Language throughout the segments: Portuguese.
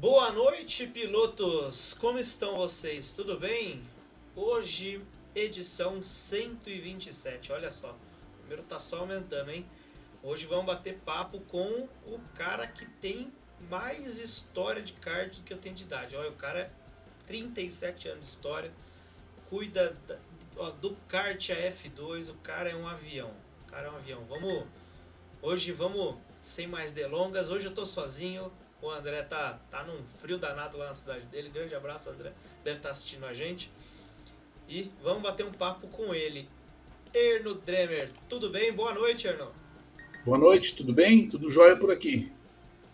Boa noite, pilotos! Como estão vocês? Tudo bem? Hoje, edição 127. Olha só, o número tá só aumentando, hein? Hoje vamos bater papo com o cara que tem mais história de kart do que eu tenho de idade. Olha, o cara é 37 anos de história, cuida do kart a F2, o cara é um avião. O cara é um avião. Vamos. Hoje vamos, sem mais delongas, hoje eu tô sozinho. O André tá, tá num frio danado lá na cidade dele. Grande abraço, André. Deve estar tá assistindo a gente. E vamos bater um papo com ele. Erno Dremer, tudo bem? Boa noite, Erno. Boa noite, tudo bem? Tudo jóia por aqui.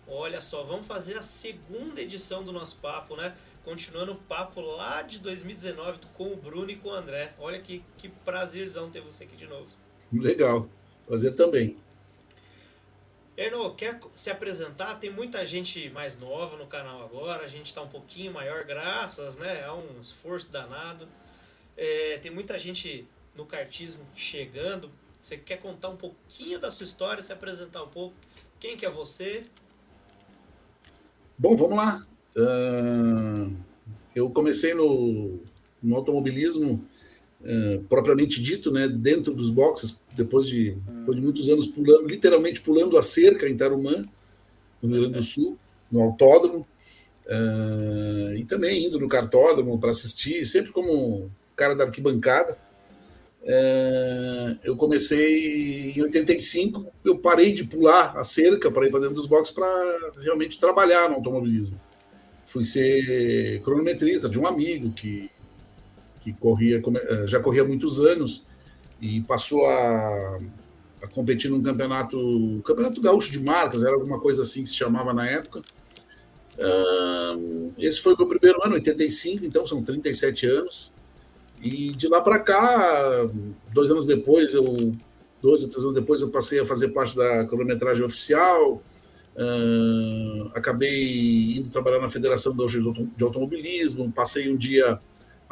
Olha só, vamos fazer a segunda edição do nosso papo, né? Continuando o papo lá de 2019 com o Bruno e com o André. Olha que, que prazerzão ter você aqui de novo. Legal, prazer também. Erno, quer se apresentar? Tem muita gente mais nova no canal agora, a gente está um pouquinho maior, graças né, a um esforço danado. É, tem muita gente no cartismo chegando. Você quer contar um pouquinho da sua história, se apresentar um pouco? Quem que é você? Bom, vamos lá. Uh, eu comecei no, no automobilismo uh, propriamente dito, né, dentro dos boxes, depois de, depois de muitos anos pulando, literalmente pulando a cerca em Tarumã, no Rio Grande do Sul, no autódromo, uh, e também indo no cartódromo para assistir, sempre como cara da arquibancada. É, eu comecei em 85, eu parei de pular a cerca para ir para dentro dos boxes para realmente trabalhar no automobilismo. Fui ser cronometrista de um amigo que, que corria, é, já corria há muitos anos e passou a, a competir num campeonato, campeonato gaúcho de marcas, era alguma coisa assim que se chamava na época. esse foi o meu primeiro ano, 85, então são 37 anos. E de lá para cá, dois anos depois, eu, dois ou três anos depois, eu passei a fazer parte da cronometragem oficial. Uh, acabei indo trabalhar na Federação de Automobilismo. Passei um dia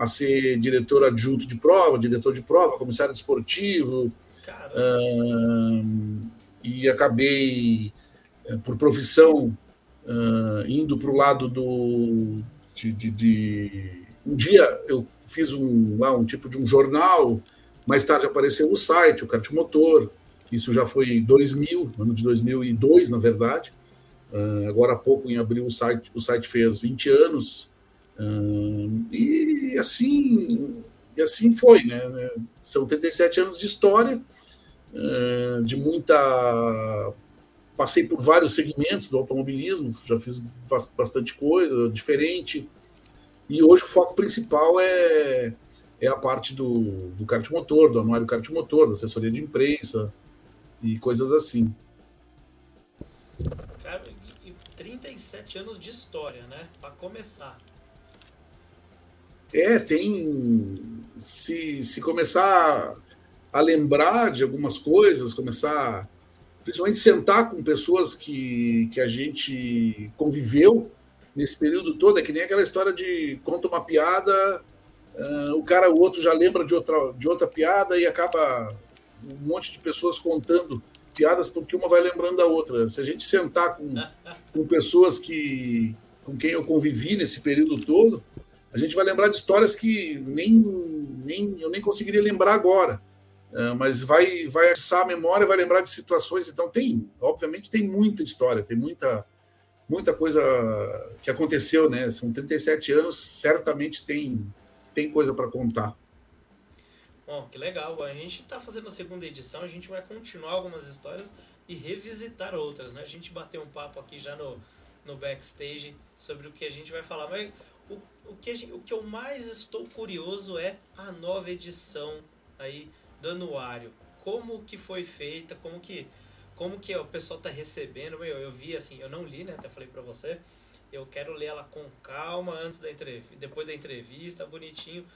a ser diretor adjunto de prova, diretor de prova, comissário esportivo. Uh, e acabei, eh, por profissão, uh, indo para o lado do, de, de, de um dia eu fiz um, lá, um tipo de um jornal, mais tarde apareceu o site, o Cartimotor, isso já foi em 2000, ano de 2002, na verdade. Uh, agora há pouco, em abril, o site, o site fez 20 anos. Uh, e assim e assim foi, né? São 37 anos de história, uh, de muita. Passei por vários segmentos do automobilismo, já fiz bastante coisa diferente. E hoje o foco principal é, é a parte do, do kart motor, do anuário kart motor, da assessoria de imprensa e coisas assim. Cara, e 37 anos de história, né? Para começar. É, tem. Se, se começar a lembrar de algumas coisas, começar. Principalmente sentar com pessoas que, que a gente conviveu, nesse período todo. É que nem aquela história de conta uma piada, uh, o cara, o outro já lembra de outra, de outra piada e acaba um monte de pessoas contando piadas porque uma vai lembrando da outra. Se a gente sentar com, com pessoas que com quem eu convivi nesse período todo, a gente vai lembrar de histórias que nem, nem eu nem conseguiria lembrar agora. Uh, mas vai vai atiçar a memória, vai lembrar de situações. Então tem, obviamente, tem muita história, tem muita muita coisa que aconteceu, né? São 37 anos, certamente tem, tem coisa para contar. Bom, que legal. A gente está fazendo a segunda edição, a gente vai continuar algumas histórias e revisitar outras, né? A gente bateu um papo aqui já no, no backstage sobre o que a gente vai falar. Mas o, o, que gente, o que eu mais estou curioso é a nova edição aí do anuário. Como que foi feita, como que como que o pessoal tá recebendo. Eu vi assim, eu não li, né? Até falei para você. Eu quero ler ela com calma antes da entrevista, depois da entrevista, bonitinho.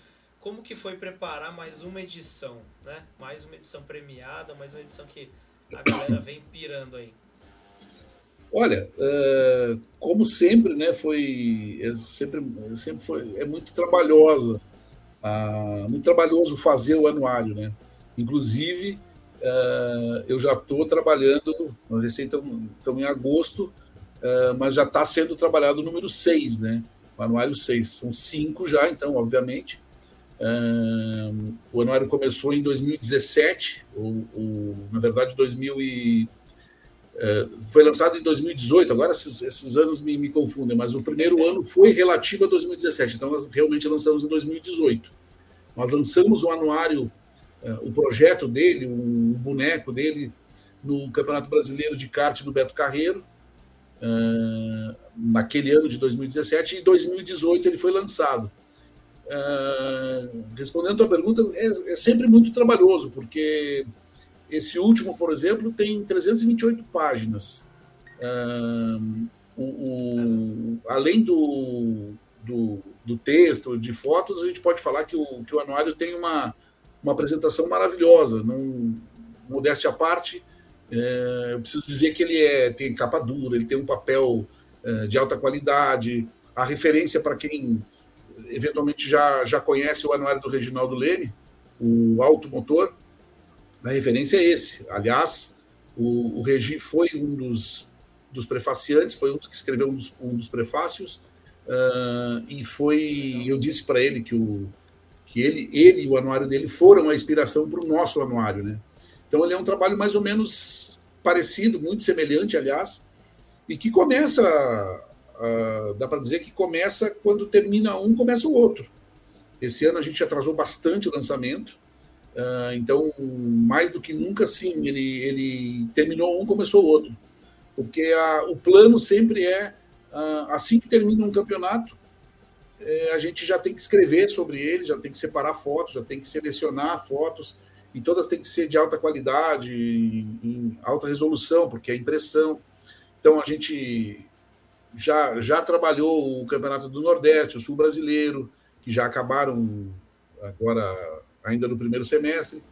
Como que foi preparar mais uma edição, né? Mais uma edição premiada, mais uma edição que a galera vem pirando aí. Olha, é, como sempre, né? Foi é, sempre, sempre foi é muito trabalhosa, ah, muito trabalhoso fazer o anuário, né? Inclusive Uh, eu já estou trabalhando, recém estamos em agosto, uh, mas já está sendo trabalhado o número 6, né? O anuário 6. São cinco já, então, obviamente. O anuário começou em 2017, ou, ou na verdade, 2000 e, foi lançado em 2018. Agora esses, esses anos me, me, confundem, mas o primeiro ano foi relativo a 2017. Então, nós realmente lançamos em 2018. Nós lançamos o anuário, uh, o projeto dele, um boneco dele, no Campeonato Brasileiro de Kart do Beto Carreiro, naquele ano de 2017, e em 2018 ele foi lançado. Respondendo a tua pergunta, é, é, sempre muito trabalhoso, porque esse último, por exemplo, tem 328 páginas. Uh, o, o, além do, do, do, texto, de fotos, a gente pode falar que o, que o anuário tem uma, uma apresentação maravilhosa. Não, modéstia à parte, é, eu preciso dizer que ele é, tem capa dura, ele tem um papel é, de alta qualidade. A referência para quem eventualmente já, já conhece o anuário do Reginaldo Leme, o automotor, a referência é esse. Aliás, o, o Regi foi um dos, dos prefaciantes, foi um que escreveu um dos, um dos prefácios, uh, e foi, eu disse para ele que, o, que ele, ele e o anuário dele foram a inspiração para o nosso anuário. Né? Então, ele é um trabalho mais ou menos parecido, muito semelhante, aliás, e que começa uh, dá para dizer que começa quando termina um, começa o outro. Esse ano a gente atrasou bastante o lançamento, uh, então, mais do que nunca, sim, ele, ele terminou um, começou o outro. Porque a, o plano sempre é, uh, assim que termina um campeonato, é, a gente já tem que escrever sobre ele, já tem que separar fotos, já tem que selecionar fotos, e todas têm que ser de alta qualidade, em alta resolução, porque é impressão. Então a gente já, já trabalhou o Campeonato do Nordeste, o Sul Brasileiro, que já acabaram agora, ainda no primeiro semestre,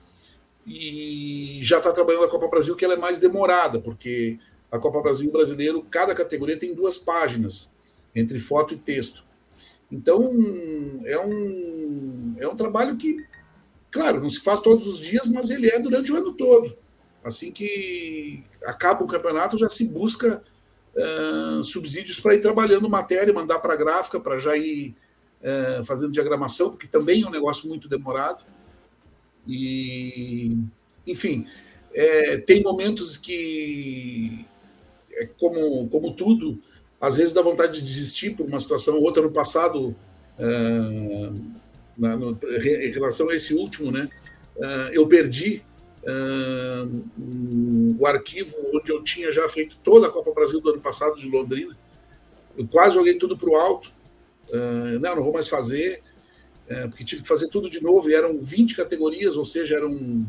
e já está trabalhando a Copa Brasil, que ela é mais demorada, porque a Copa Brasil Brasileiro, cada categoria tem duas páginas, entre foto e texto. Então, é um, é um trabalho que, claro, não se faz todos os dias, mas ele é durante o ano todo. Assim que acaba o campeonato, já se busca uh, subsídios para ir trabalhando matéria, mandar para a gráfica, para já ir uh, fazendo diagramação, porque também é um negócio muito demorado. E, enfim, é, tem momentos que, é como, como tudo, às vezes dá vontade de desistir por uma situação ou outra. No passado, uh, na, no, em relação a esse último, né, uh, eu perdi uh, o arquivo onde eu tinha já feito toda a Copa Brasil do ano passado de Londrina. Eu quase joguei tudo para o alto. Não, não vou mais fazer, uh, porque tive que fazer tudo de novo. E eram 20 categorias, ou seja, eram,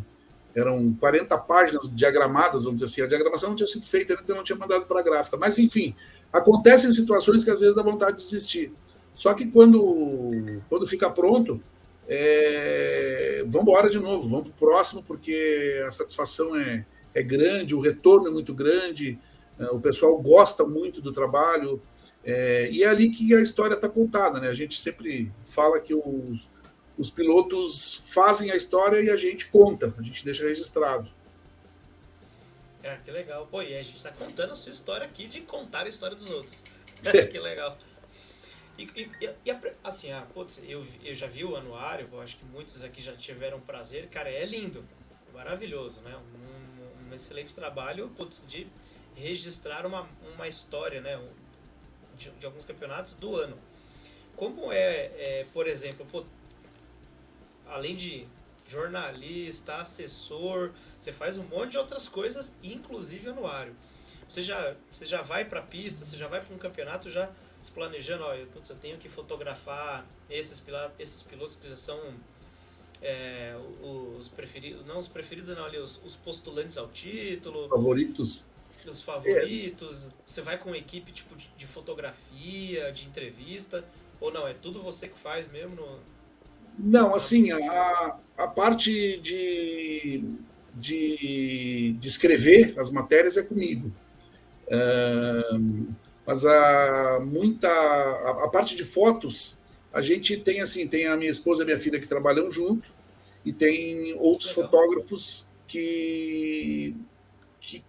eram 40 páginas diagramadas, vamos dizer assim. A diagramação não tinha sido feita, então eu não tinha mandado para a gráfica. Mas, enfim, acontecem situações que às vezes dá vontade de desistir. Só que quando, quando fica pronto, é, vamos embora de novo, vamos para o próximo, porque a satisfação é, é grande, o retorno é muito grande, é, o pessoal gosta muito do trabalho, é, e é ali que a história está contada. Né? A gente sempre fala que os, os pilotos fazem a história e a gente conta, a gente deixa registrado. Cara, que legal. Pô, e a gente está contando a sua história aqui de contar a história dos outros. que legal. E, e, e assim, ah, putz, eu, eu já vi o anuário, acho que muitos aqui já tiveram prazer. Cara, é lindo, maravilhoso, né? Um, um excelente trabalho putz, de registrar uma, uma história, né? De, de alguns campeonatos do ano. Como é, é por exemplo, pô, além de jornalista, assessor, você faz um monte de outras coisas, inclusive anuário. Você já, você já vai para a pista, você já vai para um campeonato já se planejando, eu, putz, eu tenho que fotografar esses, esses pilotos que já são é, os preferidos, não os preferidos, não, ali, os, os postulantes ao título. Favoritos. Os favoritos. É. Você vai com equipe tipo de, de, fotografia, de entrevista, ou não? É tudo você que faz mesmo no. Não, assim, a, a parte de, de, de escrever as matérias é comigo. Mas a muita a, a, parte de fotos, a gente tem assim, tem a minha esposa e a minha filha que trabalham junto e tem outros Legal. fotógrafos que, que,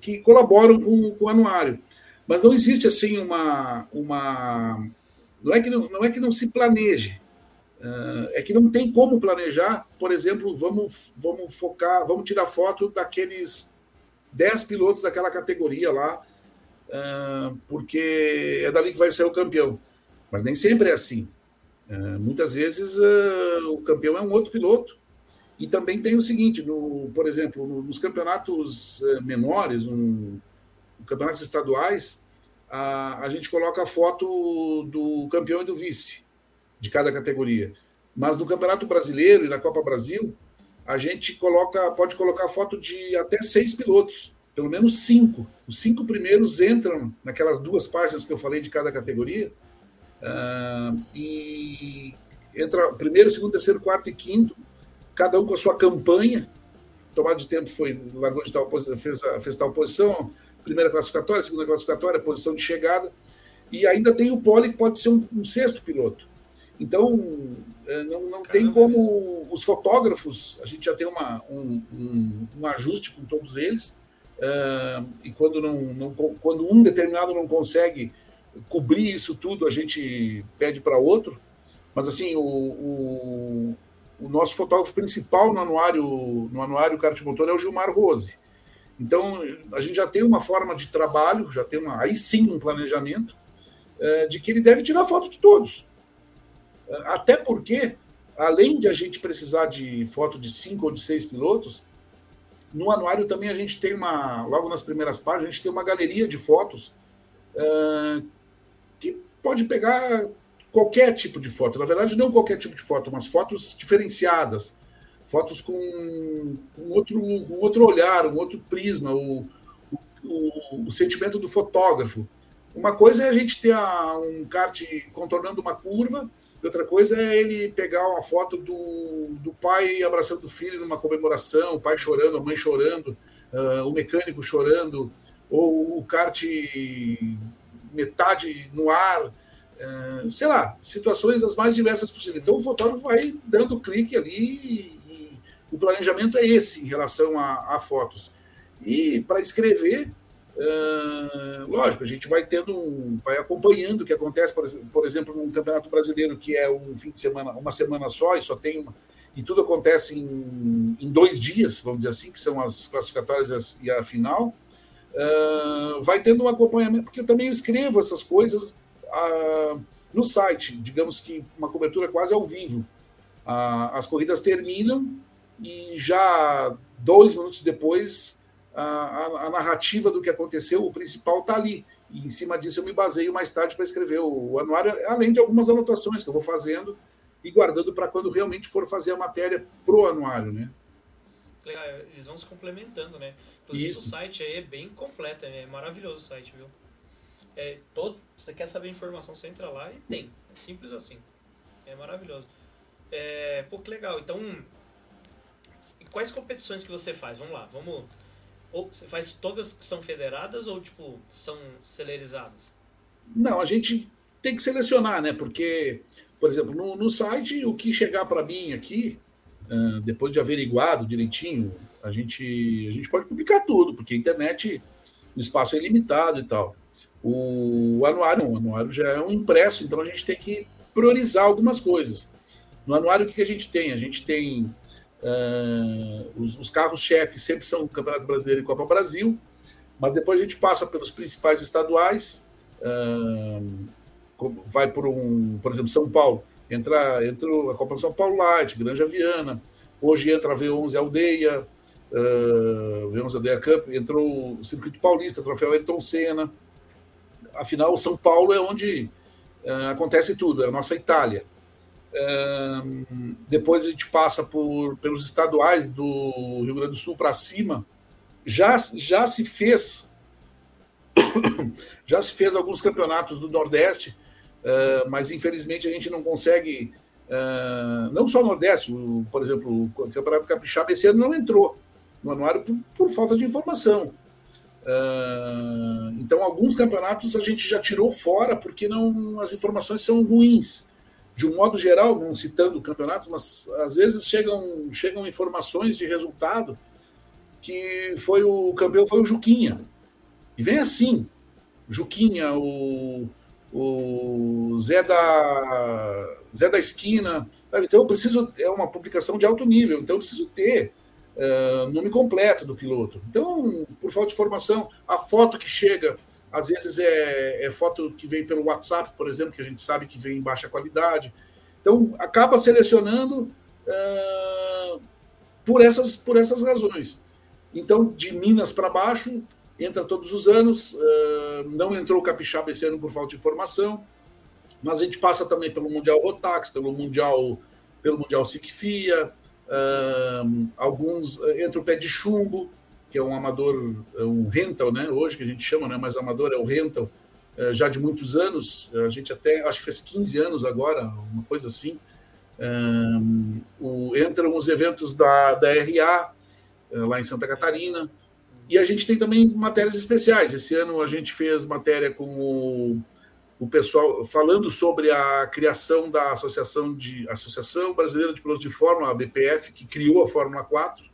que colaboram com, com, o anuário. Mas não existe assim uma. uma não, é que não, não é que não se planeje, uh, é que não tem como planejar. Por exemplo, vamos, vamos focar, vamos tirar foto daqueles 10 pilotos daquela categoria lá, uh, porque é dali que vai ser o campeão. Mas nem sempre é assim. Uh, muitas vezes o campeão é um outro piloto. E também tem o seguinte, no, por exemplo, nos campeonatos menores, um, campeonatos estaduais, a, a gente coloca a foto do campeão e do vice de cada categoria. Mas no Campeonato Brasileiro e na Copa Brasil, a gente coloca, pode colocar a foto de até seis pilotos, pelo menos cinco. Os cinco primeiros entram naquelas duas páginas que eu falei de cada categoria. Uh, e entra primeiro, segundo, terceiro, quarto e quinto, cada um com a sua campanha. Tomada de tempo foi, largou de tal, fez, fez tal posição, primeira classificatória, segunda classificatória, posição de chegada, e ainda tem o pole que pode ser um, um sexto piloto. Então, é, não, não tem como os fotógrafos, a gente já tem uma, um, um, um ajuste com todos eles, uh, e quando, não, não, quando um determinado não consegue cobrir isso tudo, a gente pede para outro. Mas, assim, o, o, o, nosso fotógrafo principal no anuário, no anuário Kart Motor é o Gilmar Rose. Então, a gente já tem uma forma de trabalho, já tem uma, aí sim um planejamento, é, de que ele deve tirar foto de todos. É, até porque, além de a gente precisar de foto de cinco ou de seis pilotos, no anuário também a gente tem uma, logo nas primeiras páginas, a gente tem uma galeria de fotos é, que pode pegar qualquer tipo de foto. Na verdade, não qualquer tipo de foto, mas fotos diferenciadas fotos com um outro, um outro olhar, um outro prisma, o, o, o, sentimento do fotógrafo. Uma coisa é a gente ter a, um kart contornando uma curva, outra coisa é ele pegar uma foto do, do pai abraçando o filho numa comemoração, o pai chorando, a mãe chorando, uh, o mecânico chorando, ou o kart metade no ar, uh, sei lá, situações as mais diversas possíveis. Então o fotógrafo vai dando clique ali o planejamento é esse em relação a, a fotos. E para escrever, uh, lógico, a gente vai tendo, vai acompanhando o que acontece, por, por, exemplo, num campeonato brasileiro que é um fim de semana, uma semana só e só tem uma, e tudo acontece em, em dois dias, vamos dizer assim, que são as classificatórias e a final. Uh, vai tendo um acompanhamento, porque eu também escrevo essas coisas uh, no site, digamos que uma cobertura quase ao vivo. Uh, as corridas terminam e já dois minutos depois a, a, a narrativa do que aconteceu, o principal está ali. E em cima disso eu me baseio mais tarde para escrever o, o, anuário, além de algumas anotações que eu vou fazendo e guardando para quando realmente for fazer a matéria pro anuário, né? Eles vão se complementando, né? Inclusive Isso. o site aí é bem completo, é maravilhoso o site, viu? É todo, você quer saber informação, você entra lá e tem. É simples assim. É maravilhoso. É, pô, que legal. Então, quais competições que você faz? Vamos lá, vamos. Ou você faz todas que são federadas ou tipo são celerizadas? Não, a gente tem que selecionar, né? Porque, por exemplo, no, no site, o que chegar para mim aqui, uh, depois de averiguado direitinho, a gente, a gente pode publicar tudo, porque a internet, o espaço é limitado e tal. O, anuário, o anuário já é um impresso, então a gente tem que priorizar algumas coisas. No anuário, o que, que a gente tem? A gente tem Uh, os, os carros-chefes sempre são o Campeonato Brasileiro e Copa Brasil, mas depois a gente passa pelos principais estaduais, uh, vai por um, por exemplo, São Paulo, entra, entra a Copa São Paulo Light, Granja Viana, hoje entra a V11 Aldeia, uh, V11 Aldeia Cup, entrou o Circuito Paulista, Troféu Ayrton Senna, afinal, São Paulo é onde uh, acontece tudo, é a nossa Itália depois a gente passa por, pelos estaduais do Rio Grande do Sul para cima. Já, já se fez já se fez alguns campeonatos do Nordeste, uh, mas infelizmente a gente não consegue. Uh, não só o Nordeste, o, por exemplo, o Campeonato Capixaba esse ano não entrou no anuário por, por falta de informação. Uh, então, alguns campeonatos a gente já tirou fora porque não as informações são ruins de um modo geral, não citando campeonatos, mas às vezes chegam, chegam informações de resultado que foi o campeão foi o Juquinha. E vem assim. Juquinha, o, o Zé da Zé da Esquina. Sabe? Então eu preciso é uma publicação de alto nível, então eu preciso ter nome completo do piloto. Então, por falta de informação, a foto que chega às vezes é, é, foto que vem pelo WhatsApp, por exemplo, que a gente sabe que vem em baixa qualidade. Então, acaba selecionando uh, por, essas, por essas razões. Então, de Minas para baixo, entra todos os anos. Uh, não entrou o Capixaba esse ano por falta de informação, mas a gente passa também pelo Mundial Rotax, pelo Mundial, pelo Mundial Sicfia, uh, alguns. entra o pé de chumbo que é um amador, é um rental, né? Hoje que a gente chama, né? Mas amador é o rental, é, já de muitos anos. A gente até acho que fez 15 anos agora, uma coisa assim. Um, o, entram os eventos da, da RA é, lá em Santa Catarina. E a gente tem também matérias especiais. Esse ano a gente fez matéria com o, o pessoal falando sobre a criação da Associação de Associação Brasileira de Pilotos de Fórmula, a BPF, que criou a Fórmula 4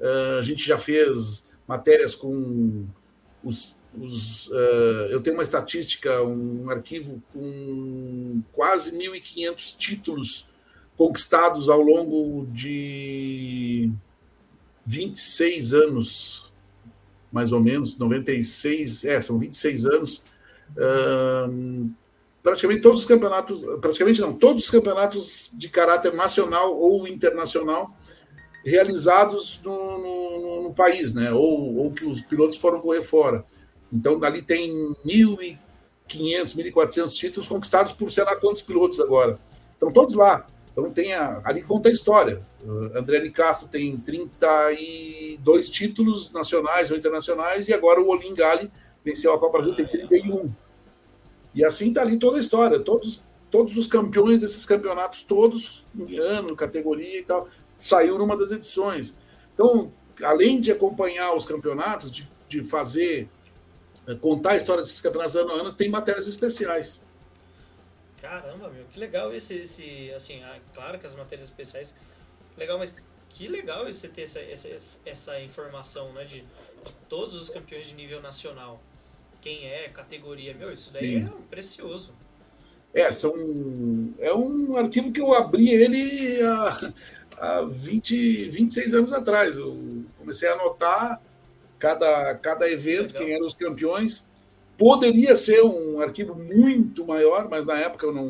Uh, a gente já fez matérias com os. os uh, eu tenho uma estatística, um arquivo com quase 1.500 títulos conquistados ao longo de 26 anos, mais ou menos, 96, é, são 26 anos. Praticamente todos os campeonatos, praticamente não, todos os campeonatos de caráter nacional ou internacional realizados no, no, no, país, né? Ou, ou que os pilotos foram correr fora. Então, ali tem 1.500, 1.400 títulos conquistados por sei lá quantos pilotos agora. Estão todos lá. Então, tem a, ali conta a história. Uh, André Castro tem 32 títulos nacionais ou internacionais e agora o Olim Gali venceu a Copa Brasil, tem 31. E assim está ali toda a história. Todos, todos os campeões desses campeonatos, todos em ano, categoria e tal saiu numa das edições. Então, além de acompanhar os campeonatos, de, de fazer, eh, contar a história desses campeonatos ano a ano, tem matérias especiais. Caramba, meu, que legal esse, esse assim, ah, claro que as matérias especiais, legal, mas que legal você ter essa, essa, essa informação, né, de, de todos os campeões de nível nacional. Quem é, categoria, meu, isso daí Sim. é precioso. É, são, é um arquivo que eu abri ele há, há 20, 26 anos atrás. Eu comecei a anotar cada, cada evento, Legal. quem eram os campeões. Poderia ser um arquivo muito maior, mas na época eu não,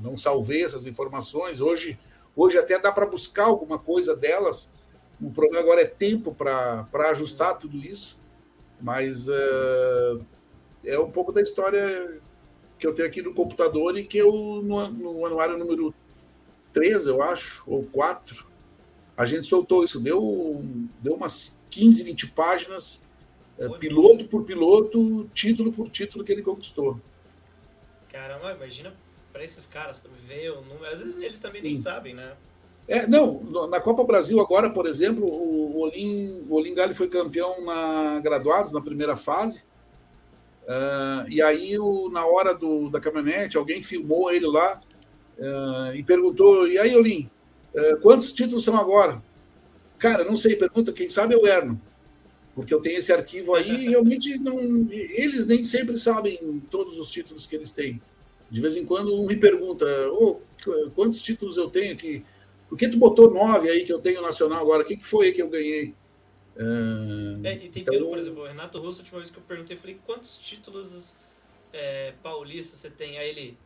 não salvei essas informações. Hoje, hoje até dá para buscar alguma coisa delas. O problema agora é tempo para ajustar tudo isso. Mas uh, é um pouco da história que eu tenho aqui no computador e que eu, no, no anuário número 3, eu acho, ou 4, a gente soltou isso. Deu, deu umas 15, 20 páginas, é, piloto por piloto, título por título que ele conquistou. Caramba, imagina para esses caras ver o número. Às vezes eles também Sim. nem sabem, né? É, não, na Copa Brasil agora, por exemplo, o Olim, o Olim Gali foi campeão na graduados na primeira fase. Uh, e aí, o, na hora do, da caminhonete, alguém filmou ele lá uh, e perguntou: E aí, Olim, uh, quantos títulos são agora? Cara, não sei, pergunta, quem sabe é o Erno. Porque eu tenho esse arquivo aí e realmente não, eles nem sempre sabem todos os títulos que eles têm. De vez em quando um me pergunta: oh, quantos títulos eu tenho aqui? Por que tu botou nove aí que eu tenho nacional agora? O que, que foi aí que eu ganhei? Uh, é, e tem então, por exemplo, o Renato Russo, a última vez que eu perguntei, eu falei, quantos títulos é, paulistas você tem? Aí ele,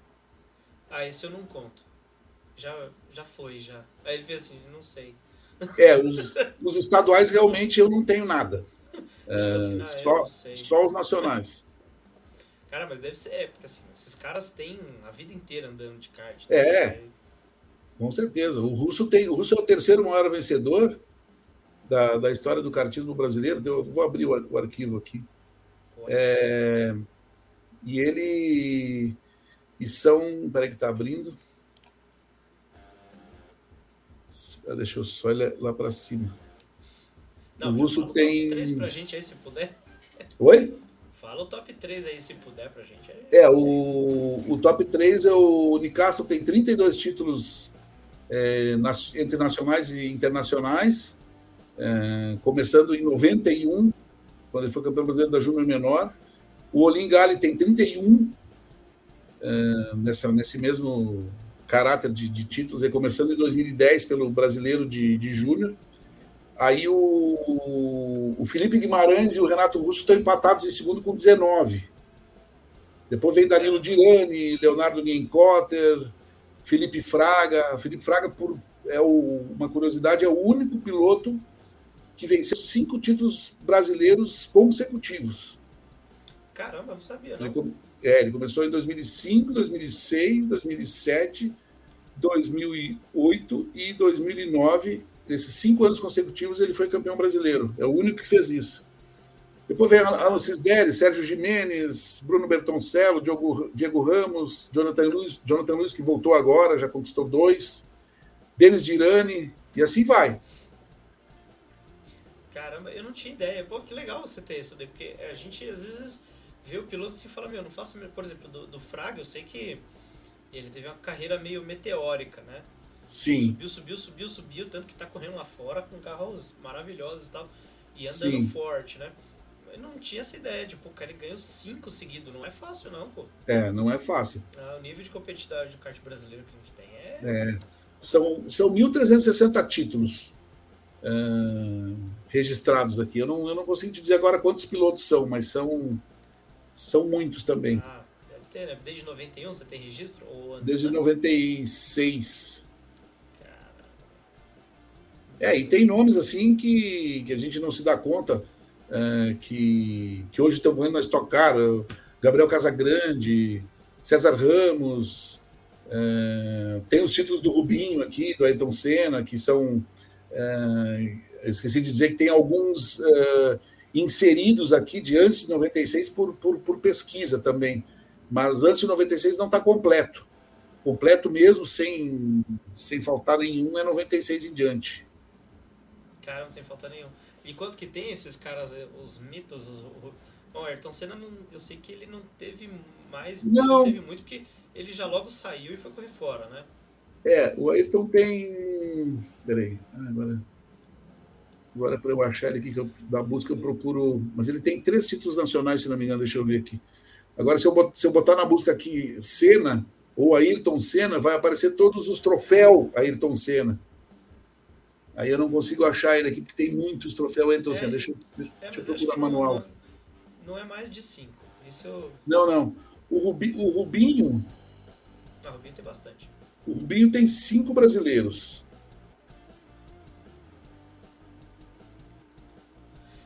ah, esse eu não conto. Já, já foi, já. Aí ele fez assim, não sei. É, os, os estaduais realmente eu não tenho nada. É, assim, ah, só, só os nacionais. Cara, mas deve ser, é, porque assim, esses caras têm a vida inteira andando de kart. Né? É, com certeza. O russo tem, o russo é o terceiro maior vencedor da, da história do kartismo brasileiro. Eu vou abrir o, o arquivo aqui. É, e ele e são. Peraí que está abrindo. Ah, deixa eu só olhar lá para cima. Não, o Russo tem. Top 3 pra gente aí, se puder. Oi? Fala o top 3 aí, se puder, pra gente. Aí. É, o, o top 3 é o Nicastro tem 32 títulos é, nas, entre nacionais e internacionais, é, começando em 91, quando ele foi campeão brasileiro da Júnior Menor. O Olingali tem 31 uh, nessa, nesse mesmo caráter de, de títulos, aí, começando em 2010 pelo brasileiro de, de Júnior. Aí o, o Felipe Guimarães e o Renato Russo estão empatados em segundo com 19. Depois vem Danilo Dirani, Leonardo Nienkotter, Felipe Fraga. Felipe Fraga, por é o, uma curiosidade, é o único piloto que venceu cinco títulos brasileiros consecutivos. Caramba, não sabia, não. Ele, é, ele começou em 2005, 2006, 2007, 2008 e 2009. Esses cinco anos consecutivos ele foi campeão brasileiro. É o único que fez isso. Depois vem Alan Cisderi, Sérgio Jimenez, Bruno Bertoncello, Diego, Diego Ramos, Jonathan Luiz, Jonathan Luiz, que voltou agora, já conquistou dois, Denis Dirani, e assim vai. Caramba, eu não tinha ideia. Pô, que legal você ter isso daí, porque a gente às vezes vê o piloto e fala, meu, não faço. Por exemplo, do, do Fraga, eu sei que ele teve uma carreira meio meteórica, né? Sim. Subiu, subiu, subiu, subiu, tanto que tá correndo lá fora com carros maravilhosos e tal. E andando Sim. forte, né? Eu não tinha essa ideia, tipo, o cara ganhou cinco seguidos, não é fácil não, pô. É, não é fácil. Ah, o nível de competitividade do kart brasileiro que a gente tem é... é são, são 1.360 títulos uh, registrados aqui. Eu não, eu não consigo te dizer agora quantos pilotos são, mas são, são muitos também. Ah, deve ter, né? Desde 91 você tem registro? Ou antes, Desde né? 96. É, e tem nomes assim que, que a gente não se dá conta uh, que, que hoje estão ganhando na Stock Car. Gabriel Casagrande, César Ramos, uh, tem os títulos do Rubinho aqui, do Ayrton Senna, que são eu esqueci de dizer que tem alguns uh, inseridos aqui de antes de 96 por, por, por pesquisa também, mas antes de 96 não está completo. Completo mesmo, sem, sem faltar nenhum, é 96 em diante. Caramba, sem faltar nenhum. E quanto que tem esses caras, os mitos? Os, o, o Ayrton Senna, não, eu sei que ele não teve mais, não. não teve muito, porque ele já logo saiu e foi correr fora, né? É, o Ayrton tem. Peraí, ah, agora. Agora, para eu achar ele aqui, que eu, da busca eu procuro. Mas ele tem três títulos nacionais, se não me engano, deixa eu ver aqui. Agora, se eu, botar, se eu botar na busca aqui Senna ou Ayrton Senna, vai aparecer todos os troféus Ayrton Senna. Aí eu não consigo achar ele aqui, porque tem muitos troféus Ayrton é. Deixa eu, deixa é, eu procurar manual. Não, não, é mais de cinco. Isso eu... Não, não. O, Rubi, o Rubinho. Ah, o Rubinho tem bastante. O Rubinho tem cinco brasileiros.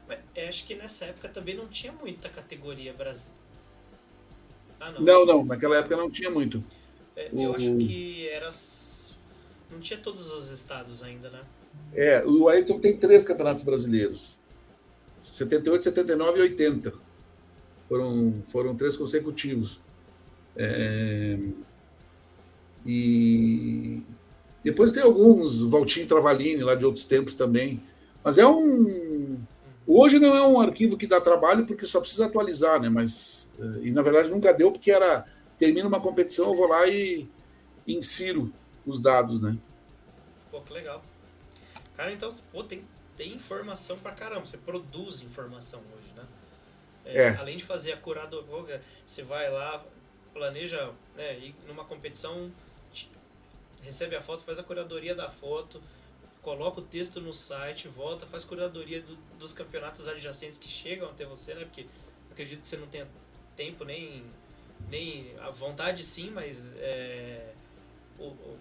Mas, acho que nessa época também não tinha muita categoria brasileira. Ah, não. Não, não, naquela época não tinha muito. É, eu o... acho que era. Não tinha todos os estados ainda, né? É, o Ayrton tem três campeonatos brasileiros: 78, 79 e 80. Foram, foram três consecutivos. É... E depois tem alguns, Valtinho Travalini, lá de outros tempos também. Mas é um. Hoje não é um arquivo que dá trabalho porque só precisa atualizar, né? Mas. Eh, e na verdade nunca deu porque era. Termina uma competição, eu vou lá e insiro os dados, né? Pô, que legal. Cara, então, pô, tem, tem informação pra caramba. Você produz informação hoje, né? É, é. Além de fazer a curadoria, você vai lá, planeja né, ir numa competição recebe a foto, faz a curadoria da foto, coloca o texto no site, volta, faz curadoria do, dos campeonatos adjacentes que chegam até você, né? Porque acredito que você não tenha tempo nem, nem a vontade sim, mas é, o, o,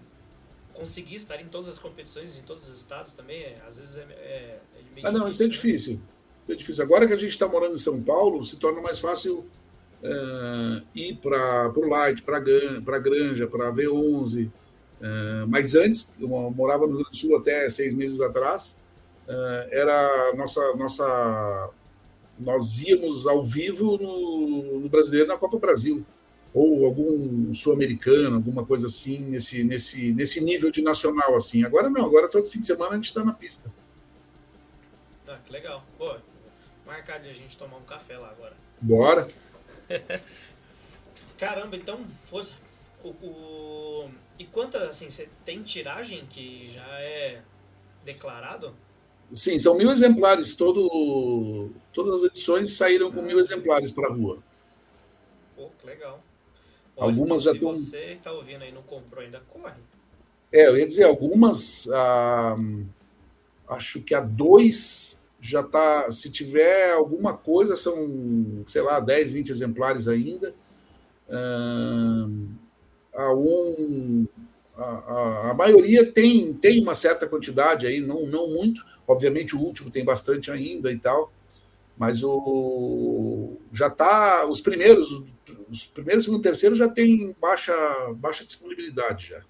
conseguir estar em todas as competições, em todos os estados também, é, às vezes é, é, é Ah, não, isso é né? difícil. Isso é difícil. Agora que a gente está morando em São Paulo, se torna mais fácil é, ir para o Light, para a Granja, para a V11, Uh, mas antes, eu morava no Rio Grande do Sul até seis meses atrás, uh, era nossa, nossa. Nós íamos ao vivo no, no Brasileiro na Copa Brasil, ou algum sul-americano, alguma coisa assim, nesse, nesse, nesse nível de nacional. assim. Agora não, agora todo fim de semana a gente está na pista. Ah, que legal. Pô, marcar de a gente tomar um café lá agora. Bora! Caramba, então, poxa, o, o, e quantas, assim, você tem tiragem que já é declarado? Sim, são mil exemplares. Todo, todas as edições saíram com mil exemplares para a rua. Pô, que legal. Olha, algumas já estão. Se você está ouvindo aí não comprou ainda, corre. É, eu ia dizer, algumas. Ah, acho que a dois já está. Se tiver alguma coisa, são, sei lá, 10, 20 exemplares ainda. Ah, a um. A, a, a, maioria tem, tem uma certa quantidade aí, não, não muito. Obviamente, o último tem bastante ainda e tal. Mas o já está os primeiros, os primeiros, segundo, terceiro já tem baixa baixa disponibilidade já.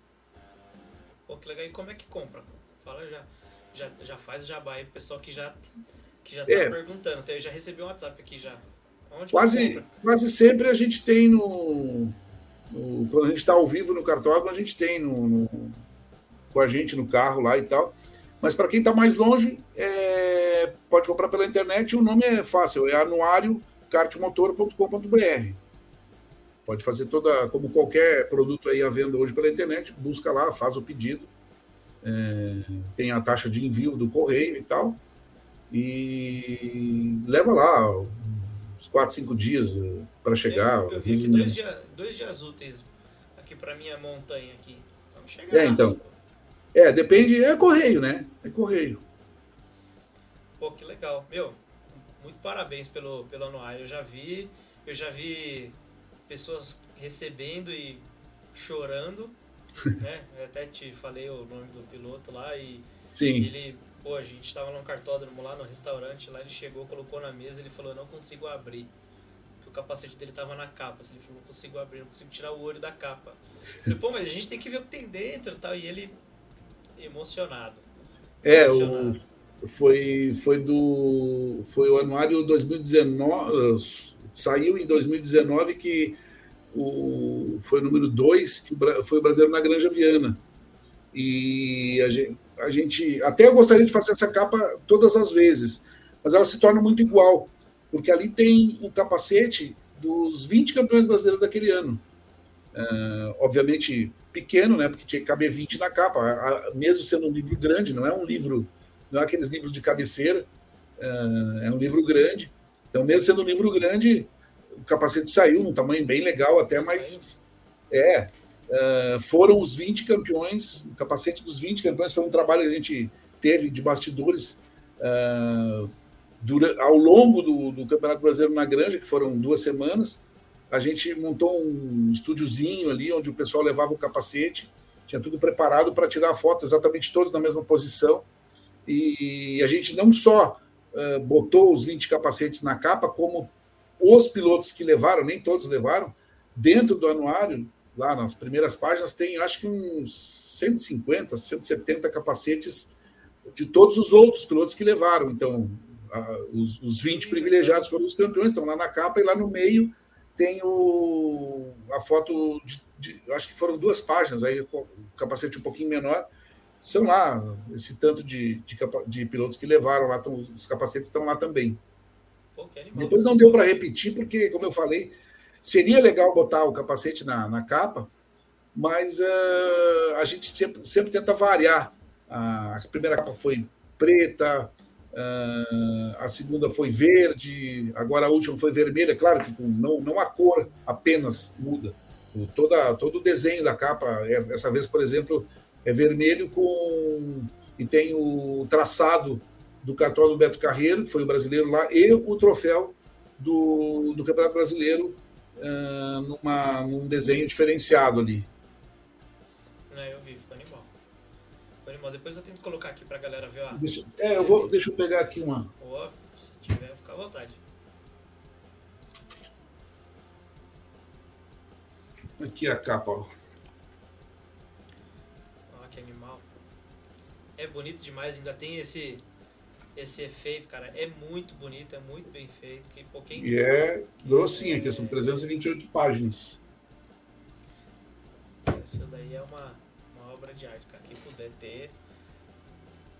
Pô, que legal. E como é que compra? Fala já. Já, já faz o jabá aí pro pessoal que já que já tá é. perguntando. Então, eu já recebi um WhatsApp aqui já. Onde quase, quase sempre a gente tem no, no quando a gente está ao vivo no cartódromo, a gente tem no, no, com a gente no carro lá e tal. Mas para quem está mais longe, é, pode comprar pela internet. O nome é fácil, é anuário kartmotor.com.br. Pode fazer toda, como qualquer produto aí à venda hoje pela internet, busca lá, faz o pedido. É, tem a taxa de envio do correio e tal. E leva lá uns 4, 5 dias eh, para chegar. Eu, eu vi dois, dia, dois dias úteis aqui para minha montanha aqui. Vamos chegar. É, então. É, depende, é correio, né? É correio. Pô, que legal. Meu, muito parabéns pelo, pelo anuário. Eu já vi, eu já vi pessoas recebendo e chorando, né? Eu até te falei o nome do piloto lá e Sim. ele, pô, a gente estava num cartódromo lá no restaurante, lá ele chegou, colocou na mesa, ele falou, eu não consigo abrir. Que o capacete dele tava na capa, assim, ele falou, não consigo abrir, não consigo tirar o olho da capa. Eu falei, pô, mas a gente tem que ver o que tem dentro e tal. E ele emocionado. É, emocionado. o foi, foi do foi o anuário 2019 saiu em 2019 que o, foi o número 2 que foi o brasileiro na Granja Viana e a gente, a gente até eu gostaria de fazer essa capa todas as vezes mas ela se torna muito igual porque ali tem o capacete dos 20 campeões brasileiros daquele ano uh, obviamente pequeno né porque tinha que caber 20 na capa mesmo sendo um livro grande não é um livro não é aqueles livros de cabeceira, é, é um livro grande. Então, mesmo sendo um livro grande, o capacete saiu num tamanho bem legal, até mais. É, é, foram os 20 campeões, o capacete dos 20 campeões foi um trabalho que a gente teve de bastidores uh, dura, ao longo do, do, Campeonato Brasileiro na Granja, que foram duas semanas. A gente montou um estúdiozinho ali, onde o pessoal levava o capacete, tinha tudo preparado para tirar a foto exatamente todos na mesma posição. E a gente não só uh, botou os 20 capacetes na capa, como os pilotos que levaram, nem todos levaram, dentro do anuário, lá nas primeiras páginas, tem acho que uns 150, 170 capacetes de todos os outros pilotos que levaram. Então, a, os, os 20 privilegiados foram os campeões, estão lá na capa, e lá no meio tem o, a foto de, de acho que foram duas páginas, aí o capacete um pouquinho menor, são lá, esse tanto de, de, de pilotos que levaram lá, tão, os capacetes estão lá também. Pô, Depois não deu para repetir, porque, como eu falei, seria legal botar o capacete na, na capa, mas uh, a gente sempre, sempre tenta variar. A primeira capa foi preta, uh, a segunda foi verde, agora a última foi vermelha. Claro que não, não a cor apenas muda, o, toda, todo o desenho da capa. É, dessa vez, por exemplo, é vermelho com e tem o traçado do cartório do Beto Carreiro, que foi o brasileiro lá, e o troféu do, do Campeonato Brasileiro uh, numa, num desenho diferenciado ali. É, eu vi, ficou animal. Ficou animal. Depois eu tento colocar aqui pra galera ver. Ó, deixa, é, eu vou, deixa eu pegar aqui uma. Ó, se tiver, fica à vontade. Aqui a capa, ó. É bonito demais, ainda tem esse esse efeito, cara. É muito bonito, é muito bem feito. Que, pô, quem, e é grossinho aqui, são 328 páginas. Isso daí é uma, uma obra de arte, cara. Quem puder ter,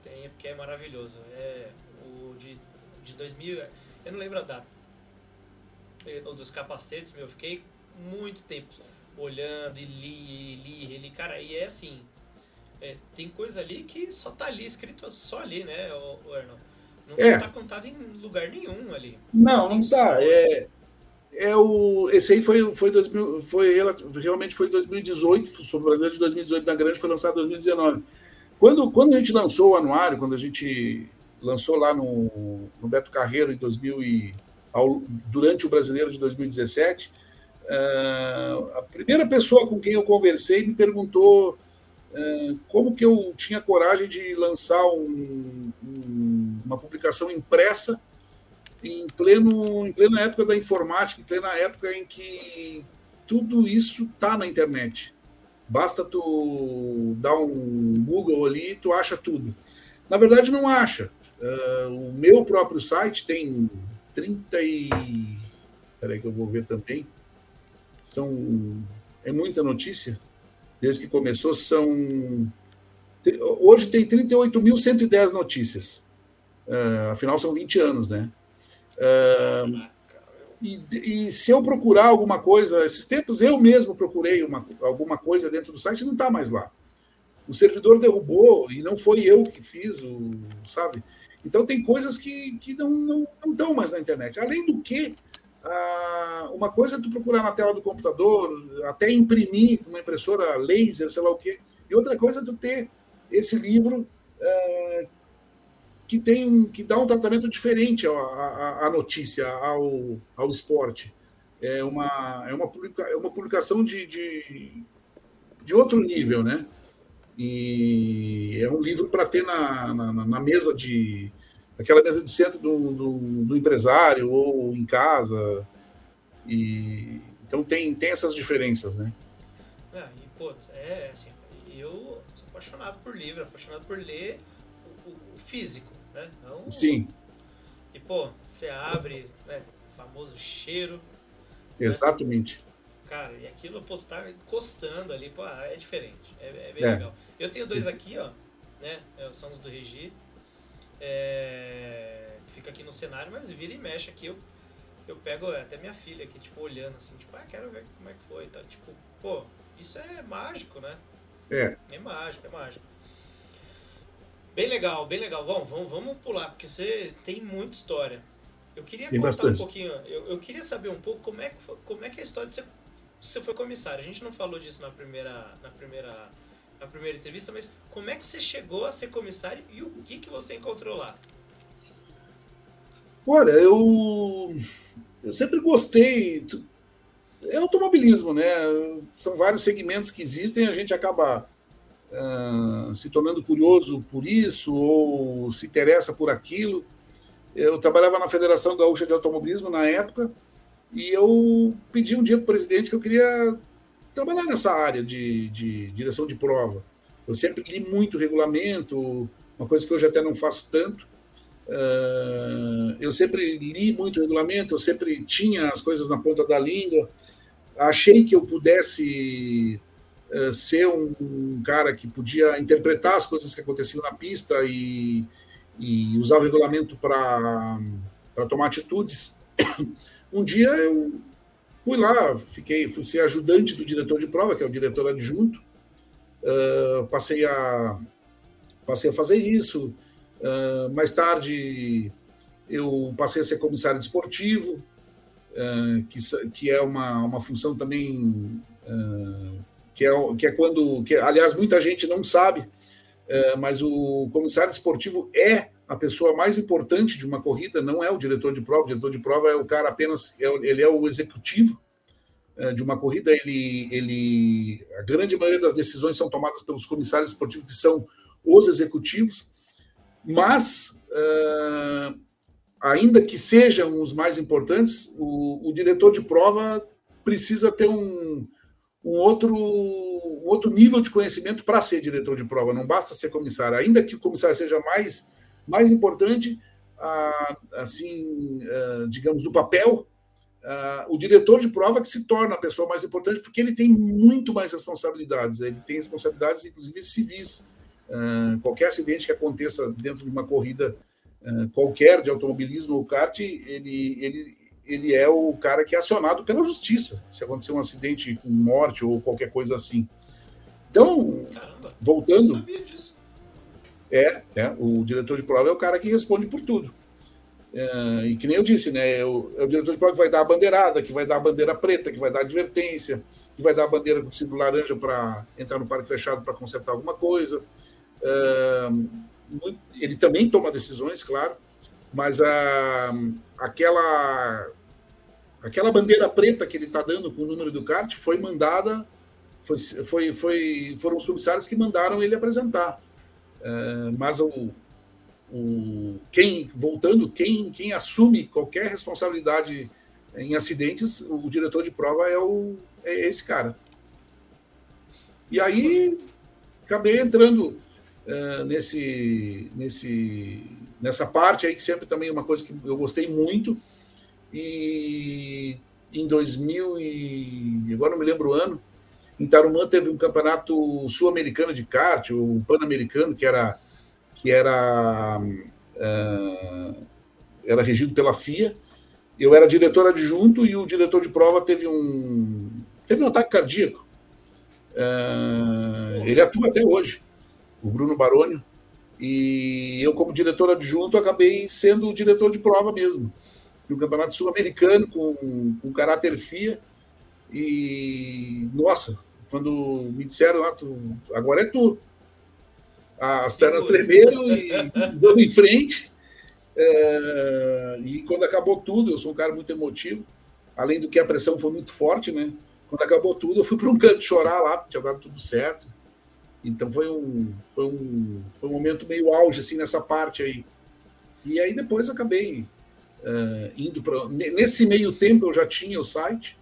tem, porque é maravilhoso. É o de, de 2000, eu não lembro a data. O dos capacetes, meu, eu fiquei muito tempo olhando e li, e li, e li. Cara, e é assim, é, tem coisa ali que só tá ali, escrito só ali, né, o, o Não é. tá contado em lugar nenhum ali. Não, não tá. É, é o, esse aí foi, foi, 2000, foi realmente foi 2018, sobre o Brasileiro de 2018 da Grande, foi lançado em 2019. Quando, quando a gente lançou o anuário, quando a gente lançou lá no, no Beto Carreiro em 2000 e, ao, durante o Brasileiro de 2017, uh, eh, a primeira pessoa com quem eu conversei me perguntou como que eu tinha coragem de lançar um, um, uma publicação impressa em pleno em plena época da informática, em plena época em que tudo isso está na internet. Basta tu dar um Google ali e tu acha tudo. Na verdade, não acha. Uh, o meu próprio site tem 30 e... Peraí que eu vou ver também. São... É muita notícia. Desde que começou, são... Hoje tem 38.110 notícias. Uh, afinal, são 20 anos, né? Uh, e, e, se eu procurar alguma coisa, esses tempos eu mesmo procurei uma, alguma coisa dentro do site, não está mais lá. O servidor derrubou e não foi eu que fiz, o, sabe? Então tem coisas que, que não, não, não estão mais na internet. Além do que, uma coisa é tu procurar na tela do computador, até imprimir com uma impressora laser, sei lá o quê, e outra coisa é tu ter esse livro ah, que tem que dá um tratamento diferente à, à, notícia, ao, ao esporte. É uma, é uma, publica, é uma publicação de, de, de outro nível, né? E é um livro para ter na, na, na, mesa de. Aquela mesa de centro do, do, do, empresário ou em casa. E, então tem, tem essas diferenças, né? É, e, pô, é assim, eu sou apaixonado por livro, apaixonado por ler o, o físico. Né? Então, Sim. E, pô, você abre, né? O famoso cheiro. Né? Exatamente. Né? Cara, e aquilo postar encostando ali, pô, é diferente. É, é bem é. legal. Eu tenho dois aqui, ó, né? É, são os do Regi. É, fica aqui no cenário, mas vira e mexe aqui. Eu, eu pego até minha filha aqui, tipo, olhando assim, tipo, ah, quero ver como é que foi. Tá? Tipo, pô, isso é mágico, né? É. É mágico, é mágico. Bem legal, bem legal. Vamos, vamos, vamos pular, porque você tem muita história. Eu queria tem contar bastante. um pouquinho, eu, eu queria saber um pouco como é que, foi, como é, que é a história de você, você foi comissário. A gente não falou disso na primeira, na primeira, na primeira entrevista, mas como é que você chegou a ser comissário e o que, que você encontrou lá? Olha, eu, eu sempre gostei. É automobilismo, né? São vários segmentos que existem, a gente acaba uh, se tornando curioso por isso ou se interessa por aquilo. Eu trabalhava na Federação Gaúcha de Automobilismo na época e eu pedi um dia para o presidente que eu queria trabalhar nessa área de, de direção de prova. Eu sempre li muito regulamento, uma coisa que hoje até não faço tanto. Uh, eu sempre li muito regulamento, eu sempre tinha as coisas na ponta da língua. Achei que eu pudesse eh, ser um, um, cara que podia interpretar as coisas que aconteciam na pista e, e usar o regulamento para tomar atitudes. Um dia eu fui lá, fiquei, fui ser ajudante do diretor de prova, que é o diretor adjunto, uh, passei a passei a fazer isso. Uh, mais tarde eu passei a ser comissário desportivo, uh, que, que é uma, uma função também que é, que é quando, que, aliás, muita gente não sabe, mas o comissário esportivo é a pessoa mais importante de uma corrida, não é o diretor de prova. O diretor de prova é o cara apenas, é, ele é o executivo é, de uma corrida. Ele, ele, a grande maioria das decisões são tomadas pelos comissários esportivos, que são os executivos, mas é, ainda que sejam os mais importantes, o, o diretor de prova precisa ter um, um outro, um outro nível de conhecimento para ser diretor de prova, não basta ser comissário. Ainda que o comissário seja mais, mais importante, assim, digamos, do papel, o diretor de prova que se torna a pessoa mais importante, porque ele tem muito mais responsabilidades. Ele tem responsabilidades, inclusive, civis. qualquer acidente que aconteça dentro de uma corrida qualquer de automobilismo ou kart, ele, ele, ele é o cara que é acionado pela justiça se acontecer um acidente com morte ou qualquer coisa assim. Então, Caramba, voltando. Não sabia disso. É, é, o diretor de prova é o cara que responde por tudo. Uh, e que nem eu disse, né? É o, é o diretor de prova que vai dar a bandeirada, que vai dar a bandeira preta, que vai dar a advertência, que vai dar a bandeira com símbolo laranja para entrar no parque fechado para consertar alguma coisa. Uh, muito, ele também toma decisões, claro, mas a, aquela, aquela bandeira preta que ele está dando com o número do kart foi mandada, foi, foi, foi, foram os comissários que mandaram ele apresentar. Uh, mas o, o, quem, voltando, quem, quem assume qualquer responsabilidade em acidentes, o diretor de prova é, o, é esse cara. E aí acabei entrando uh, nesse, nesse, nessa parte aí, que sempre também é uma coisa que eu gostei muito. E em 2000, e agora não me lembro o ano, em Tarumã teve um campeonato sul-americano de kart, o Pan-Americano, que era que era, uh, era regido pela FIA. Eu era diretor adjunto e o diretor de prova teve um, teve um ataque cardíaco. Uh, ele atua até hoje, o Bruno Baroni. E eu, como diretor adjunto, acabei sendo o diretor de prova mesmo. No Campeonato Sul-Americano, com, com caráter FIA. E, nossa, quando me disseram, ah, tu, agora é tu as pernas tremeram e vamos em frente. É, e quando acabou tudo, eu sou um cara muito emotivo, além do que a pressão foi muito forte, né? Quando acabou tudo, eu fui para um canto chorar lá, porque tinha dado tudo certo. Então foi um, foi um, foi um momento meio auge assim nessa parte aí. E aí depois acabei uh, indo para. Nesse meio tempo eu já tinha o site,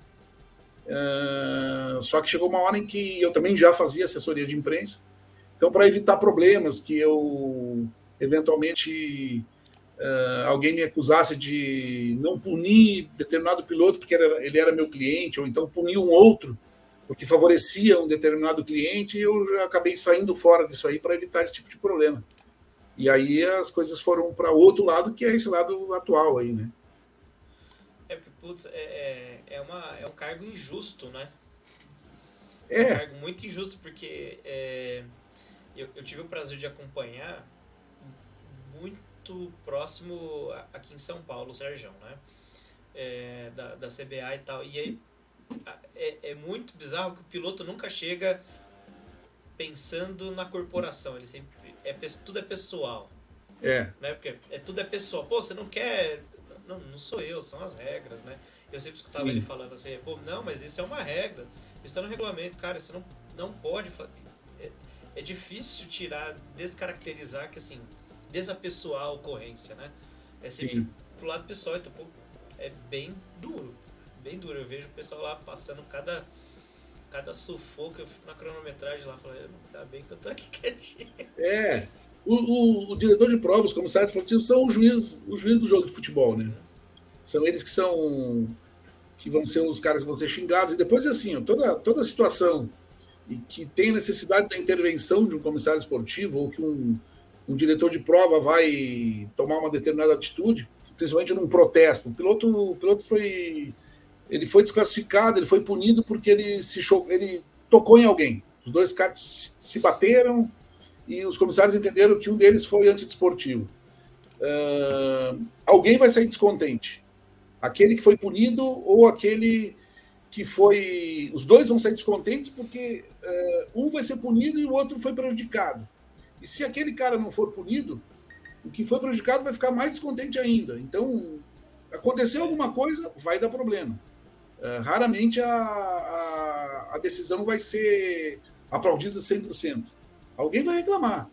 uh, só que chegou uma hora em que eu também já fazia assessoria de imprensa. Então, para evitar problemas que eu eventualmente uh, alguém me acusasse de não punir determinado piloto porque era, ele era meu cliente, ou então punir um outro porque favorecia um determinado cliente, eu já acabei saindo fora disso aí para evitar esse tipo de problema. E aí as coisas foram para outro lado, que é esse lado atual aí, né? É putz, é, é, é, uma, é um cargo injusto, né? É. é um cargo muito injusto, porque é, eu, eu tive o prazer de acompanhar muito próximo aqui em São Paulo, o Sérgio, né? É, da, da CBA e tal. E aí é, é muito bizarro que o piloto nunca chega pensando na corporação. Ele sempre. É, tudo é pessoal. É. Né? Porque é, tudo é pessoal. Pô, você não quer. Não, não sou eu, são as regras, né? Eu sempre escutava Sim. ele falando assim, pô, não, mas isso é uma regra. Isso está no regulamento, cara, você não, não pode fazer é difícil tirar, descaracterizar, que assim, desapessoar a ocorrência, né? É sempre Sim. pro lado pessoal, então, pô, é bem duro, bem duro. Eu vejo o pessoal lá passando cada, cada sufoco, eu fico na cronometragem lá, falando, tá bem que eu tô aqui quietinho. É, o, o, diretor de provas, como comissários esportivos, são os juízes, os juízes do jogo de futebol, né? São eles que são que vão ser os caras que vão ser xingados, e depois assim, toda, toda situação e que tem necessidade da intervenção de um comissário esportivo ou que um, um diretor de prova vai tomar uma determinada atitude, principalmente num protesto. O piloto, o piloto foi ele foi desclassificado, ele foi punido porque ele se ele tocou em alguém. Os dois caras se bateram e os comissários entenderam que um deles foi antidesportivo. Uh, alguém vai sair descontente. Aquele que foi punido ou aquele que foi. Os dois vão sair descontentes porque uh, um vai ser punido e o outro foi prejudicado. E se aquele cara não for punido, o que foi prejudicado vai ficar mais descontente ainda. Então, aconteceu alguma coisa, vai dar problema. Uh, raramente a, a, a, decisão vai ser aplaudida 100%. Alguém vai reclamar.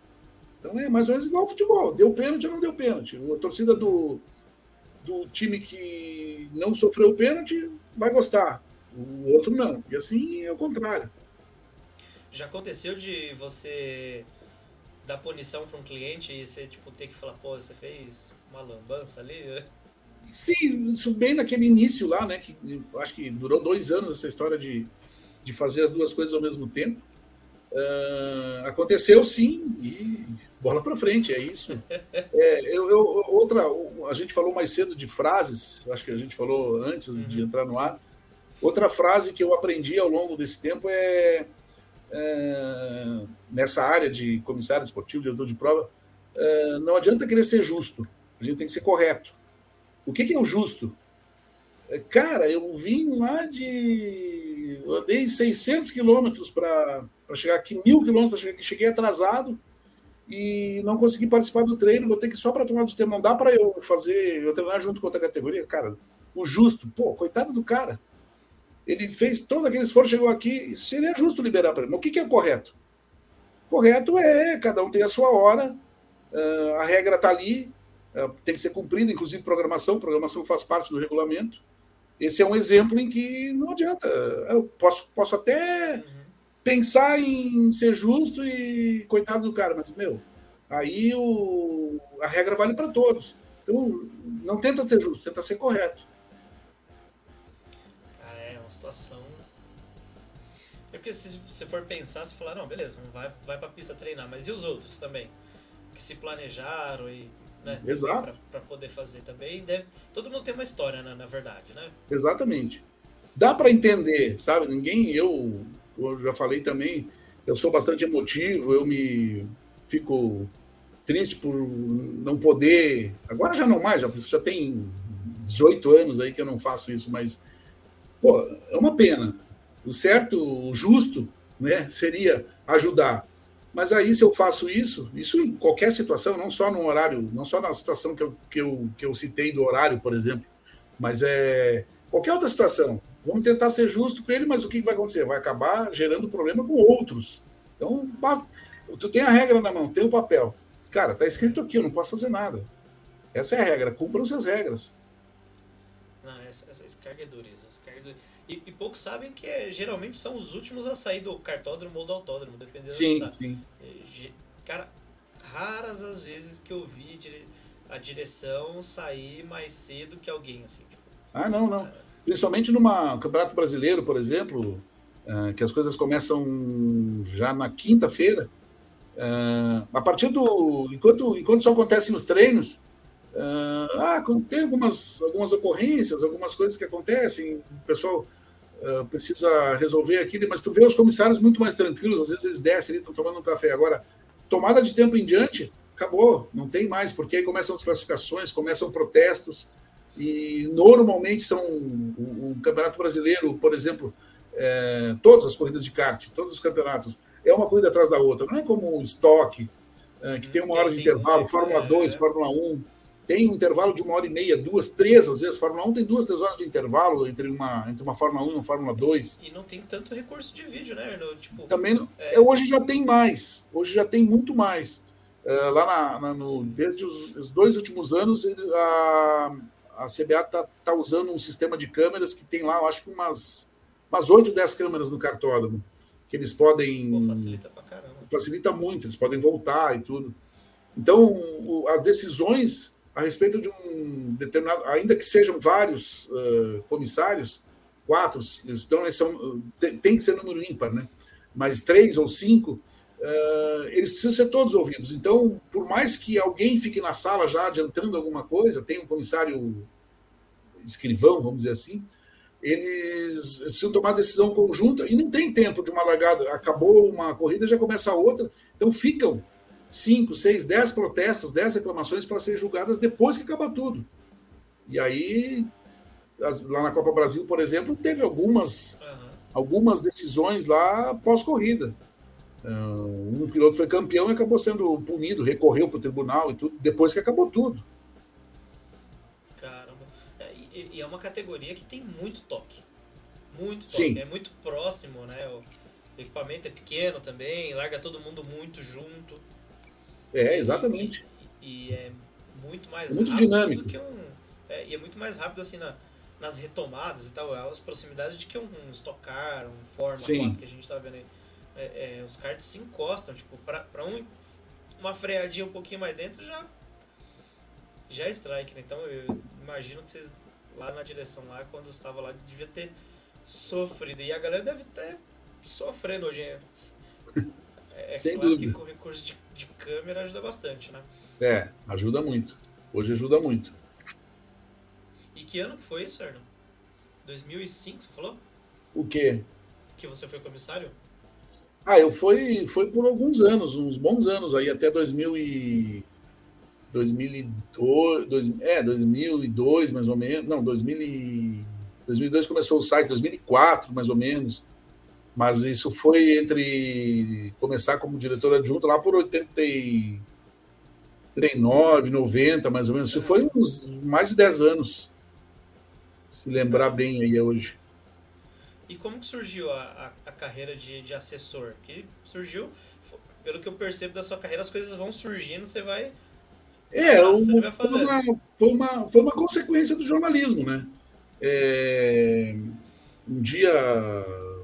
Então é mais ou menos igual ao futebol. Deu pênalti ou não deu pênalti. A torcida do, do time que não sofreu pênalti vai gostar o outro não. E assim é o contrário. Já aconteceu de você dar punição para um cliente e você tipo, ter que falar, pô, você fez uma lambança ali? Né? Sim, isso bem naquele início lá, né? Que acho que durou dois anos essa história de, de fazer as duas coisas ao mesmo tempo. Uh, aconteceu sim, e bola para frente, é isso. É, eu, eu, outra, a gente falou mais cedo de frases, acho que a gente falou antes uhum. de entrar no ar. Outra frase que eu aprendi ao longo desse tempo é, é nessa área de comissário esportivo, diretor de prova, é, não adianta querer ser justo, a gente tem que ser correto. O que, que é o justo? É, cara, eu vim lá de. Eu andei 600 quilômetros para chegar aqui, mil quilômetros para chegar aqui, cheguei atrasado e não consegui participar do treino, vou ter que só para tomar do tempo. Não dá para eu fazer, eu treinar junto com outra categoria. Cara, o justo, pô, coitado do cara. Ele fez todo aquele esforço, chegou aqui, seria justo liberar para ele. Mas o que, que é correto? Correto é, cada um tem a sua hora, uh, a regra está ali, uh, tem que ser cumprida, inclusive programação, programação faz parte do regulamento. Esse é um exemplo em que não adianta. Eu posso, posso até uhum. pensar em ser justo e coitado do cara, mas, meu, aí o, a regra vale para todos. Então, não tenta ser justo, tenta ser correto. Cara, é uma situação. É porque se você for pensar, você falar, não, beleza, vai, vai para pista treinar, mas e os outros também? Que se planejaram e né? Exato. Para poder fazer também. Deve, todo mundo tem uma história, né, na verdade, né? Exatamente. Dá para entender, sabe? Ninguém, eu, eu já falei também, eu sou bastante emotivo, eu me fico triste por não poder. Agora já não mais, já, já tem 18 anos aí que eu não faço isso, mas pô, é uma pena. O certo, o justo, né, seria ajudar. Mas aí, se eu faço isso, isso em qualquer situação, não só no horário, não só na situação que eu, que eu, que eu citei do horário, por exemplo, mas é qualquer outra situação. Vamos tentar ser justo com ele, mas o que vai acontecer? Vai acabar gerando problema com outros. Então, tu tem a regra na mão, tem o papel. Cara, tá escrito aqui, eu não posso fazer nada. Essa é a regra, cumpram-se as regras. Não, essa, essa carga é dureza. E, e, poucos sabem que é, geralmente são os últimos a sair do cartódromo ou do autódromo, dependendo sim, da Sim, Cara, raras as vezes que eu vi a direção sair mais cedo que alguém, assim. Tipo, ah, não, não. Cara... Principalmente numa Campeonato Brasileiro, por exemplo, uh, que as coisas começam já na quinta-feira. Uh, a partir do. Enquanto, enquanto isso acontece nos treinos, Uh, ah, tem algumas, algumas ocorrências, algumas coisas que acontecem, o pessoal uh, precisa resolver aquilo, mas tu vê os comissários muito mais tranquilos, às vezes eles descem ali, estão tomando um café. Agora, tomada de tempo em diante, acabou, não tem mais, porque aí começam as classificações, começam protestos, e normalmente são o, o Campeonato Brasileiro, por exemplo, é, todas as corridas de kart, todos os campeonatos, é uma corrida atrás da outra, não é como o estoque, é, que tem uma hora de intervalo, Fórmula 2, Fórmula 1 tem um intervalo de uma hora e meia, duas, três, às vezes. Fórmula 1 tem duas, três horas de intervalo entre uma, entre uma Fórmula 1 e uma Fórmula 2. E não tem tanto recurso de vídeo, né? Tipo, Também não, é... hoje já tem mais. Hoje já tem muito mais. É, lá na, na, no, desde os, os, dois últimos anos, a, a CBA está tá usando um sistema de câmeras que tem lá, eu acho que umas, umas 8, 10 câmeras no cartódromo. Que eles podem. Pô, facilita pra caramba. Facilita muito, eles podem voltar e tudo. Então, o, as decisões a respeito de um determinado, ainda que sejam vários uh, comissários, quatro, então são, tem, tem, que ser número ímpar, né? mas três ou cinco, uh, eles precisam ser todos ouvidos. Então, por mais que alguém fique na sala já adiantando alguma coisa, tem um comissário escrivão, vamos dizer assim, eles precisam tomar decisão conjunta e não tem tempo de uma largada. Acabou uma corrida, já começa a outra. Então ficam 5, 6, 10 protestos, 10 reclamações para serem julgadas depois que acaba tudo. E aí, lá na Copa Brasil, por exemplo, teve algumas, uhum. algumas decisões lá pós-corrida. Um piloto foi campeão e acabou sendo punido, recorreu para o tribunal e tudo, depois que acabou tudo. Caramba. É, e é uma categoria que tem muito toque. Muito toque. Sim. É muito próximo, né? O equipamento é pequeno também, larga todo mundo muito junto. É, exatamente. E, e, é muito mais é muito rápido dinâmico. do que um. É, e é muito mais rápido assim na, nas retomadas e tal, as proximidades de que um, um Stock Car, um Forma Sim. 4 que a gente tá vendo aí. É, é, os karts se encostam, tipo, pra, pra um, uma freadinha um pouquinho mais dentro já já é strike, né? Então eu imagino que vocês lá na direção lá, quando estava lá, devia ter sofrido. E a galera deve ter sofrendo hoje. É, é Sem claro dúvida. que com recurso de de câmera ajuda bastante, né? É, ajuda muito. Hoje ajuda muito. E que ano que foi isso, Arno? 2005, você falou? O quê? Que você foi comissário? Ah, eu fui, foi por alguns anos, uns bons anos aí, até 2000 e 2002, dois, é, 2002 mais ou menos, não, 2000 2002 começou o site, 2004 mais ou menos, mas isso foi entre começar como diretor adjunto lá por 89, 90 mais ou menos, isso foi uns mais de 10 anos, se lembrar bem aí hoje. E como que surgiu a, a, a carreira de, de assessor? Que surgiu, pelo que eu percebo da sua carreira, as coisas vão surgindo, você vai é, foi, uma, foi, uma, foi uma consequência do jornalismo, né? É, um dia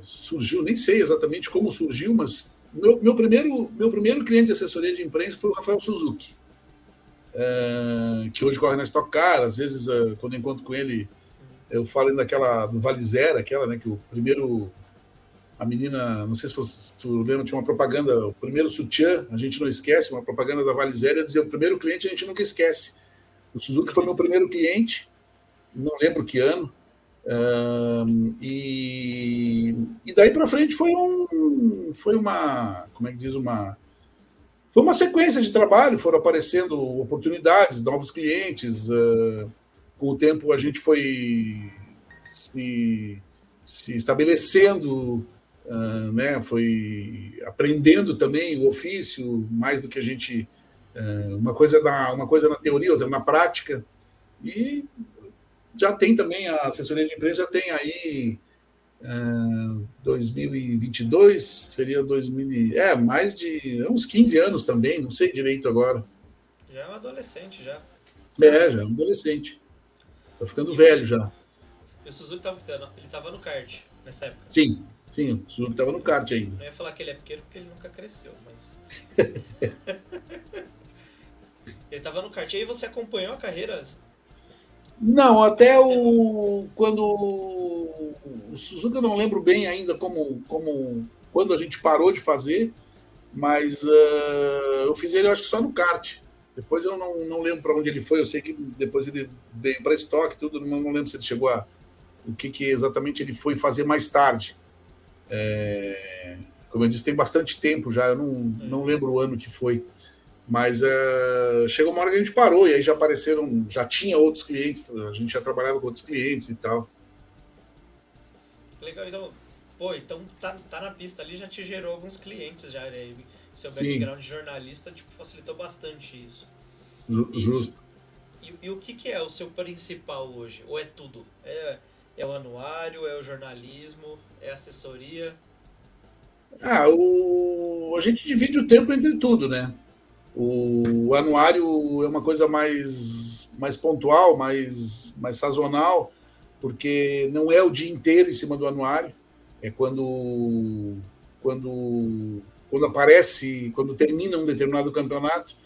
surgiu, nem sei exatamente como surgiu, mas meu, meu, primeiro, meu primeiro cliente de assessoria de imprensa foi o Rafael Suzuki, é, que hoje corre na Stock Car. Às vezes, é, quando encontro com ele, eu falo daquela do Valizera, aquela, né, que o primeiro a menina, não sei se você, tu lembra, tinha uma propaganda, o primeiro sutiã, a gente não esquece, uma propaganda da Valizera, dizia, o primeiro cliente a gente nunca esquece. O Suzuki foi meu primeiro cliente, não lembro que ano, um, e, e daí para frente foi um, foi uma, como é que diz, uma, foi uma sequência de trabalho, foram aparecendo oportunidades, novos clientes, uh, com o tempo a gente foi se, se estabelecendo uh, né, foi aprendendo também o ofício, mais do que a gente. Uh, uma, coisa na, uma coisa na teoria, outra na prática. E já tem também, a assessoria de imprensa já tem aí. Uh, 2022 seria 2000, é mais de uns 15 anos também, não sei direito agora. Já é um adolescente já. É, já é um adolescente. Tá ficando e velho já. E o Suzuki tava, ele estava no kart nessa época. Sim, Sim, o Suzuki estava no kart ainda. Não ia falar que ele é pequeno porque ele nunca cresceu, mas. ele estava no kart. E aí você acompanhou a carreira? Não, até o. Quando. O Suzuki eu não lembro bem ainda como. como quando a gente parou de fazer, mas uh, eu fiz ele, acho que só no kart. Depois eu não, não lembro para onde ele foi. Eu sei que depois ele veio para estoque, tudo. Não, não lembro se ele chegou a. O que, que exatamente ele foi fazer mais tarde. É, como eu disse, tem bastante tempo já, eu não, não lembro o ano que foi. Mas é, chegou uma hora que a gente parou e aí já apareceram, já tinha outros clientes, a gente já trabalhava com outros clientes e tal. Legal, então, pô, então tá, tá na pista ali, já te gerou alguns clientes já, né? Seu Sim. background de jornalista tipo, facilitou bastante isso. Justo. E, e, e, o que, que é o seu principal hoje? Ou é tudo? É, é o anuário, é o jornalismo, é a assessoria? Ah, o... a gente divide o tempo entre tudo, né? O anuário é uma coisa mais, mais pontual, mais, mais sazonal, porque não é o dia inteiro em cima do anuário. É quando, quando, quando aparece, quando termina um determinado campeonato.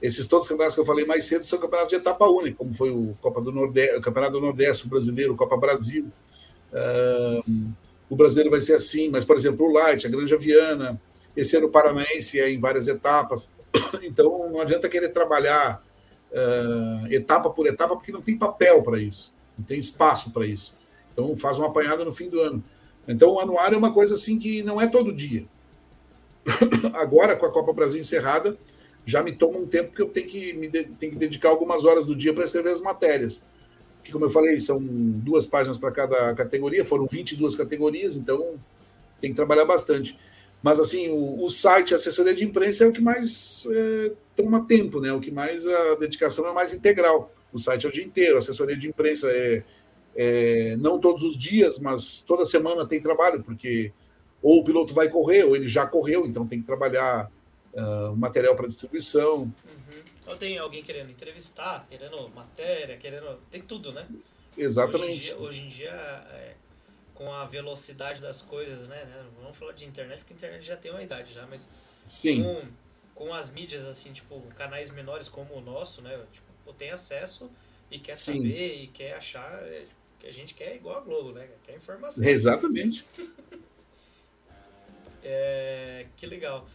Esses todos os campeonatos que eu falei mais cedo são campeonatos de etapa única, como foi o Copa do Nordeste, o Campeonato do Nordeste, o Brasileiro, o Copa Brasil. Uh, o brasileiro vai ser assim, mas, por exemplo, o Light, a Granja Viana, esse ano o Paranaense é em várias etapas. Então, não adianta querer trabalhar uh, etapa por etapa, porque não tem papel para isso, não tem espaço para isso. Então, faz uma apanhada no fim do ano. Então, o anuário é uma coisa assim que não é todo dia. Agora, com a Copa Brasil encerrada, já me toma um tempo que eu tenho que, me de, tenho que dedicar algumas horas do dia para escrever as matérias. Que, como eu falei, são duas páginas para cada categoria, foram 22 categorias, então tem que trabalhar bastante. Mas, assim, o, o site, a assessoria de imprensa é o que mais é, toma tempo, né? O que mais a dedicação é mais integral. O site é o dia inteiro, a assessoria de imprensa é, é não todos os dias, mas toda semana tem trabalho, porque ou o piloto vai correr, ou ele já correu, então tem que trabalhar uh, material para distribuição. Uhum. Ou tem alguém querendo entrevistar, querendo matéria, querendo. Tem tudo, né? Exatamente. Hoje em dia, hoje em dia é, com a velocidade das coisas, né? Vamos falar de internet, porque a internet já tem uma idade já, mas. Sim. Com, com as mídias, assim, tipo, canais menores como o nosso, né? Tipo, tem acesso e quer Sim. saber e quer achar. É, que a gente quer igual a Globo, né? Quer informação. Exatamente. é, que legal.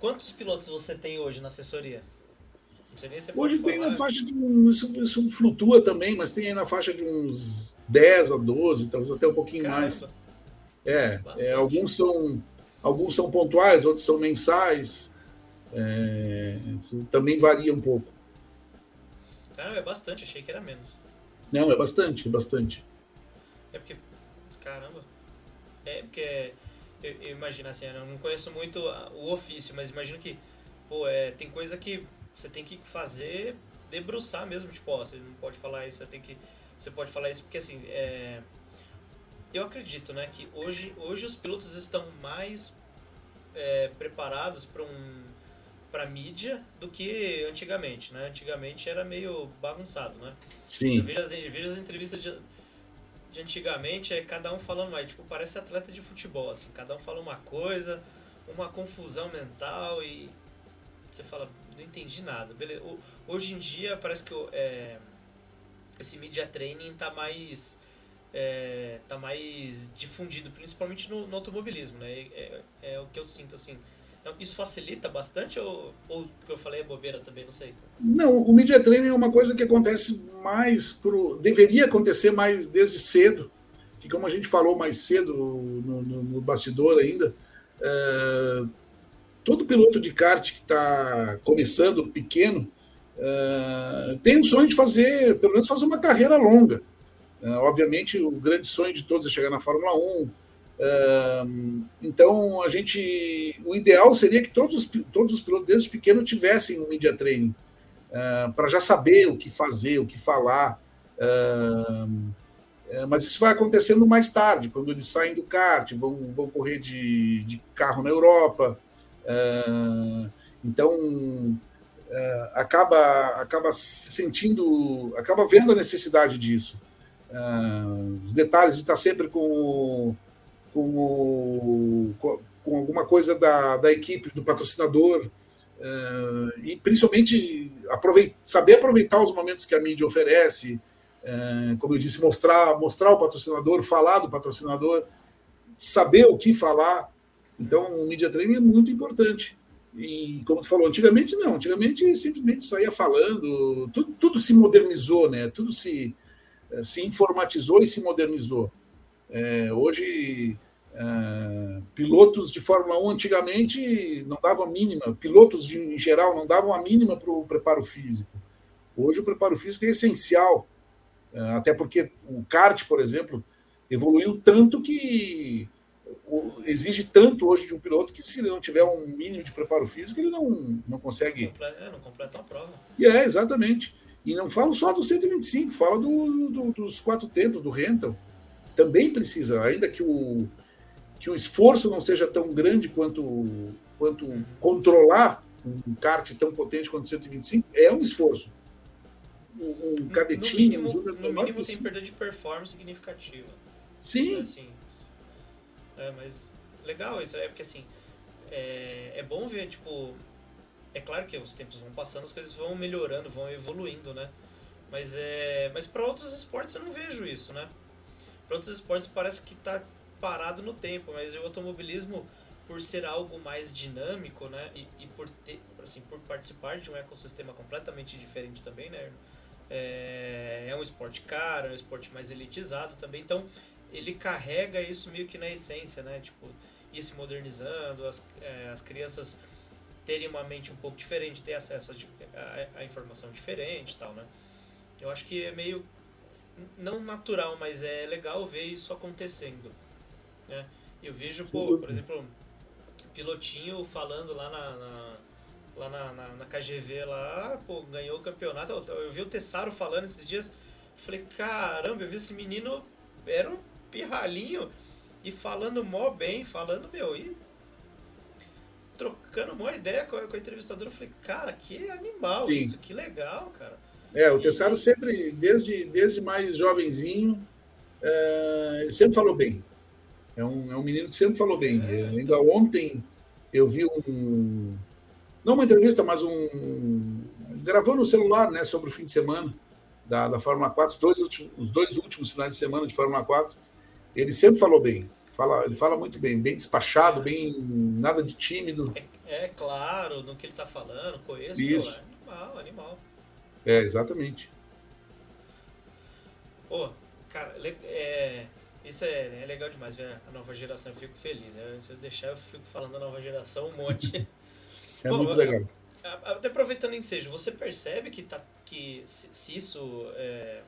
Quantos pilotos você tem hoje na assessoria? Hoje tem na faixa de um, isso, isso, flutua também, mas tem aí na faixa de uns 10 a 12, talvez até um pouquinho Caramba. mais. É, é, alguns são alguns são pontuais, outros são mensais. É, também varia um pouco. Caramba, é bastante, achei que era menos. Não, é bastante, é bastante. É porque, caramba, é porque, eu, eu imagino assim, eu não conheço muito o ofício, mas imagino que, pô, é, tem coisa que você tem que fazer, debruçar mesmo, tipo, ó, você não pode falar isso, você tem que, você pode falar isso porque assim, é, eu acredito, né, que hoje, hoje os pilotos estão mais é, preparados para um para mídia do que antigamente, né? Antigamente era meio bagunçado, né? Sim. Eu vejo as, eu vejo as entrevistas de, de antigamente, é cada um falando mais, tipo, parece atleta de futebol, assim, cada um fala uma coisa, uma confusão mental e você fala, não entendi nada. Beleza. Hoje em dia parece que é, esse media training tá mais é, tá mais difundido, principalmente no, no automobilismo, né? É, é, é, o que eu sinto assim. Então, isso facilita bastante ou, ou o que eu falei é bobeira também, não sei. Não, o media training é uma coisa que acontece mais pro, deveria acontecer mais desde cedo, que como a gente falou mais cedo no, no, no bastidor ainda, é, todo piloto de kart que está começando pequeno é, tem o sonho de fazer, pelo menos fazer uma carreira longa. É, obviamente, o grande sonho de todos é chegar na Fórmula 1. É, então, a gente, o ideal seria que todos os, todos os pilotos desde pequeno tivessem um media training para já saber o que fazer, o que falar. mas isso vai acontecendo mais tarde, quando eles saem do kart, vão, vão correr de, de carro na Europa. Então, acaba, acaba se sentindo, acaba vendo a necessidade disso. Uh, os detalhes de estar sempre com, com, com alguma coisa da, da equipe, do patrocinador, e principalmente aproveitar, saber aproveitar os momentos que a mídia oferece, como eu disse, mostrar, mostrar o patrocinador, falar do patrocinador, saber o que falar. Então, o media training é muito importante. E como tu falou, antigamente não, antigamente simplesmente saía falando, tudo, tudo se modernizou, né? Tudo se, se informatizou e se modernizou. É, hoje, é, pilotos de Fórmula 1 antigamente não davam a mínima, pilotos de, em geral não davam a mínima para o preparo físico. Hoje o preparo físico é essencial, é, até porque o kart, por exemplo, evoluiu tanto que exige tanto hoje de um piloto que se ele não tiver um mínimo de preparo físico, ele não, não consegue. É, não completa a prova. E é, exatamente. E não falo só do 125, falo do, do, dos quatro tempos, do rental. Também precisa, ainda que o, que o esforço não seja tão grande quanto, quanto uhum. controlar um kart tão potente quanto o 125, é um esforço. Um, um cadetinho, no mínimo, um no mínimo tem perda de performance significativa. Sim. Assim, é, mas legal isso, é porque assim, é, é bom ver, tipo, é claro que os tempos vão passando, as coisas vão melhorando, vão evoluindo, né? Mas é, mas para outros esportes eu não vejo isso, né? Para outros esportes parece que está parado no tempo, mas o automobilismo por ser algo mais dinâmico, né? E, e por ter, assim, por participar de um ecossistema completamente diferente também, né? É, é um esporte caro, é um esporte mais elitizado também, então ele carrega isso meio que na essência, né? Tipo, ir se modernizando, as, é, as crianças terem uma mente um pouco diferente, ter acesso a, a, a, informação diferente e tal, né? Eu acho que é meio, não natural, mas é legal ver isso acontecendo, né? Eu vejo, pô, por exemplo, pilotinho falando lá na, na lá na, na, na, KGV lá, pô, ganhou o campeonato. Eu, eu vi o Tessaro falando esses dias, falei, caramba, eu vi esse menino, era um pirralhinho e falando mó bem, falando, meu, e trocando uma ideia com a, com a entrevistadora. Eu falei, cara, que animal Sim. isso, que legal, cara. É, o Tessaro sempre, desde, desde mais jovenzinho, é, sempre falou bem. É um, é um menino que sempre falou bem. É. Ainda ontem eu vi um. Não uma entrevista, mas um. Gravou no celular, né, sobre o fim de semana da, da Fórmula 4, os dois, os dois últimos finais de semana de Fórmula 4. Ele sempre falou bem. Fala, ele fala muito bem, bem despachado, bem nada de tímido. É, é claro no que ele está falando, conheço. Isso. Pô, é animal, animal. É, exatamente. Pô, cara, é, isso é, é, legal demais ver a nova geração. Eu fico feliz. Né? Se eu deixar, eu fico falando da nova geração um monte. é Bom, muito legal. até aproveitando em seja, você percebe que, tá, que se, se isso. É,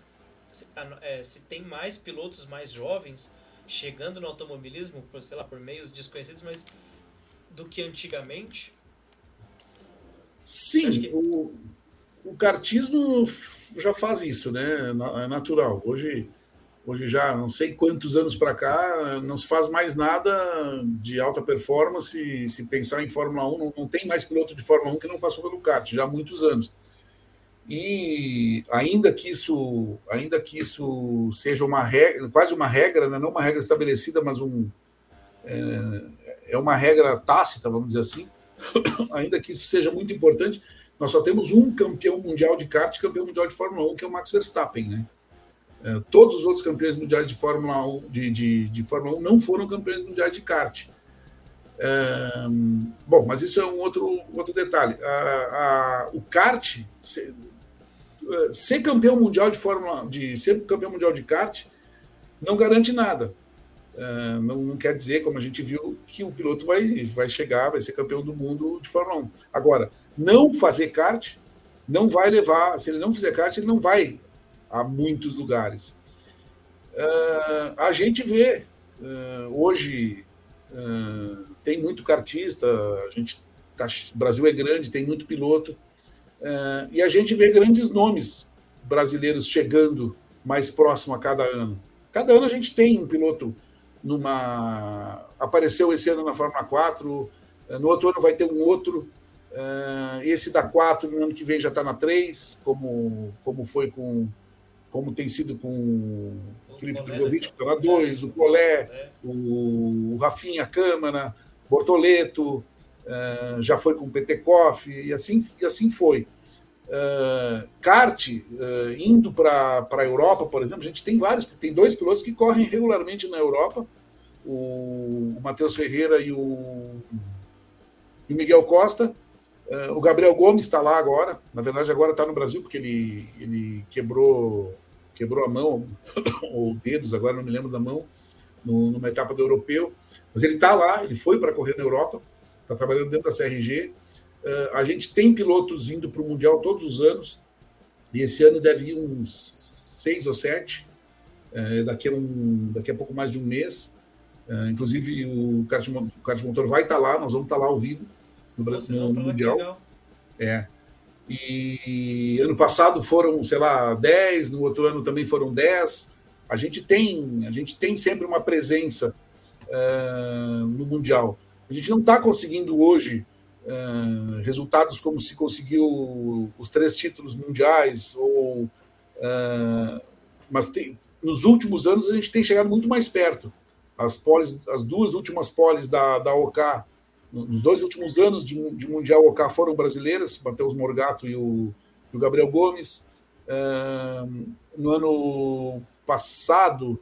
se, é, se, tem mais pilotos mais jovens chegando no automobilismo, por, sei lá, por meios desconhecidos, mas do que antigamente? Sim, que... o, o kartismo já faz isso, né? É natural. Hoje Hoje já não sei quantos anos para cá não se faz mais nada de alta performance. Se pensar em Fórmula 1, não, não, tem mais piloto de Fórmula 1 que não passou pelo kart, já há muitos anos. E ainda que isso, ainda que isso seja uma regra, quase uma regra, né? não uma regra estabelecida, mas um é, é uma regra tácita, vamos dizer assim. ainda que isso seja muito importante, nós só temos um campeão mundial de kart, campeão mundial de Fórmula 1, que é o Max Verstappen, né? É, todos os outros campeões mundiais de Fórmula 1, de, de, de Fórmula 1 não foram campeões mundiais de kart. É, bom, mas isso é um outro, outro detalhe. A, a, o kart, ser, é, ser, campeão mundial de Fórmula de ser campeão mundial de kart não garante nada. É, não, não, quer dizer, como a gente viu, que o piloto vai, vai chegar, vai ser campeão do mundo de Fórmula 1. Agora, não fazer kart não vai levar, se ele não fizer kart, ele não vai a muitos lugares. Uh, a gente vê uh, hoje uh, tem muito cartista, a gente tá, o Brasil é grande, tem muito piloto e a gente vê grandes nomes brasileiros chegando mais próximo a cada ano. Cada ano a gente tem um piloto numa apareceu esse ano na Fórmula 4, no outro ano vai ter um outro. esse da 4 no ano que vem já está na 3, como, como foi com como tem sido com o Felipe Drogovic, que está na 2, o Colé, é. o, Rafinha Câmara, Bortoleto, uh, já foi com Petekoff, e assim, e assim foi. Uh, kart, uh, indo para a Europa, por exemplo, a gente tem vários, tem dois pilotos que correm regularmente na Europa, o, o Matheus Ferreira e o, e o Miguel Costa, Uh, o Gabriel Gomes está lá agora. Na verdade, agora está no Brasil, porque ele, ele quebrou quebrou a mão, ou dedos, agora não me lembro da mão, no, numa etapa do europeu. Mas ele está lá, ele foi para correr na Europa, está trabalhando dentro da CRG. Uh, eh, a gente tem pilotos indo para o Mundial todos os anos, e esse ano deve ir uns seis ou sete, uh, daqui, a um, daqui a pouco mais de um mês. Uh, inclusive, o kart, o kart motor vai estar tá lá, nós vamos estar tá lá ao vivo no, no, no Mundial. É. E ano passado foram, sei lá, 10, no outro ano também foram 10. A gente tem, a gente tem sempre uma presença uh, no Mundial. A gente não está conseguindo hoje uh, resultados como se conseguiu os três títulos mundiais, ou, uh, mas tem, nos últimos anos a gente tem chegado muito mais perto. As, polis, as duas últimas poles da, da OK nos dois últimos anos de, de Mundial OK foram brasileiras, Matheus Morgato e o, e o Gabriel Gomes. no ano passado,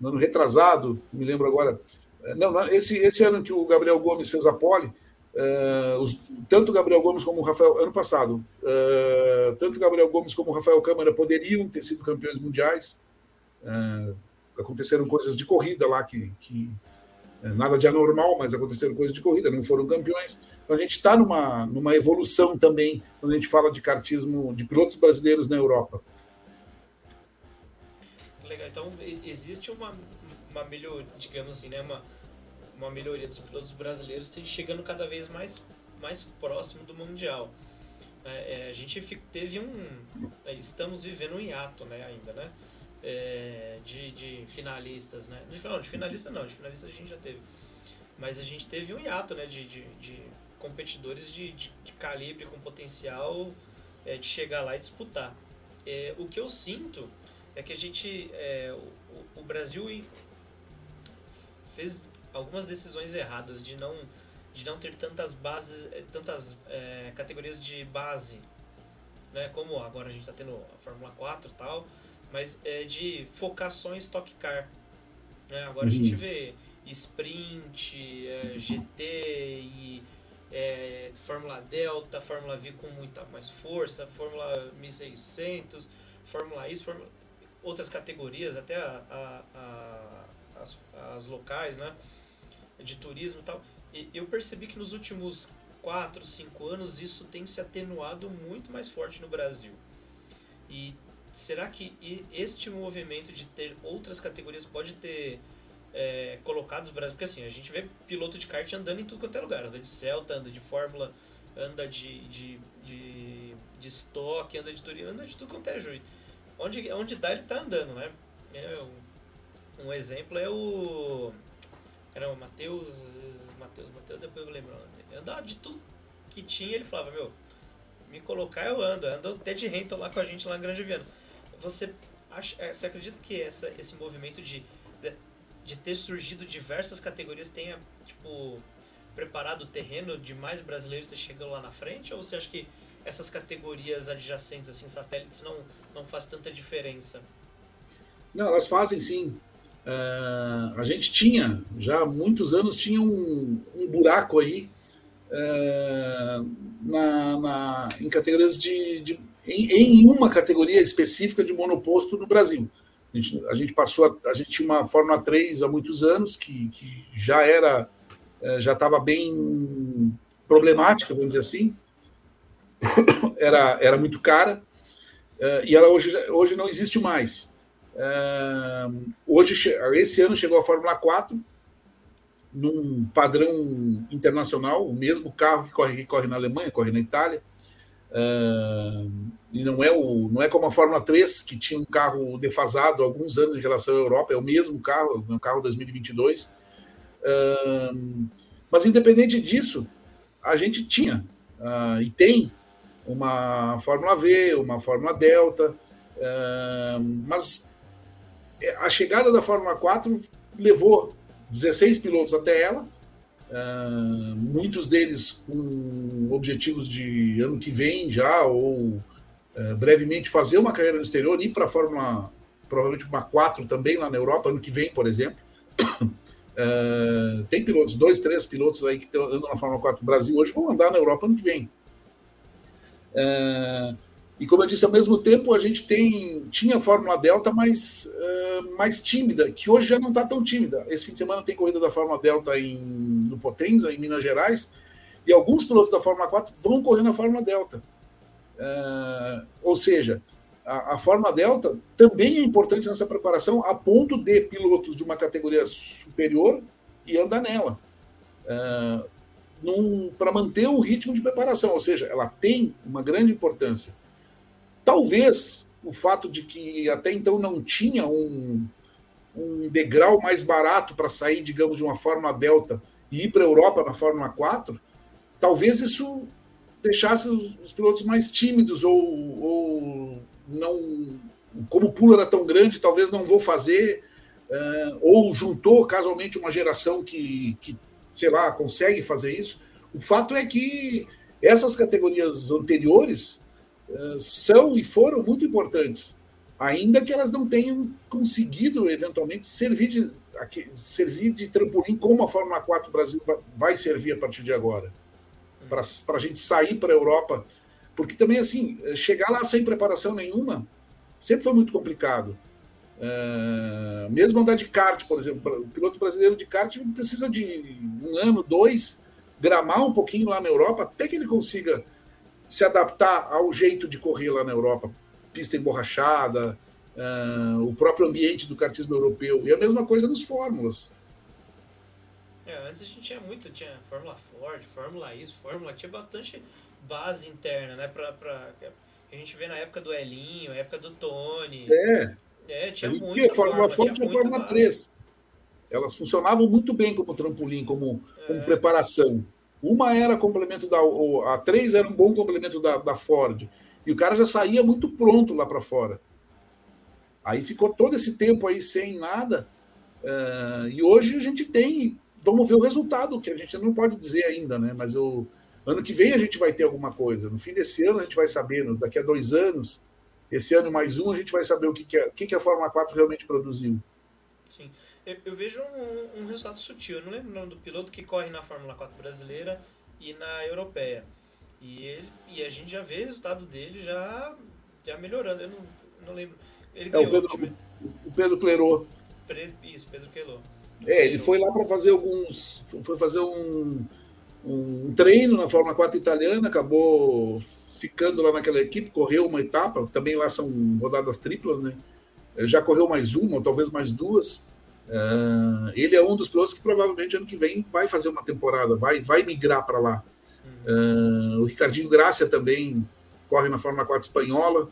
no ano retrasado, me lembro agora, eh, não, esse, esse ano que o Gabriel Gomes fez a pole, uh, os, tanto o Gabriel Gomes como o Rafael, ano passado, uh, tanto o Gabriel Gomes como o Rafael Câmara poderiam ter sido campeões mundiais. Uh, aconteceram coisas de corrida lá que, que nada de anormal, mas aconteceram coisas de corrida, não foram campeões. Então a gente está numa, numa evolução também quando a gente fala de kartismo de pilotos brasileiros na Europa. Legal, então existe uma, uma melhoria, digamos assim, né? uma, uma melhoria dos pilotos brasileiros chegando cada vez mais, mais próximo do Mundial. É, é a gente teve um. É, estamos vivendo um hiato né, ainda, né? é, de, de finalistas, né? Não, de finalista não, de finalista a gente já teve. Mas a gente teve um hiato, né? De, de, de competidores de, de, de, calibre, com potencial é, de chegar lá e disputar. É, o que eu sinto é que a gente, o, o, Brasil fez algumas decisões erradas de não, de não ter tantas bases, é, tantas é, categorias de base, né? Como agora a gente está tendo a Fórmula 4 e tal, mas é de focar só em Stock Car. Né? Agora uhum. a gente vê Sprint, é, GT e é, Fórmula Delta, Fórmula V com muita mais força, Fórmula 1600, Fórmula Is, Fórmula... outras categorias, até a, a, a, as, as locais, né? de turismo e tal. E eu percebi que nos últimos 4, 5 anos, isso tem se atenuado muito mais forte no Brasil. E será que este movimento de ter outras categorias pode ter é, colocado o Brasil? Porque assim, a gente vê piloto de kart andando em tudo quanto é lugar. Anda de Celta, anda de Fórmula, anda de, de, de, de estoque, anda de turismo, anda de tudo quanto é jeito. Onde, onde dá, ele tá andando, né? É, um exemplo é o. Era o Matheus. Matheus, Matheus, depois eu lembro. Ele andava de tudo que tinha, ele falava, meu, me colocar eu ando, ando até de renta lá com a gente lá em Grande Viana. Você, acha, é, você acredita que essa, esse movimento de, de, de ter surgido diversas categorias tenha, tipo, preparado o terreno de mais brasileiros que chegam lá na frente? Ou você acha que essas categorias adjacentes, assim, satélites, não, não faz tanta diferença? Não, elas fazem sim. Uh, a gente tinha, já há muitos anos, tinha um, um buraco aí uh, na, na, em categorias de. de em, em, uma categoria específica de monoposto no Brasil. A gente, a gente passou, a, a, gente tinha uma Fórmula 3 há muitos anos, que, que já era, uh, já estava bem problemática, vamos dizer assim. Era, era muito cara, e ela hoje, hoje não existe mais. Hoje, esse ano chegou a Fórmula 4 num padrão internacional, o mesmo carro que corre, que corre na Alemanha, corre na Itália. Uh, e não é, o, não é como a Fórmula 3, que tinha um carro defasado há alguns anos em relação à Europa, é o mesmo carro, é um carro 2022. Uh, mas, independente disso, a gente tinha uh, e tem uma Fórmula V, uma Fórmula Delta, mas a chegada da Fórmula 4 levou 16 pilotos até ela, uh, muitos deles com objetivos de ano que vem já, ou uh, brevemente fazer uma carreira no exterior, ir para a Fórmula, provavelmente uma 4 também lá na Europa, ano que vem, por exemplo. Uh, tem pilotos, dois, três pilotos aí que andam na Fórmula 4 do Brasil hoje vão andar na Europa ano que vem. Uh, e como eu disse, ao mesmo tempo a gente tem tinha a Fórmula Delta mais, uh, mais tímida, que hoje já não está tão tímida. Esse fim de semana tem corrida da Fórmula Delta em, no Potenza, em Minas Gerais, e alguns pilotos da Fórmula 4 vão correr na Fórmula Delta. Uh, ou seja, a, a Fórmula Delta também é importante nessa preparação, a ponto de pilotos de uma categoria superior e andar nela. Uh, para manter o ritmo de preparação, ou seja, ela tem uma grande importância. Talvez o fato de que até então não tinha um, um degrau mais barato para sair, digamos, de uma Fórmula Delta e ir para a Europa na Fórmula 4, talvez isso deixasse os, os pilotos mais tímidos ou, ou, não. Como o pulo era tão grande, talvez não vou fazer. Uh, ou juntou casualmente uma geração que, que, sei lá, consegue fazer isso. O fato é que essas categorias anteriores são e foram muito importantes, ainda que elas não tenham conseguido eventualmente servir de, servir de trampolim como a Fórmula 4 Brasil vai servir a partir de agora, para a gente sair para a Europa, porque também assim chegar lá sem preparação nenhuma sempre foi muito complicado. Uh, mesmo andar de kart, por exemplo, o piloto brasileiro de kart precisa de um ano, dois, gramar um pouquinho lá na Europa até que ele consiga se adaptar ao jeito de correr lá na Europa, pista emborrachada, uh, o próprio ambiente do kartismo europeu. E a mesma coisa nos fórmulas. É, antes a gente tinha muito, tinha Fórmula Ford, Fórmula isso, Fórmula, tinha bastante base interna, né? Pra, pra, a gente vê na época do Elinho, época do Tony. É. É, tinha muito. Tinha Fórmula Ford tinha Fórmula base. 3. Elas funcionavam muito bem como trampolim, como, como é. preparação. Uma era complemento da. A 3 era um bom complemento da, da Ford. E o cara já saía muito pronto lá para fora. Aí ficou todo esse tempo aí sem nada. Uh, e hoje a gente tem. Vamos ver o resultado, que a gente não pode dizer ainda, né? Mas o ano que vem a gente vai ter alguma coisa. No fim desse ano a gente vai saber, daqui a dois anos, esse ano mais um, a gente vai saber o que, que, é, o que, que a Fórmula 4 realmente produziu. Sim eu, eu vejo um, um, resultado sutil. Eu não lembro o nome do piloto que corre na Fórmula 4 brasileira e na europeia. E, ele, e a gente já vê o resultado dele já, já melhorando. Eu não, não lembro. Ele é, o Pedro, o Pedro Clerô. Isso, Pedro Clerô. É, ele foi lá para fazer alguns. Foi fazer um, um treino na Fórmula 4 italiana, acabou ficando lá naquela equipe, correu uma etapa, também lá são rodadas triplas, né? Já correu mais uma, ou talvez mais duas. Uh, ele é um dos pilotos que provavelmente ano que vem vai fazer uma temporada, vai, vai migrar para lá. Uh, o Ricardinho Gracia também corre na Fórmula 4 espanhola.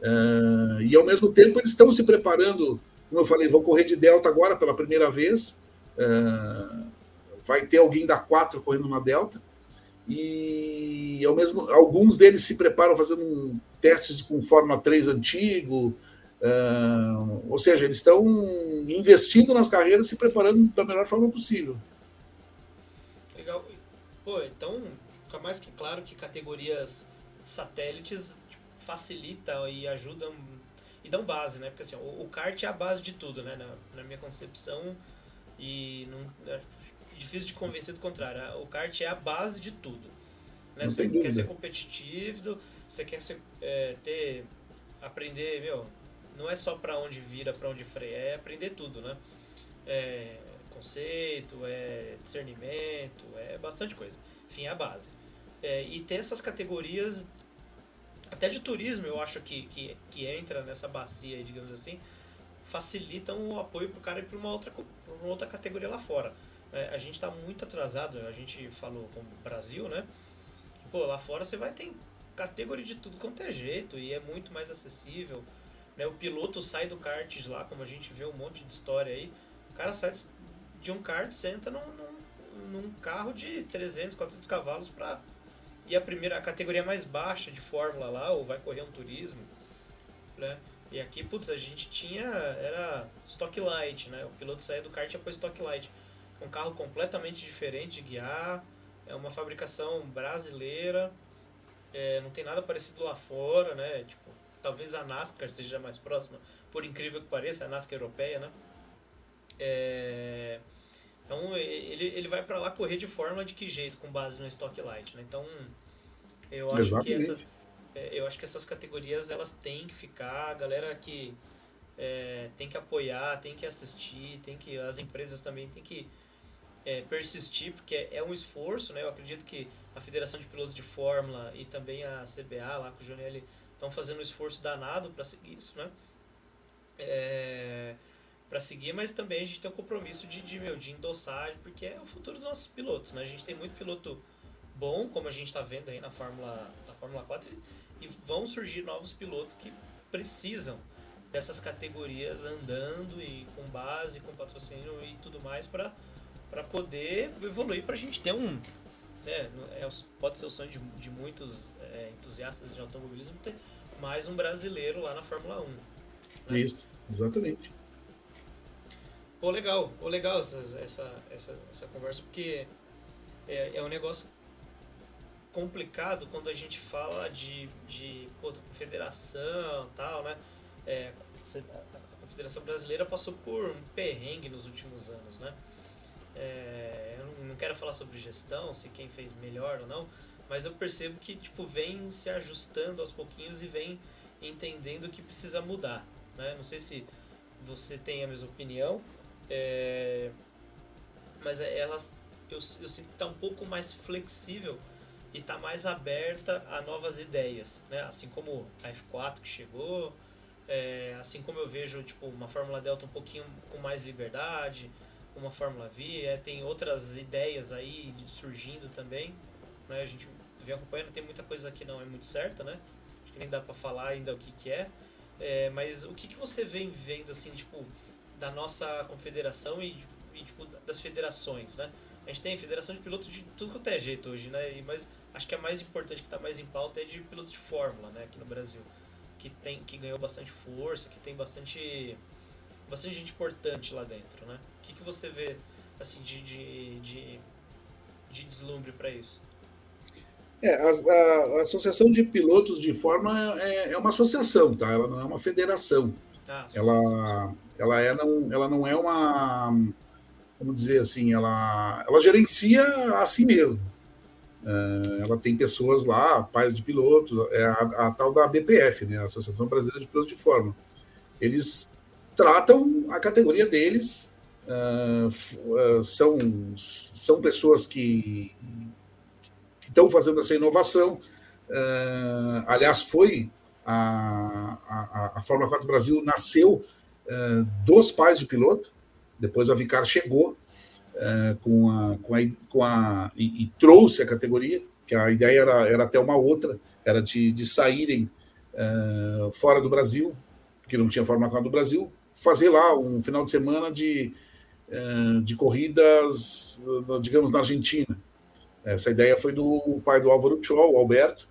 Uh, e ao mesmo tempo eles estão se preparando, como eu falei, vou correr de Delta agora pela primeira vez. vai ter alguém da 4 correndo na Delta. E ao mesmo alguns deles se preparam fazendo testes com Fórmula 3 antigo, Uh, ou seja, eles estão investindo nas carreiras, se preparando da melhor forma possível. Legal. Pô, então fica mais que claro que categorias satélites tipo, facilitam e ajudam e dão base, né? Porque assim, o, o kart é a base de tudo, né? Na, na minha concepção e não, é difícil de convencer do contrário. O kart é a base de tudo. Né? Você quer ser competitivo, você quer ser, é, ter aprender, meu, não é só para onde vira, para onde freia, é aprender tudo, né? É conceito, é discernimento, é bastante coisa. Enfim, é a base. É, e ter essas categorias, até de turismo, eu acho que, que, que entra nessa bacia, digamos assim, facilitam o apoio para o cara ir para uma outra, uma outra categoria lá fora. É, a gente está muito atrasado, a gente falou como Brasil, né? Pô, lá fora você vai ter categoria de tudo quanto é jeito e é muito mais acessível. Né? O piloto sai do kart lá, como a gente vê um monte de história aí. O cara sai de um kart, senta num, num, num carro de 300, 400 cavalos para ir a primeira a categoria mais baixa de fórmula lá, ou vai correr um turismo, né? E aqui, putz, a gente tinha era stock light, né? O piloto saía do kart e para stock light. Um carro completamente diferente de guiar, é uma fabricação brasileira, é, não tem nada parecido lá fora, né? Tipo, talvez a NASCAR seja mais próxima, por incrível que pareça, a NASCAR europeia, né? É, então ele, ele vai para lá correr de forma de que jeito, com base no Stock Light, né? Então eu acho Exatamente. que essas é, eu acho que essas categorias elas têm que ficar, a galera que é, tem que apoiar, tem que assistir, tem que as empresas também tem que é, persistir, porque é um esforço, né? Eu acredito que a Federação de Pilotos de Fórmula e também a CBA lá com o Jonelli estão fazendo um esforço danado para seguir isso, né? É, para seguir, mas também a gente tem um compromisso de, de, meu, de endossar, porque é o futuro dos nossos pilotos, né? A gente tem muito piloto bom, como a gente está vendo aí na Fórmula, na Fórmula 4, e, e vão surgir novos pilotos que precisam dessas categorias andando e com base, com patrocínio e tudo mais para poder evoluir, para a gente ter um. Né, é, pode ser o sonho de, de muitos é, entusiastas de automobilismo ter mais um brasileiro lá na Fórmula 1. Né? Isso, exatamente. Pô, legal, pô, legal essa, essa, essa, essa conversa, porque é, é um negócio complicado quando a gente fala de, de pô, federação tal, né? É, a Federação Brasileira passou por um perrengue nos últimos anos, né? É, eu não quero falar sobre gestão, se quem fez melhor ou não, mas eu percebo que tipo vem se ajustando aos pouquinhos e vem entendendo que precisa mudar. Né? Não sei se você tem a mesma opinião, é, mas elas eu, eu sinto que está um pouco mais flexível e está mais aberta a novas ideias, né? Assim como a F4 que chegou, é, assim como eu vejo tipo uma Fórmula Delta um pouquinho com mais liberdade, uma Fórmula V, é, tem outras ideias aí surgindo também, né? A gente vem acompanhando, tem muita coisa que não é muito certa, né? Acho que nem dá para falar ainda o que, que é, é, mas o que, que você vem vendo, assim, tipo, da nossa confederação e, e tipo, das federações, né? A gente tem federação de pilotos de tudo quanto é jeito hoje, né? E, mas acho que a mais importante, que está mais em pauta, é de pilotos de Fórmula, né? Aqui no Brasil. Que, tem, que ganhou bastante força, que tem bastante, bastante gente importante lá dentro, né? que, que você vê assim de, de, de, de deslumbre para isso? É, a, a, a, Associação de Pilotos de Forma é, é, uma associação, tá? Ela não é uma federação. Ah, ela, ela, é, não, ela não é uma, vamos dizer assim, ela, ela gerencia a si mesmo. É, ela tem pessoas lá, pais de pilotos, é a, a, tal da BPF, né? Associação Brasileira de Pilotos de Forma. Eles tratam a categoria deles Uh, são, são pessoas que que estão fazendo essa inovação. Uh, aliás, foi a, a, a Fórmula 4 Brasil nasceu uh, dos pais de piloto, depois a Vicar chegou com a, com a, com a e, e, trouxe a categoria, que a ideia era, era até uma outra, era de, de saírem fora do Brasil, porque não tinha Fórmula 4 do Brasil, fazer lá um final de semana de, de corridas, digamos, na Argentina. Essa ideia foi do pai do Álvaro Tchol, o Alberto,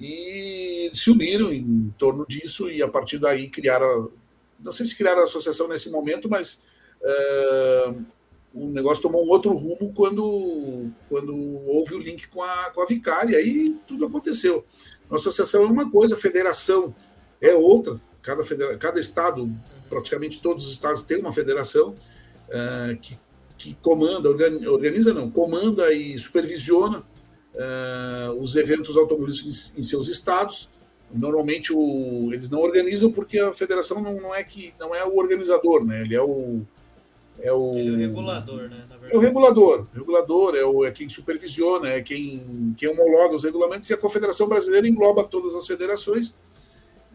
e se uniram em torno disso e a partir daí criaram, não sei se criaram a associação nesse momento, mas uh, o negócio tomou um outro rumo quando, quando houve o link com a, com a Vicária, e tudo aconteceu. A associação é uma coisa, a federação é outra, cada, federa cada estado, praticamente todos os estados têm uma federação uh, que, que comanda, organiza não, comanda e supervisiona uh, os eventos automobilísticos em, seus estados. Normalmente o, eles não organizam porque a federação não, não, é que não é o organizador, né? Ele é o é o, Ele é o regulador, né? É o regulador, regulador é, o, é quem supervisiona, é quem, quem homologa os regulamentos e a Confederação Brasileira engloba todas as federações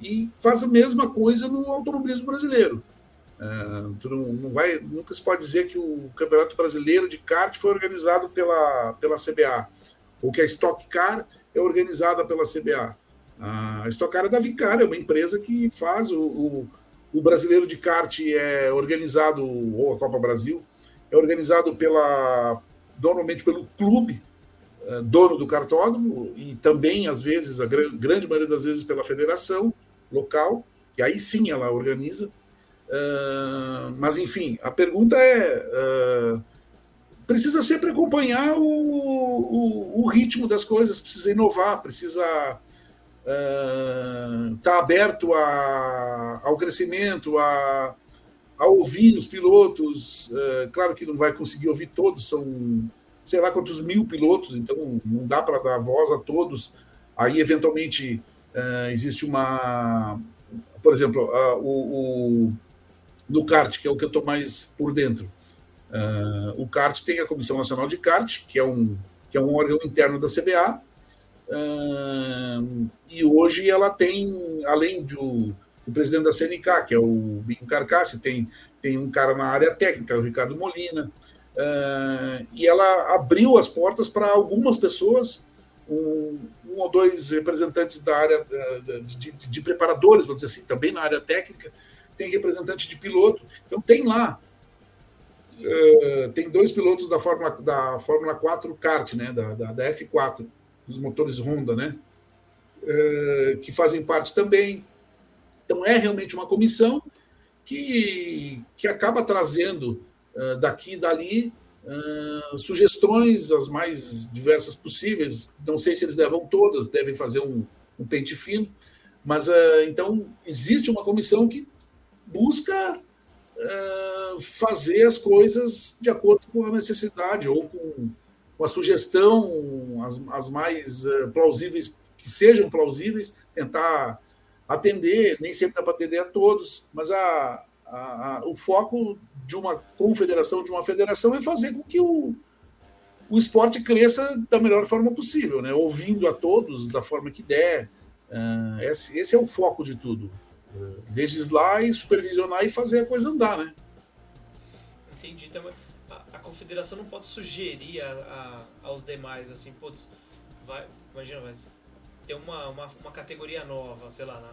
e faz a mesma coisa no automobilismo brasileiro. Uh, tu não, não, vai, nunca se pode dizer que o Campeonato Brasileiro de kart foi organizado pela, pela CBA ou que a Stock Car é organizada pela CBA. A Stock Car é da Vicar, é uma empresa que faz o, o, o brasileiro de kart é organizado, ou a Copa Brasil, é organizado pela normalmente pelo clube eh, dono do cartódromo e também às vezes a grande maioria das vezes pela federação local e aí sim ela organiza uh, mas enfim a pergunta é uh, precisa sempre acompanhar o, o, o ritmo das coisas, precisa inovar, precisa estar uh, tá aberto a, ao crescimento, a, a ouvir os pilotos. Uh, claro que não vai conseguir ouvir todos, são sei lá quantos mil pilotos, então não dá para dar voz a todos. Aí, eventualmente, uh, existe uma. Por exemplo, o, o, no kart, que é o que eu estou mais por dentro Uh, o CART tem a Comissão Nacional de CART, que é um, que é um órgão interno da CBA, uh, ah, e hoje ela tem, além do, do, presidente da CNK, que é o Binho Carcassi, tem, tem um cara na área técnica, o Ricardo Molina, uh, e ela abriu as portas para algumas pessoas, um, um, ou dois representantes da área de, de, de preparadores, vamos dizer assim, também na área técnica, tem representante de piloto, então tem lá uh, tem dois pilotos da Fórmula, da Fórmula 4 kart, né, da, da, da F4, dos motores Honda, né, uh, que fazem parte também. Então, é realmente uma comissão que, que acaba trazendo uh, daqui e dali sugestões as mais diversas possíveis. Não sei se eles levam todas, devem fazer um, um pente fino, mas então existe uma comissão que busca uh, fazer as coisas de acordo com a necessidade ou com, com a sugestão, as, as mais uh, plausíveis, que sejam plausíveis, tentar atender, nem sempre dá para atender a todos, mas a, a, a, o foco de uma confederação, de uma federação, é fazer com que o, o esporte cresça da melhor forma possível, né? ouvindo a todos da forma que der. Uh, esse, esse é o foco de tudo legislar e supervisionar e fazer a coisa andar, né? Entendi. Então, a, a confederação não pode sugerir a, a, aos demais, assim, putz, vai, imagina, vai ter uma, uma, uma categoria nova, sei lá, na,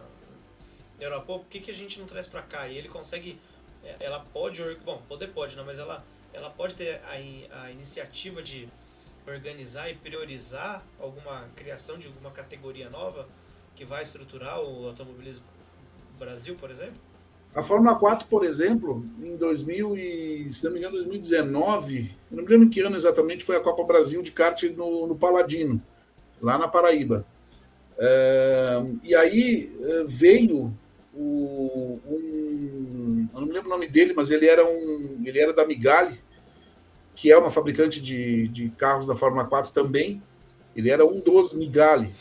Europa, por que, que a gente não traz para cá? E ele consegue, é, ela pode, bom, poder pode, não, mas ela, ela pode ter a, a iniciativa de organizar e priorizar alguma criação de alguma categoria nova que vai estruturar o automobilismo Brasil, por exemplo? A Fórmula 4, por exemplo, em 2000 e, se não me engano, 2019, eu não me lembro em que ano exatamente foi a Copa Brasil de kart no, no Paladino, lá na Paraíba. É, e aí é, veio o, um, eu não me lembro o nome dele, mas ele era um, ele era da Migali, que é uma fabricante de, de carros da Fórmula 4 também. Ele era um dos Migali.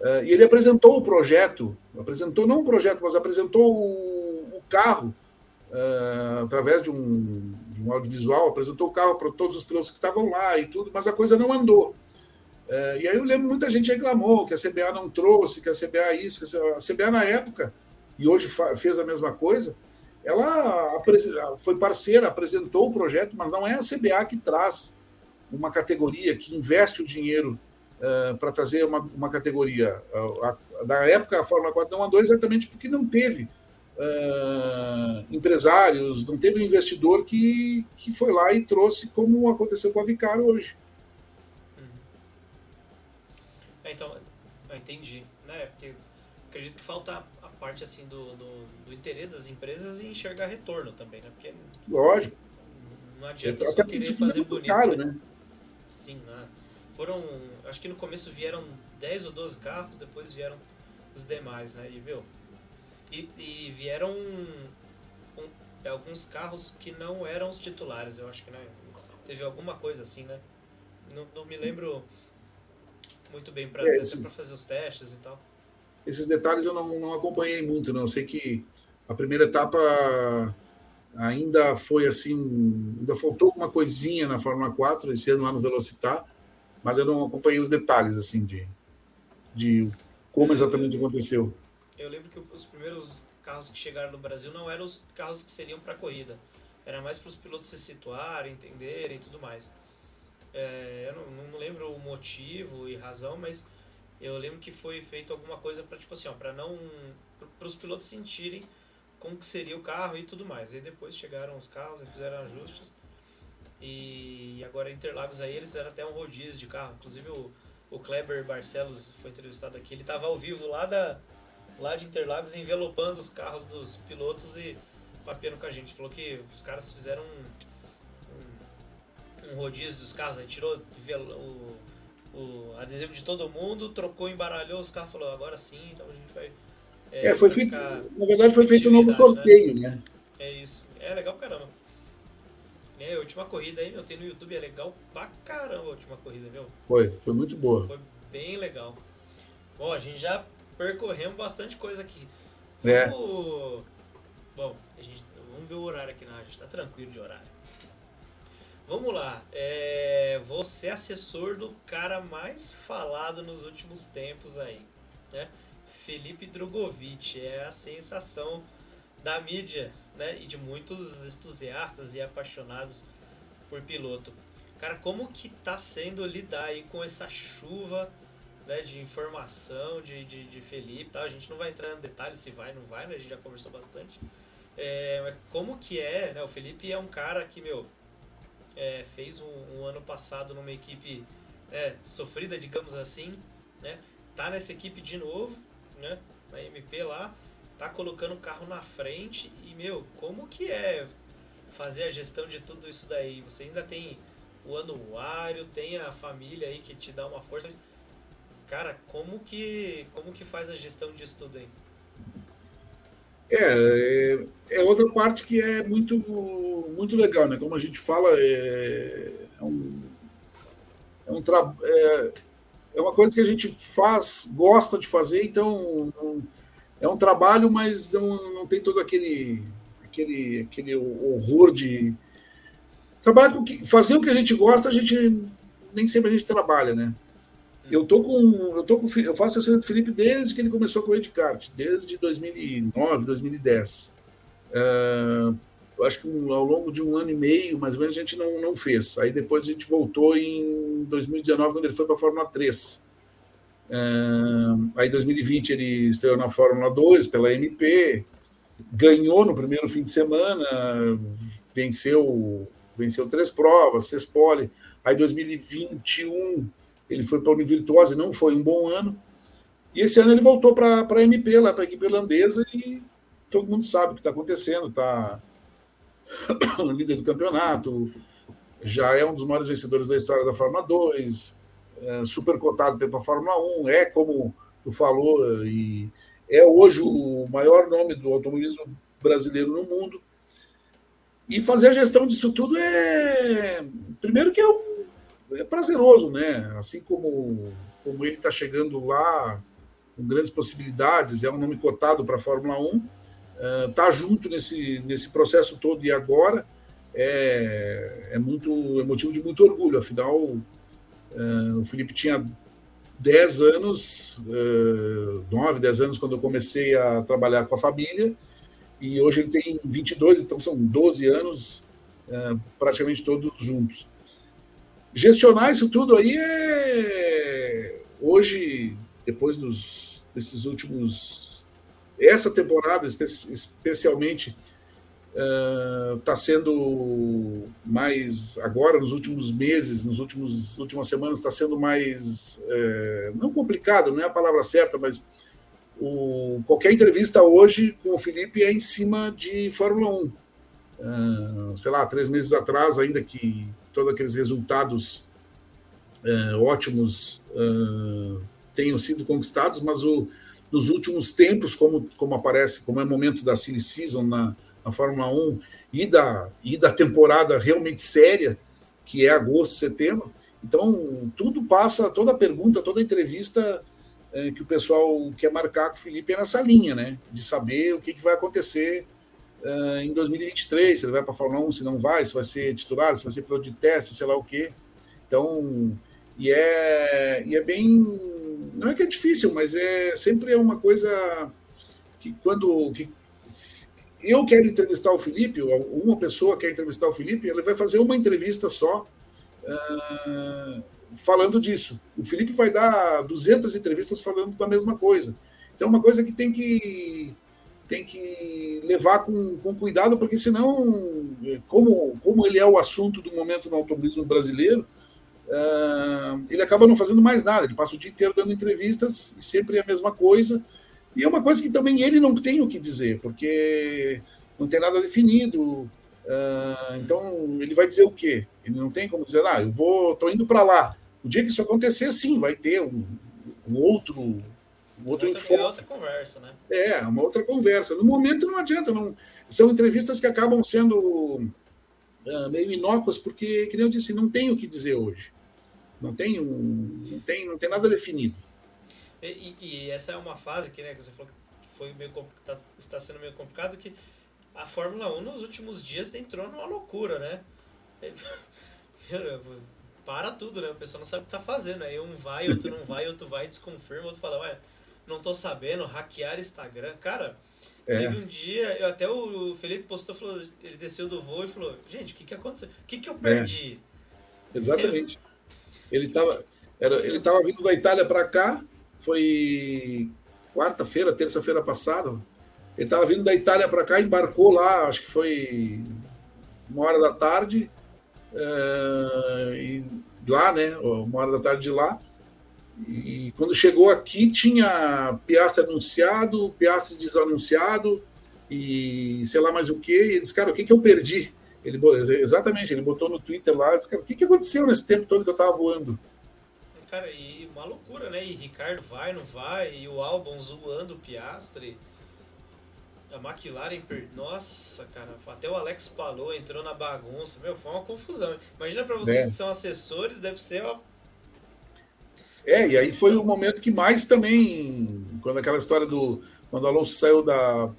Uh, e ele apresentou o projeto, apresentou não o projeto, mas apresentou o, o carro uh, através de um, de um audiovisual, apresentou o carro para todos os pilotos que estavam lá e tudo, mas a coisa não andou. É, e aí eu lembro muita gente reclamou que a CBA não trouxe, que a CBA isso, que a CBA na época, e hoje fez a mesma coisa, ela foi parceira, apresentou o projeto, mas não é a CBA que traz uma categoria, que investe o dinheiro uh, para trazer uma, uma categoria. A, na época, a Fórmula 4 não andou exatamente porque não teve uh, empresários, não teve um investidor que, que foi lá e trouxe, como aconteceu com a Vicar hoje. Uhum. É, então, eu entendi. Né? Porque acredito que falta parte assim do, do, do, interesse das empresas em enxergar retorno também, né? Porque Lógico. Não adianta só querer fazer bonito. Caro, né? Sim, né? Foram. Acho que no começo vieram 10 ou 12 carros, depois vieram os demais, né? E, viu? E, e vieram um, alguns carros que não eram os titulares, eu acho que, né? Teve alguma coisa assim, né? Não, não me lembro muito bem para é, fazer os testes e tal. Esses detalhes eu não, não acompanhei muito, não. Eu sei que a primeira etapa ainda foi assim, ainda faltou alguma coisinha na Fórmula 4 esse ano lá no Velocitar, mas eu não acompanhei os detalhes assim de, de como exatamente aconteceu. Eu lembro que os primeiros carros que chegaram no Brasil não eram os carros que seriam para corrida, era mais para os pilotos se situarem, entenderem e tudo mais. É, eu não, não lembro o motivo e razão, mas eu lembro que foi feito alguma coisa para tipo assim, ó, para não para os pilotos sentirem como que seria o carro e tudo mais. E depois chegaram os carros e fizeram ajustes. E agora Interlagos aí eles fizeram até um rodízio de carro. Inclusive o, o Kleber Barcelos foi entrevistado aqui. Ele estava ao vivo lá da lá de Interlagos envelopando os carros dos pilotos e papiando com a gente. Falou que os caras fizeram um, um, um rodízio dos carros, aí tirou o, o adesivo de todo mundo, trocou, embaralhou os carros, falou, agora sim, então a gente vai. É, é foi feito. Na verdade, foi feito um novo sorteio, né? né? É isso. É legal pra caramba. É, a última corrida aí, meu, tem no YouTube, é legal pra caramba a última corrida, viu? Foi, foi muito boa. Foi bem legal. Bom, a gente já percorremos bastante coisa aqui. É. Vamos... Bom, a gente... vamos ver o horário aqui, não, a gente tá tranquilo de horário. Vamos lá. É, você é assessor do cara mais falado nos últimos tempos aí, né? Felipe Drogovic é a sensação da mídia, né? E de muitos entusiastas e apaixonados por piloto. Cara, como que tá sendo lidar aí com essa chuva né, de informação de, de, de Felipe tá? A gente não vai entrar em detalhes se vai ou não vai, né? A gente já conversou bastante. É, como que é, né? O Felipe é um cara que, meu, é, fez um, um, ano passado numa equipe é, sofrida, digamos assim, né? Tá nessa equipe de novo, né? Na MP lá, tá colocando o carro na frente e, meu, como que é fazer a gestão de tudo isso daí? Você ainda tem o anuário, tem a família aí que te dá uma força. Mas, cara, como que, como que faz a gestão disso tudo aí? É, é, é outra parte que é muito, muito legal, né? Como a gente fala, é, é um, é, um tra, é, é uma coisa que a gente faz, gosta de fazer, então é um trabalho, mas não, não tem todo aquele, aquele, aquele horror de trabalhar com que, fazer o que a gente gosta, a gente nem sempre a gente trabalha, né? Eu tô com, eu tô com, eu faço assessoria do Felipe desde que ele começou com o Edcart, desde 2009, 2010. Uh, acho que ao longo de um ano e meio, mais ou menos, a gente não, não fez. Aí depois a gente voltou em 2019, quando ele foi para a Fórmula 3. Uh, aí em 2020 ele estreou na Fórmula 2 pela MP, ganhou no primeiro fim de semana, venceu, venceu três provas, fez pole. Aí 2021 ele foi para a Univirtuosa, não foi um bom ano. E esse ano ele voltou para a MP, lá para a equipe holandesa, e todo mundo sabe o que está acontecendo. Está líder do campeonato, já é um dos maiores vencedores da história da Fórmula 2, é super cotado para a Fórmula 1, é como tu falou, e é hoje o maior nome do automobilismo brasileiro no mundo. E fazer a gestão disso tudo é. Primeiro, que é um é prazeroso, né? Assim como, como ele está chegando lá com grandes possibilidades, é um nome cotado para a Fórmula 1, está uh, junto nesse, nesse processo todo e agora é, é muito é motivo de muito orgulho. Afinal, uh, o Felipe tinha 10 anos, 9, 10 anos, quando eu comecei a trabalhar com a família, e hoje ele tem 22, então são 12 anos praticamente todos juntos. Gestionar isso tudo aí é. Hoje, depois dos, desses últimos. Essa temporada, especialmente, está uh, sendo mais agora nos últimos meses, nos últimos últimas semanas está sendo mais uh, não complicado, não é a palavra certa, mas o, qualquer entrevista hoje com o Felipe é em cima de Fórmula 1. Uh, sei lá, três meses atrás, ainda que todos aqueles resultados ótimos tenham sido conquistados, mas o, nos últimos tempos, como, como aparece, como é momento da silly season na, na Fórmula 1 e da, e da temporada realmente séria, que é agosto, setembro. Então, tudo passa, toda pergunta, toda entrevista é, que o pessoal quer marcar com o Felipe é nessa linha, né? De saber o que, que vai acontecer uh, em 2023, se ele vai para a Fórmula 1, se não vai, se vai ser titular, se vai ser piloto de teste, sei lá o quê. Então, e é, e é bem. Não é que é difícil, mas é sempre é uma coisa que quando. Que, eu quero entrevistar o Felipe, uma pessoa quer entrevistar o Felipe, ele vai fazer uma entrevista só uh, falando disso. O Felipe vai dar 200 entrevistas falando da mesma coisa. Então, é uma coisa que tem que tem que levar com, com cuidado, porque senão, como, como ele é o assunto do momento no automobilismo brasileiro, uh, ele acaba não fazendo mais nada. Ele passa o dia inteiro dando entrevistas e sempre é a mesma coisa e é uma coisa que também ele não tem o que dizer, porque não tem nada definido. Uh, então, ele vai dizer o quê? Ele não tem como dizer, ah, eu vou, tô indo para lá. O dia que isso acontecer, sim, vai ter um, um outro, um outro outra, enfoque. outra conversa, né? É, uma outra conversa. No momento não adianta, não. São entrevistas que acabam sendo uh, meio inócuas, porque, como eu disse, não tem o que dizer hoje. Não tem, um, não tem, não tem nada definido. E, e, essa é uma fase que, né, que você falou que foi meio tá, está sendo meio complicado, que a Fórmula 1 nos últimos dias entrou numa loucura, né? Para tudo, né? O pessoal não sabe o que tá fazendo. Aí um vai, outro não vai, outro vai, desconfirma, outro fala, ué, não tô sabendo, hackear Instagram. Cara, é. teve um dia, eu, até o Felipe postou, falou, ele desceu do voo e falou, gente, o que que aconteceu? O que que eu perdi? É. Exatamente. Ele tava, era, ele tava vindo da Itália para cá, foi quarta-feira, terça-feira passada. Ele estava vindo da Itália para cá, embarcou lá, acho que foi uma hora da tarde, é, e lá, né? Uma hora da tarde de lá. E quando chegou aqui, tinha Piastre anunciado, Piastre desanunciado, e sei lá mais o que. E ele disse, cara, o que, que eu perdi? Ele, exatamente, ele botou no Twitter lá, disse, cara, o que, que aconteceu nesse tempo todo que eu estava voando? Cara, e uma loucura, né? E Ricardo vai, não vai, e o Albon zoando o Piastre. A McLaren, per... nossa, cara, até o Alex Palou entrou na bagunça. Meu, foi uma confusão. Imagina para vocês é. que são assessores, deve ser uma é, e aí foi o momento que mais também, quando aquela história do. Quando o Alonso saiu da.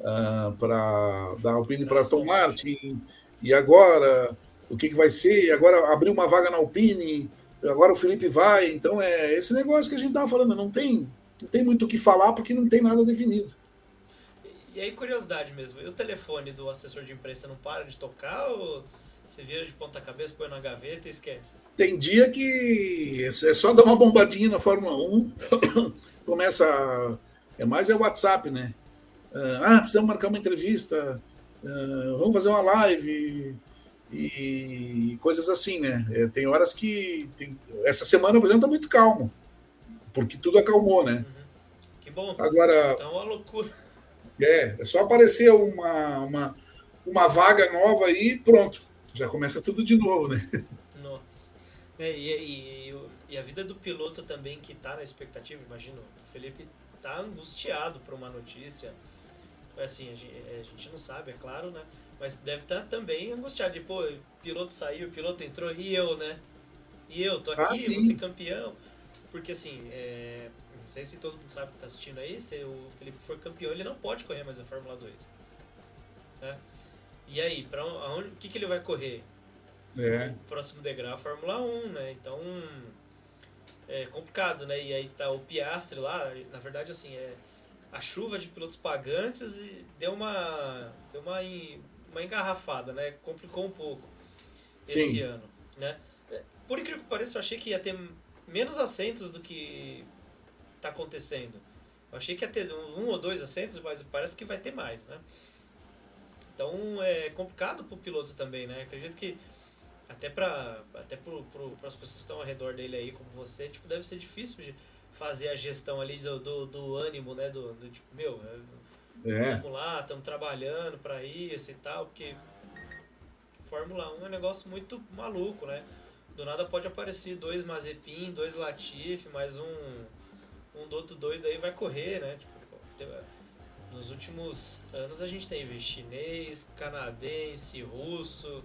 Uh, da Alpine para Aston Martin, e agora o que, que vai ser? Agora abriu uma vaga na Alpine, agora o Felipe vai. Então é esse negócio que a gente estava falando, não tem, não tem muito o que falar porque não tem nada definido. E aí, curiosidade mesmo, e o telefone do assessor de imprensa não para de tocar ou você vira de ponta cabeça, põe na gaveta e esquece? Tem dia que é só dar uma bombadinha na Fórmula 1, começa. A, é mais é WhatsApp, né? Ah, precisamos marcar uma entrevista, ah, vamos fazer uma live e coisas assim, né? É, tem horas que. Tem... Essa semana, por exemplo, tá muito calmo, porque tudo acalmou, né? Uhum. Que bom. Agora. Tá uma loucura. É, é só aparecer uma, uma, uma vaga nova aí e pronto. Já começa tudo de novo, né? É, e, e, e, a vida do piloto também que tá na expectativa, imagino, o Felipe tá angustiado por uma notícia. Assim, a gente, a gente não sabe, é claro, né? Mas deve estar tá também angustiado. De, pô, o piloto saiu, o piloto entrou, e eu, né? E eu, tô aqui, ah, vou ser campeão. Porque assim, é, não sei se todo mundo sabe que tá assistindo aí, se o Felipe for campeão, ele não pode correr mais a Fórmula 2. Né? E aí, para onde, o que, que ele vai correr? É. O próximo degrau é a Fórmula 1, né? Então, é complicado, né? E aí tá o Piastre lá, na verdade, assim, é a chuva de pilotos pagantes e deu uma deu uma, uma engarrafada, né? Complicou um pouco Sim. esse ano, né? Por incrível que pareça, eu achei que ia ter menos assentos do que tá acontecendo. Eu achei que ia ter um ou dois assentos, mas parece que vai ter mais, né? Então é complicado pro piloto também, né? Acredito que até para até pro, pro, as pessoas que estão ao redor dele aí, como você, tipo, deve ser difícil de fazer a gestão ali do, do, do ânimo, né? Do, do tipo, meu, estamos é. lá, estamos trabalhando para isso e tal, porque Fórmula 1 é um negócio muito maluco, né? Do nada pode aparecer dois Mazepin, dois Latifi, mais um um do outro doido aí vai correr, né? Tipo, nos últimos anos a gente teve chinês, canadense, russo,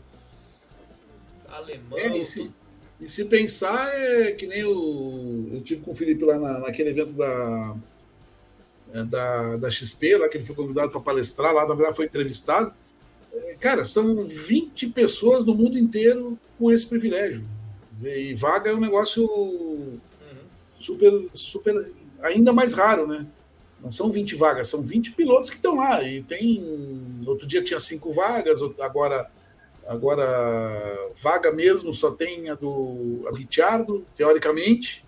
alemão. É, e, se, e, se, pensar, é que nem o, eu tive com o Felipe lá na, naquele evento da, é, da, da XP, lá que ele foi convidado para palestrar, lá na verdade foi entrevistado. É, cara, são 20 pessoas no mundo inteiro com esse privilégio. E vaga é um negócio uhum. super, super ainda mais raro, né? Não são 20 vagas, são 20 pilotos que estão lá. E tem. Outro dia tinha cinco vagas, agora agora vaga mesmo só tem a do a Ricciardo, teoricamente.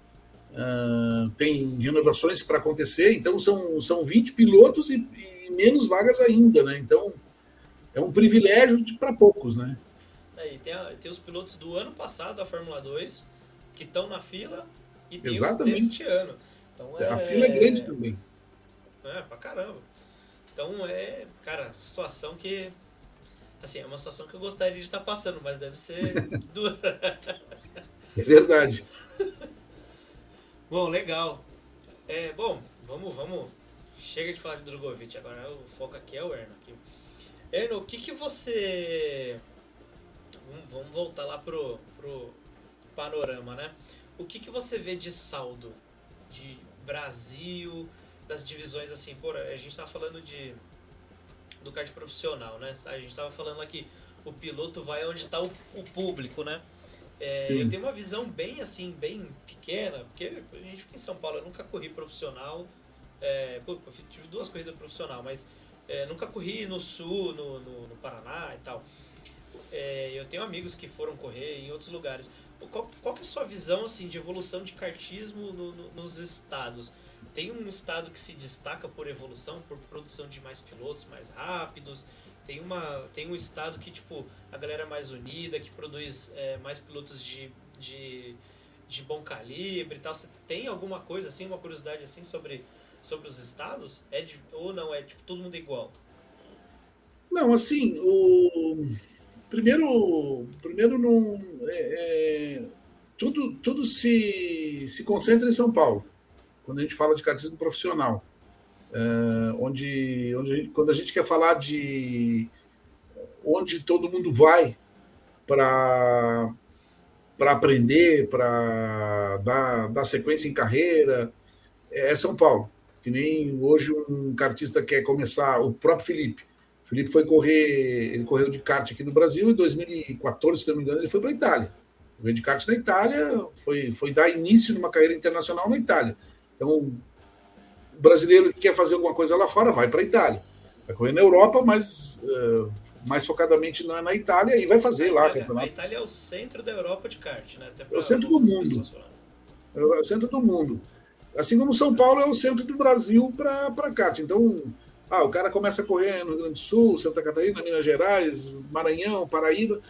Uh, tem renovações para acontecer, então são, são 20 pilotos e, e, menos vagas ainda, né? Então é um privilégio para poucos, né? É, tem, a, tem os pilotos do ano passado da Fórmula 2 que estão na fila e tem Exatamente. os deste ano. Então, é, a fila é grande também. É, pra caramba. Então é, cara, situação que. Assim, é uma situação que eu gostaria de estar passando, mas deve ser dura. É verdade. bom, legal. É, bom, vamos, vamos. Chega de falar de Drogovic, agora o foco aqui é o Erno. Aqui. Erno, o que, que você. Vamos voltar lá pro, pro panorama, né? O que, que você vê de saldo de Brasil, das divisões assim, pô, a gente tava falando de do kart profissional, né? A gente tava falando aqui, o piloto vai onde está o, o, público, né? É, eu tenho uma visão bem assim, bem pequena, porque a gente fica em São Paulo, eu nunca corri profissional. É, pô, eu tive duas corridas profissional, mas é, nunca corri no sul, no, no, no Paraná e tal. É, eu tenho amigos que foram correr em outros lugares. Qual, qual é a sua visão assim, de evolução de kartismo no, no, nos estados? Tem um estado que se destaca por evolução, por produção de mais pilotos mais rápidos. Tem, uma, tem um estado que, tipo, a galera é mais unida, que produz é, mais pilotos de, de, de bom calibre e tal. Você tem alguma coisa assim, uma curiosidade assim sobre, sobre os estados? É de, ou não, é tipo, todo mundo igual? Não, assim, o... primeiro, primeiro não, é, é... tudo, tudo se, se concentra em São Paulo quando a gente fala de kartismo profissional. É, onde, onde quando a gente quer falar de onde todo mundo vai para para aprender, para dar, dar sequência em carreira, é São Paulo. Que nem hoje um kartista quer começar, o próprio Felipe. O Felipe foi correr, ele correu de kart aqui no Brasil, em 2014, se não me engano, ele foi para a Itália. Correu de kart na Itália, foi, foi dar início numa carreira internacional na Itália. Então, o brasileiro que quer fazer alguma coisa lá fora vai para a Itália. Vai correr na Europa, mas uh, mais focadamente na, na, Itália e vai fazer a lá. Itália, a Itália é o centro da Europa de kart, né? é o centro do mundo. É o centro do mundo. Assim como São Paulo é o centro do Brasil para kart. Então, ah, o cara começa a correr no Rio Grande do Sul, Santa Catarina, Minas Gerais, Maranhão, Paraíba.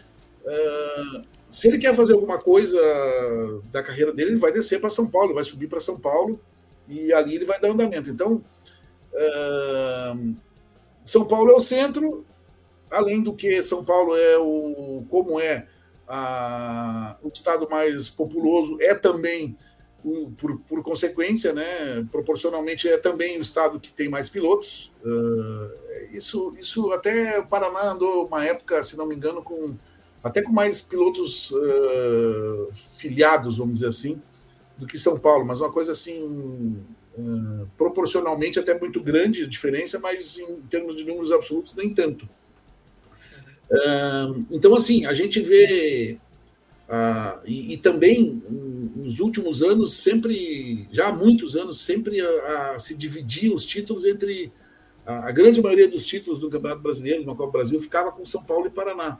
Uh, se ele quer fazer alguma coisa da carreira dele, ele vai descer para São Paulo, vai subir para São Paulo e ali ele vai dar andamento. Então, uh, São Paulo é o centro, além do que São Paulo é o como é a, o estado mais populoso, é também por, por, consequência, né, proporcionalmente é também o estado que tem mais pilotos. Uh, isso, isso até o Paraná andou uma época, se não me engano, com até com mais pilotos uh, filiados, vamos dizer assim, do que São Paulo, mas uma coisa assim, uh, proporcionalmente até muito grande a diferença, mas em termos de números absolutos, nem tanto. Então, assim, a gente vê e, também, nos últimos anos, sempre, já há muitos anos, sempre a, a, se dividia os títulos entre. A, a, grande maioria dos títulos do Campeonato Brasileiro, no Copa Brasil, ficava com São Paulo e Paraná.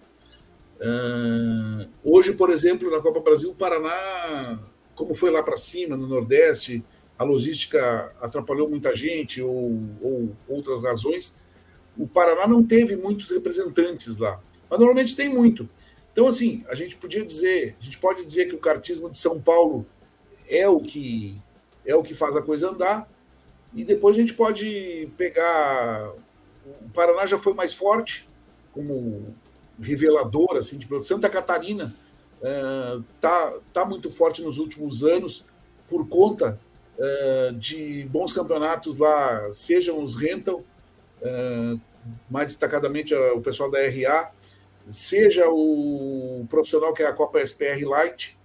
Hoje, por exemplo, na Copa Brasil, o Paraná, como foi lá para cima, no Nordeste, a logística atrapalhou muita gente ou, ou outras razões, o Paraná não teve muitos representantes lá. Mas normalmente tem muito. Então, assim, a gente podia dizer, a gente pode dizer que o cartismo de São Paulo é o que é o que faz a coisa andar, e depois a gente pode pegar. O Paraná já foi mais forte, como revelador, assim, tipo, Santa Catarina está é, tá, muito forte nos últimos anos por conta é, de bons campeonatos lá, sejam os rental, é, mais destacadamente o pessoal da RA, seja o profissional que é a Copa SPR Light,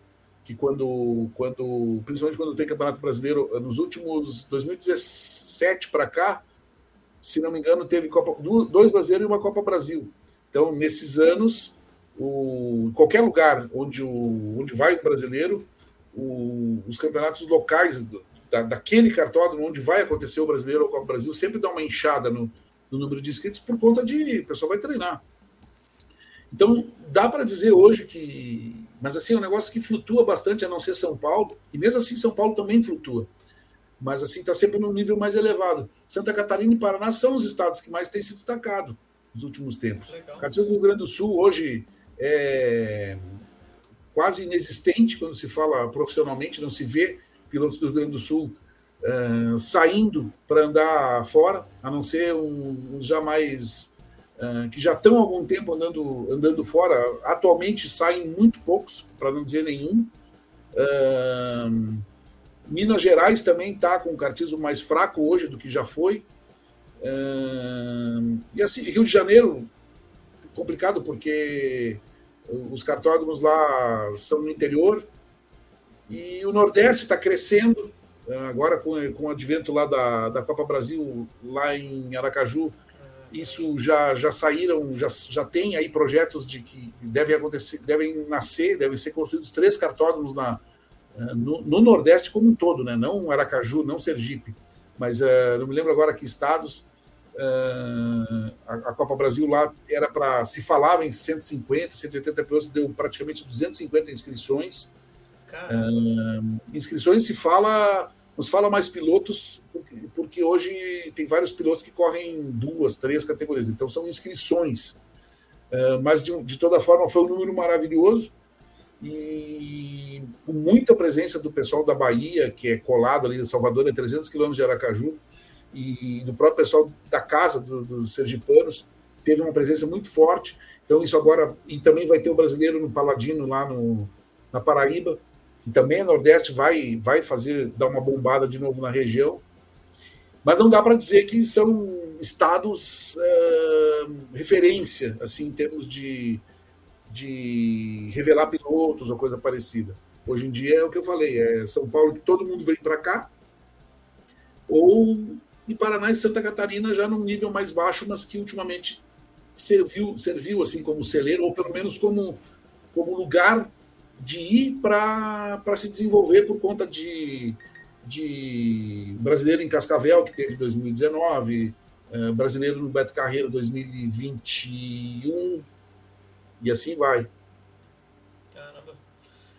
que quando, quando principalmente quando tem Campeonato Brasileiro, nos últimos 2017 para cá, se não me engano, teve Copa, dois brasileiros e uma Copa Brasil. Então, nesses anos, o, em qualquer lugar onde, o, onde vai um brasileiro, o, os campeonatos locais da, daquele cartódromo onde vai acontecer o brasileiro ou a Copa Brasil sempre dá uma enxada no, no número de inscritos por conta de o pessoal vai treinar. Então, dá para dizer hoje que. Mas assim, é um negócio que flutua bastante, a não ser São Paulo, e mesmo assim São Paulo também flutua. Mas assim, está sempre num nível mais elevado. Santa Catarina e Paraná são os estados que mais têm se destacado nos últimos tempos. Caxias do Rio Grande do Sul hoje é quase inexistente quando se fala profissionalmente, não se vê pilotos do Rio Grande do Sul uh, saindo para andar fora, a não ser uns um, já mais ah, que já estão há algum tempo andando, andando fora. Atualmente saem muito poucos, para não dizer nenhum. Uh, Minas Gerais também está com um cartismo mais fraco hoje do que já foi. E assim, Rio de Janeiro, complicado porque os cartódromos lá são no interior e o Nordeste está crescendo. Agora, com, com o advento lá da, da Copa Brasil, lá em Aracaju, isso já, já saíram, já, já tem aí projetos de que devem acontecer, devem nascer, devem ser construídos três cartódromos na, eh, no, no, Nordeste como um todo, né? não Aracaju, não Sergipe, mas uh, não me lembro agora que estados. Uh, a, a, Copa Brasil lá era para. Se falava em 150, 180 pilotos, deu praticamente 250 inscrições. Uh, inscrições se fala nos fala mais pilotos, porque, porque, hoje tem vários pilotos que correm duas, três categorias, então são inscrições. Uh, mas, de, de, toda forma, foi um número maravilhoso e com muita presença do pessoal da Bahia, que é colado ali em Salvador, é 300 quilômetros de Aracaju, e do próprio pessoal da casa do, dos sergipanos, teve uma presença muito forte. Então, isso agora. E também vai ter o brasileiro no Paladino, lá no, na Paraíba que também a Nordeste vai, vai fazer, dar uma bombada de novo na região. Mas não dá para dizer que são estados é, referência, assim, em termos de, de revelar pilotos ou coisa parecida. Hoje em dia é o que eu falei, é São Paulo que todo mundo vem para cá, ou em Paraná e Santa Catarina já num nível mais baixo, mas que ultimamente serviu, serviu assim como celeiro, ou pelo menos como, como lugar de ir para se desenvolver por conta de, de brasileiro em Cascavel, que teve 2019, é, brasileiro no Beto Carreiro 2021, e assim vai. Caramba.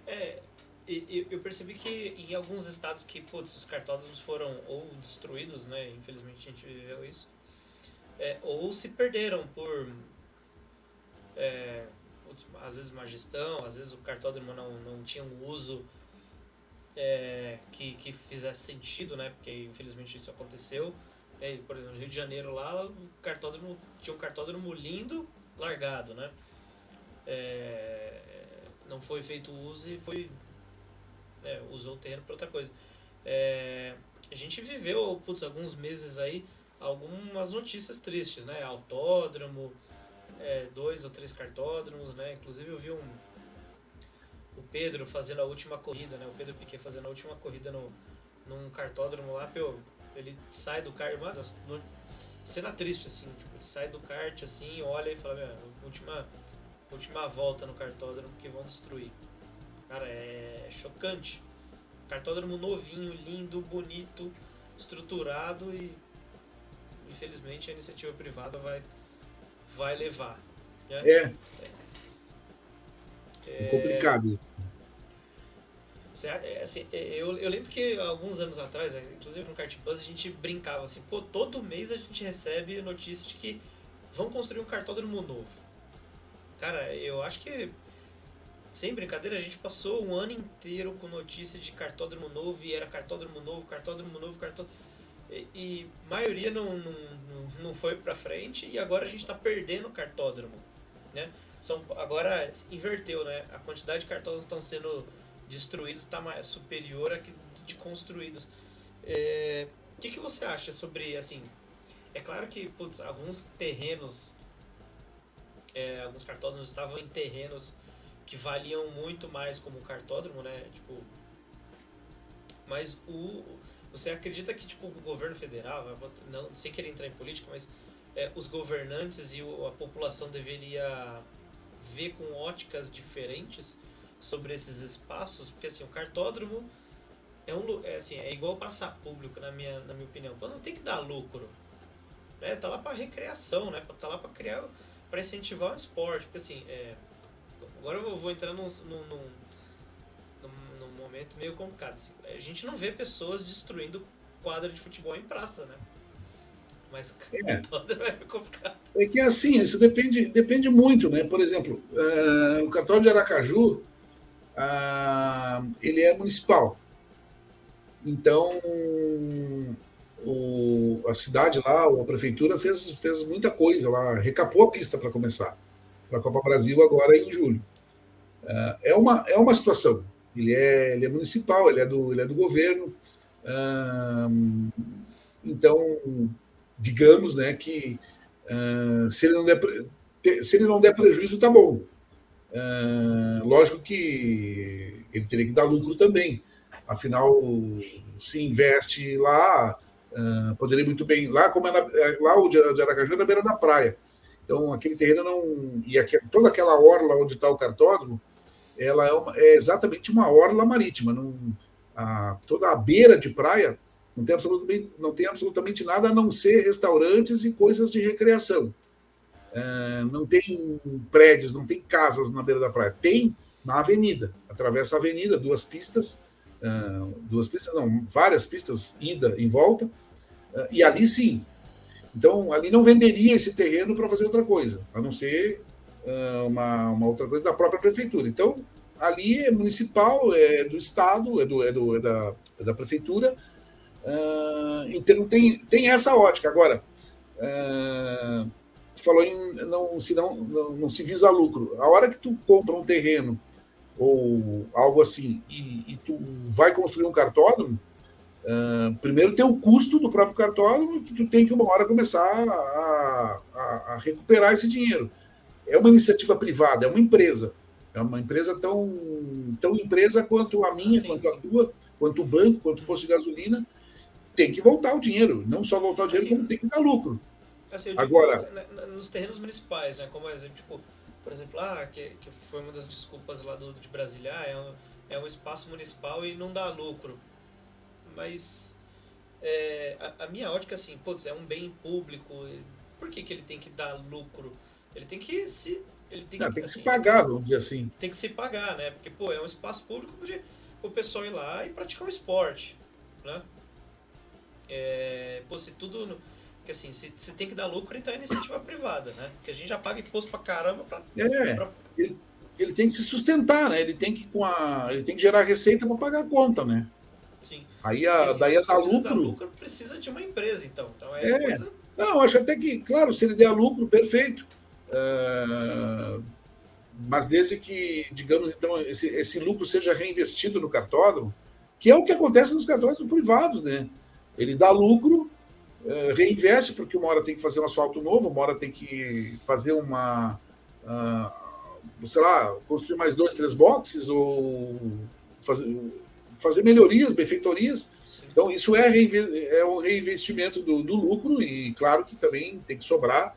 É, eu percebi que em alguns estados que putz, os cartódromos foram ou destruídos, né? Infelizmente a gente viveu isso, é, ou se perderam por. É, às vezes má gestão, às vezes o cartódromo não, não tinha um uso é, que, que fizesse sentido, né? Porque infelizmente isso aconteceu. É, por exemplo, no Rio de Janeiro lá, o cartódromo tinha um cartódromo lindo, largado, né? É, não foi feito uso e foi é, usou o terreno para outra coisa. É, a gente viveu, putz, alguns meses aí, algumas notícias tristes, né? Autódromo, é, dois ou três cartódromos, né? Inclusive eu vi um o Pedro fazendo a última corrida, né? O Pedro Piquet fazendo a última corrida no, num cartódromo lá, pô, ele sai do kart, mano, no, cena triste assim, tipo, ele sai do kart assim, olha e fala, última última volta no cartódromo que vão destruir. Cara, é chocante. Cartódromo novinho, lindo, bonito, estruturado e infelizmente a iniciativa privada vai, vai levar. Né? É. é. é complicado. É, assim, é, eu, eu lembro que alguns anos atrás, inclusive no Kart Buzz, a gente brincava assim, pô, todo mês a gente recebe notícia de que vão construir um cartódromo novo. Cara, eu acho que, sem brincadeira, a gente passou um ano inteiro com notícia de cartódromo novo e era cartódromo novo, cartódromo novo, cartódromo... E, e maioria não, não, não foi pra frente e agora a gente tá perdendo cartódromo, né? São, agora inverteu, né? A quantidade de cartódromos estão sendo destruídos está superior a que de construídos. É, o que, que você acha sobre, assim, é claro que putz, alguns terrenos, é, alguns cartódromos estavam em terrenos que valiam muito mais como cartódromo, né? Tipo, mas o você acredita que tipo o governo federal, não sem querer entrar em política, mas é, os governantes e o, a população deveria ver com óticas diferentes sobre esses espaços, porque assim, o cartódromo é um é, assim, é igual passar público na minha, na minha opinião. Não tem que dar lucro. Né? Tá lá para recreação, né? Tá lá para criar para incentivar o esporte, porque assim, é, agora eu vou entrar num, num, num, num momento meio complicado. Assim, a gente não vê pessoas destruindo quadra de futebol em praça, né? Mas é. cartódromo é complicado. É que assim, isso depende, depende muito, né? Por exemplo, uh, o cartódromo de Aracaju, ah, ele é municipal. Então, o, a cidade lá, a prefeitura fez, fez muita coisa lá, recapou a pista para começar, para a Copa Brasil agora em julho. Ah, é, uma, é uma situação. Ele é, ele é municipal, ele é do, ele é do governo. Ah, então, digamos né, que ah, se, ele não der, se ele não der prejuízo, tá bom. Uh, lógico que ele teria que dar lucro também. Afinal, se investe lá, poderia muito bem. Lá, como é é, lá o de Aracaju é na beira da praia. Então, aquele terreno não. E aqui, toda aquela orla onde está o cartódromo, ela é, uma, é, exatamente uma orla marítima. Não, a, toda a beira de praia não tem, absolutamente, não tem absolutamente nada a não ser restaurantes e coisas de recreação. É, não tem prédios, não tem casas na beira da praia. Tem na avenida. Atravessa a avenida, duas pistas, é, duas pistas, não, várias pistas, ida e volta, é, e ali sim. Então, ali não venderia esse terreno para fazer outra coisa, a não ser uma, uma outra coisa da própria prefeitura. Então, ali é municipal, é do Estado, é, do, é, do, é, da, é da prefeitura, então tem, tem essa ótica. Agora, falou em não se não, não, não, se visa lucro. A hora que tu compra um terreno ou algo assim e, e tu vai construir um cartódromo, uh, primeiro tem o custo do próprio cartódromo que tu tem que uma hora começar a, a, a, recuperar esse dinheiro. É uma iniciativa privada, é uma empresa. É uma empresa tão, tão empresa quanto a minha, sim, quanto sim. a tua, quanto o banco, quanto o posto de gasolina. Tem que voltar o dinheiro, não só voltar o dinheiro, assim, como tem que dar lucro. Assim, Agora, nos terrenos municipais, né? Como exemplo, tipo, por exemplo, ah, que, que foi uma das desculpas lá do, de Brasília, ah, é um, é um espaço municipal e não dá lucro. Mas é, a, a, minha ótica, assim, putz, é um bem público, por que, que ele tem que dar lucro? Ele tem que se. Ele tem, não, que, tem que assim, se pagar, vamos dizer assim. Tem que se pagar, né? Porque, pô, é um espaço público para o pessoal ir lá e praticar um esporte, né? É, pô, se tudo porque assim, se, se tem que dar lucro, então é iniciativa privada, né? Porque a gente já paga imposto pra caramba pra. É, pra... Ele, ele tem que se sustentar, né? Ele tem que, com a, ele tem que gerar receita para pagar a conta, né? Sim. Aí a, assim, daí a dar lucro. Dar lucro precisa de uma empresa, então. Então é. é. Coisa... Não, acho até que, claro, se ele der lucro, perfeito. É, mas desde que, digamos, então, esse, esse lucro seja reinvestido no cartódromo, que é o que acontece nos cartódromos privados, né? Ele dá lucro, eh, reinveste, porque uma hora tem que fazer um asfalto novo, uma hora tem que fazer uma. Uh, sei lá, construir mais dois, três boxes, ou fazer, fazer melhorias, benfeitorias. Então, isso é, é o reinvestimento do, do, lucro, e claro que também tem que sobrar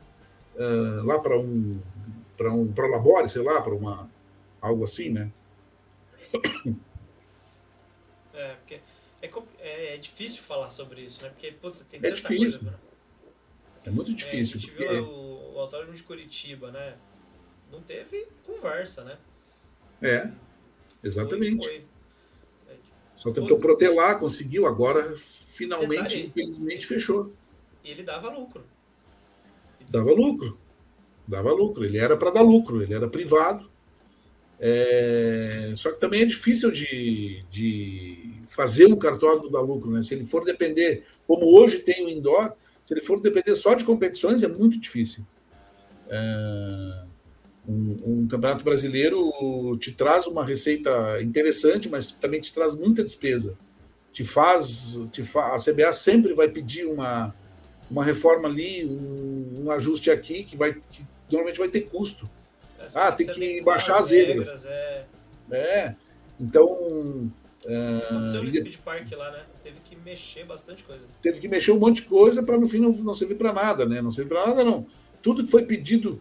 uh, lá para um para um para labore, sei lá, para uma algo assim, né? É, porque é, é, é, difícil falar sobre isso, né? Porque, putz, você tem é tanta difícil. coisa. Né? É muito difícil. É, a gente porque... viu o, o autódromo de Curitiba, né? Não teve conversa, né? É, exatamente. Foi, foi. Só tentou foi. protelar, conseguiu, agora finalmente, Detalhe, infelizmente, fechou. E ele dava lucro. Dava lucro. Dava lucro. Ele era para dar lucro, ele era privado. É... Só que também é difícil de, de fazer um cartódromo dar lucro, né? Se ele for depender, como hoje tem o indoor, se ele for depender só de competições, é muito difícil. É... Um, um, campeonato brasileiro te traz uma receita interessante, mas também te traz muita despesa. Te faz, te fa... a CBA sempre vai pedir uma, uma reforma ali, um, um ajuste aqui que vai que normalmente vai ter custo. É, ah, tem que baixar as regras. É... é. Então. É, aconteceu no Speed Park lá, né? Teve que mexer bastante coisa. Teve que mexer um monte de coisa para no fim não, não servir para nada, né? Não servir para nada, não. Tudo que foi pedido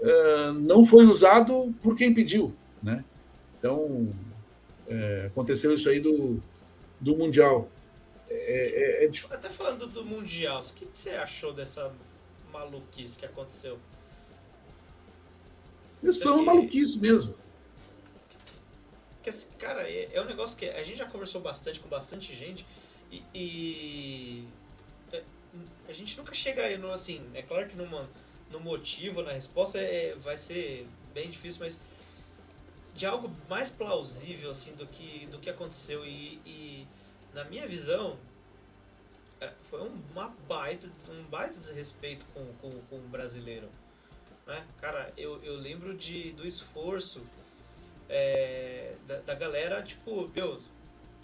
uh, não foi usado por quem pediu, né? Então, é, aconteceu isso aí do, do Mundial. É, é, é Até falando do Mundial, o que, que você achou dessa maluquice que aconteceu? Isso foi uma maluquice mesmo. Porque, assim, cara, é, é, um negócio que a gente já conversou bastante com bastante gente e, e é, a gente nunca chega aí no assim. É claro que numa, no motivo, na resposta, é, vai ser bem difícil, mas de algo mais plausível assim do que do que aconteceu e, e na minha visão é, foi uma baita um baita desrespeito com, com, com o brasileiro né? Cara, eu, eu lembro de, do esforço é, da, da galera, tipo, meu,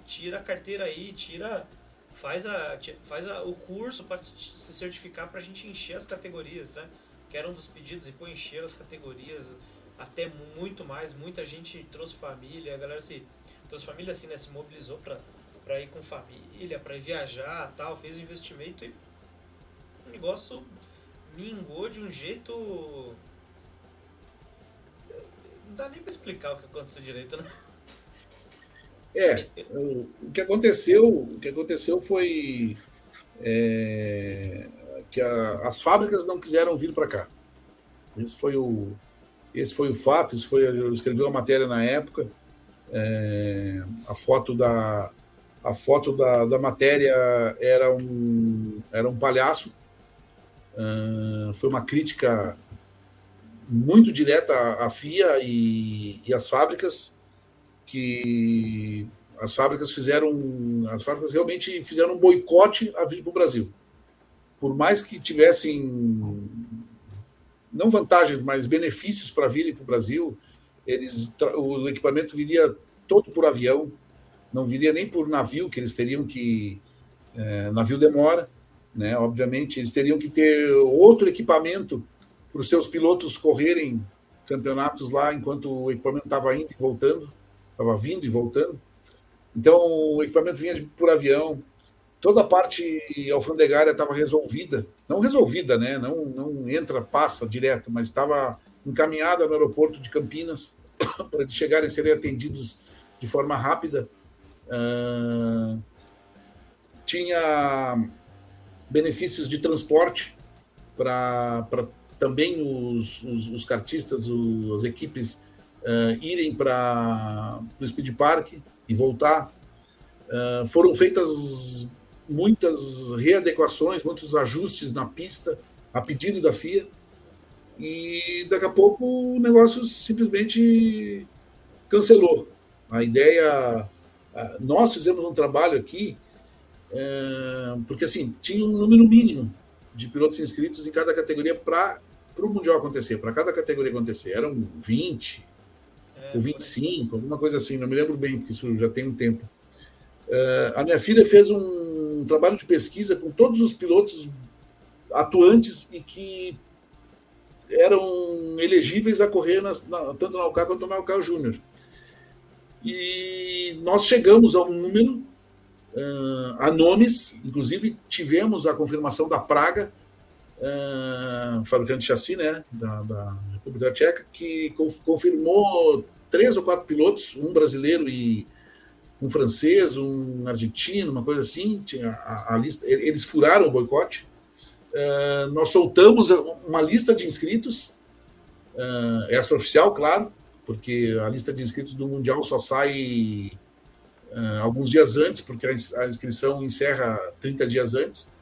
tira a carteira aí, tira. Faz, a, faz a, o curso para se certificar para a gente encher as categorias, né? Que era um dos pedidos, e pô, encher as categorias até muito mais. Muita gente trouxe família, a galera se. Trouxe família assim, né? Se mobilizou para ir com família, para viajar tal, fez o investimento e um negócio mingou de um jeito. Não dá nem pra explicar o que aconteceu direito, né? É, o, que aconteceu, o que aconteceu foi é, que a, as fábricas não quiseram vir para cá. Esse foi o, esse foi o fato. Isso foi, eu escrevi uma matéria na época. É, a foto da a foto da, da matéria era um era um palhaço Uh, foi uma crítica muito direta à, FIA e, e às fábricas, que as fábricas fizeram, as fábricas realmente fizeram um boicote a vir para o Brasil. Por mais que tivessem não vantagens, mas benefícios para virem para o Brasil, eles, o equipamento viria todo por avião, não viria nem por navio, que eles teriam que. É, navio demora. Né? Obviamente, eles teriam que ter outro equipamento para os seus pilotos correrem campeonatos lá enquanto o equipamento estava indo e voltando, estava vindo e voltando. Então, o equipamento vinha por avião, toda a parte alfandegária estava resolvida, não resolvida, né? Não, não entra, passa direto, mas estava encaminhada no aeroporto de Campinas para eles chegarem a serem atendidos de forma rápida. Tinha benefícios de transporte para também os, os, os cartistas, as equipes uh, irem para o Speed Park e voltar. Uh, foram feitas muitas readequações, muitos ajustes na pista, a pedido da FIA, e daqui a pouco o negócio simplesmente cancelou. A ideia. Nós fizemos um trabalho aqui é, porque assim, tinha um número mínimo de pilotos inscritos em cada categoria para o Mundial acontecer, para cada categoria acontecer. Eram 20 é, ou 25, alguma coisa assim, não me lembro bem, porque isso já tem um tempo. É, a minha filha fez um trabalho de pesquisa com todos os pilotos atuantes e que eram elegíveis a correr nas, na, tanto na OK quanto na OK Júnior. E nós chegamos a um número uh, a nomes, inclusive tivemos a confirmação da Praga, uh, fabricante de chassi né, da, da República Tcheca, que confirmou três ou quatro pilotos, um brasileiro e um francês, um argentino, uma coisa assim. Tinha a, a lista, eles furaram o boicote. Uh, nós soltamos uma lista de inscritos, uh, extraoficial, claro, porque a lista de inscritos do Mundial só sai uh, alguns dias antes, porque a inscrição encerra 30 dias antes.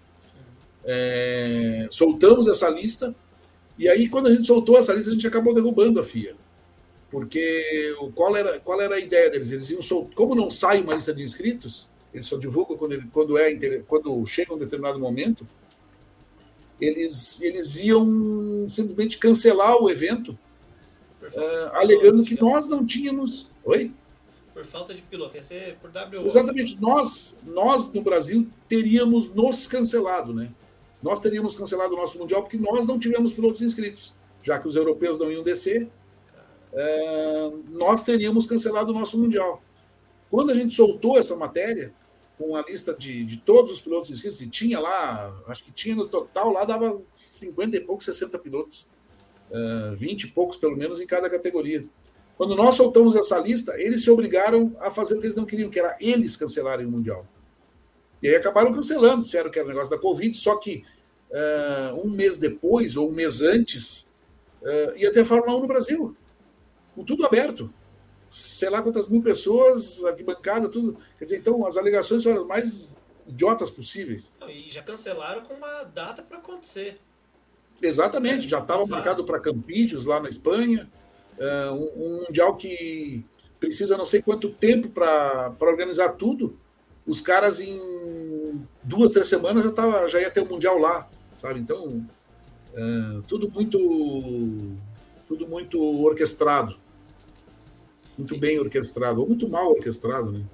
É, soltamos essa lista, e aí, quando a gente soltou essa lista, a gente acabou derrubando a FIA. Porque qual era, qual era a ideia deles? Eles iam. Como não sai uma lista de inscritos, eles só divulgam quando, ele, quando, é, quando chega um determinado momento, eles, eles iam simplesmente cancelar o evento, uh, alegando que nós não tínhamos. Oi? Por falta de piloto, ia ser por WO. Exatamente. Nós, nós no Brasil teríamos nos cancelado, né? Nós teríamos cancelado o nosso Mundial porque nós não tivemos pilotos inscritos, já que os europeus não iam descer é, nós teríamos cancelado o nosso Mundial. Quando a gente soltou essa matéria, com a lista de, de todos os pilotos inscritos, e tinha lá, acho que tinha no total, lá dava 50 e poucos, 60 pilotos, é, 20 e poucos pelo menos em cada categoria. Quando nós soltamos essa lista, eles se obrigaram a fazer o que eles não queriam, que era eles cancelarem o Mundial. E aí acabaram cancelando, disseram que era negócio da Covid, só que uh, um mês depois, ou um mês antes, uh, ia ter a Fórmula 1 no Brasil com tudo aberto. Sei lá quantas mil pessoas, arquibancada, tudo. Quer dizer, então as alegações foram as mais idiotas possíveis. E já cancelaram com uma data para acontecer. Exatamente, já estava marcado para Campídeos, lá na Espanha. Uh, um, um, mundial que precisa não sei quanto tempo para organizar tudo. Os caras em duas, três semanas já, tava, já ia ter o um Mundial lá, sabe? Então, uh, tudo muito tudo muito orquestrado muito bem orquestrado, ou muito mal orquestrado, né?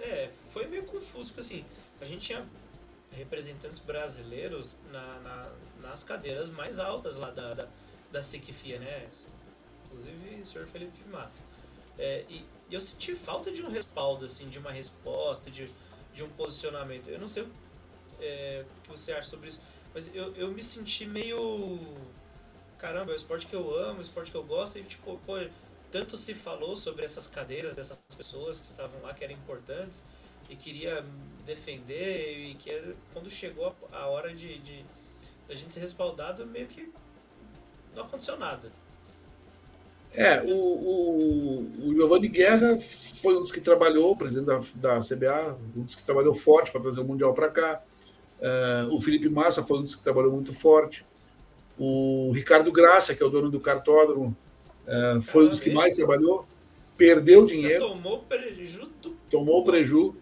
É, foi meio confuso, porque assim, a gente tinha representantes brasileiros na, na nas cadeiras mais altas lá da, da, da né? Inclusive o senhor Felipe Massa. É, e, e, eu senti falta de um respaldo, assim, de uma resposta, de, de um posicionamento. Eu não sei é, o que você acha sobre isso, mas eu, eu me senti meio. Caramba, é o esporte que eu amo, é o esporte que eu gosto, e tipo, pô, tanto se falou sobre essas cadeiras dessas pessoas que estavam lá, que eram importantes, e queria defender, e que quando chegou a hora de, de, gente ser respaldado, meio que não aconteceu nada. É, o, o, o Giovanni Guerra foi um dos que trabalhou, presidente da, da CBA, um dos que trabalhou forte para trazer o Mundial para cá. Uh, o Felipe Massa foi um dos que trabalhou muito forte. O Ricardo Graça, que é o dono do cartódromo, é, foi um dos que mais trabalhou, perdeu dinheiro. Tomou prejuízo. Tomou prejuízo.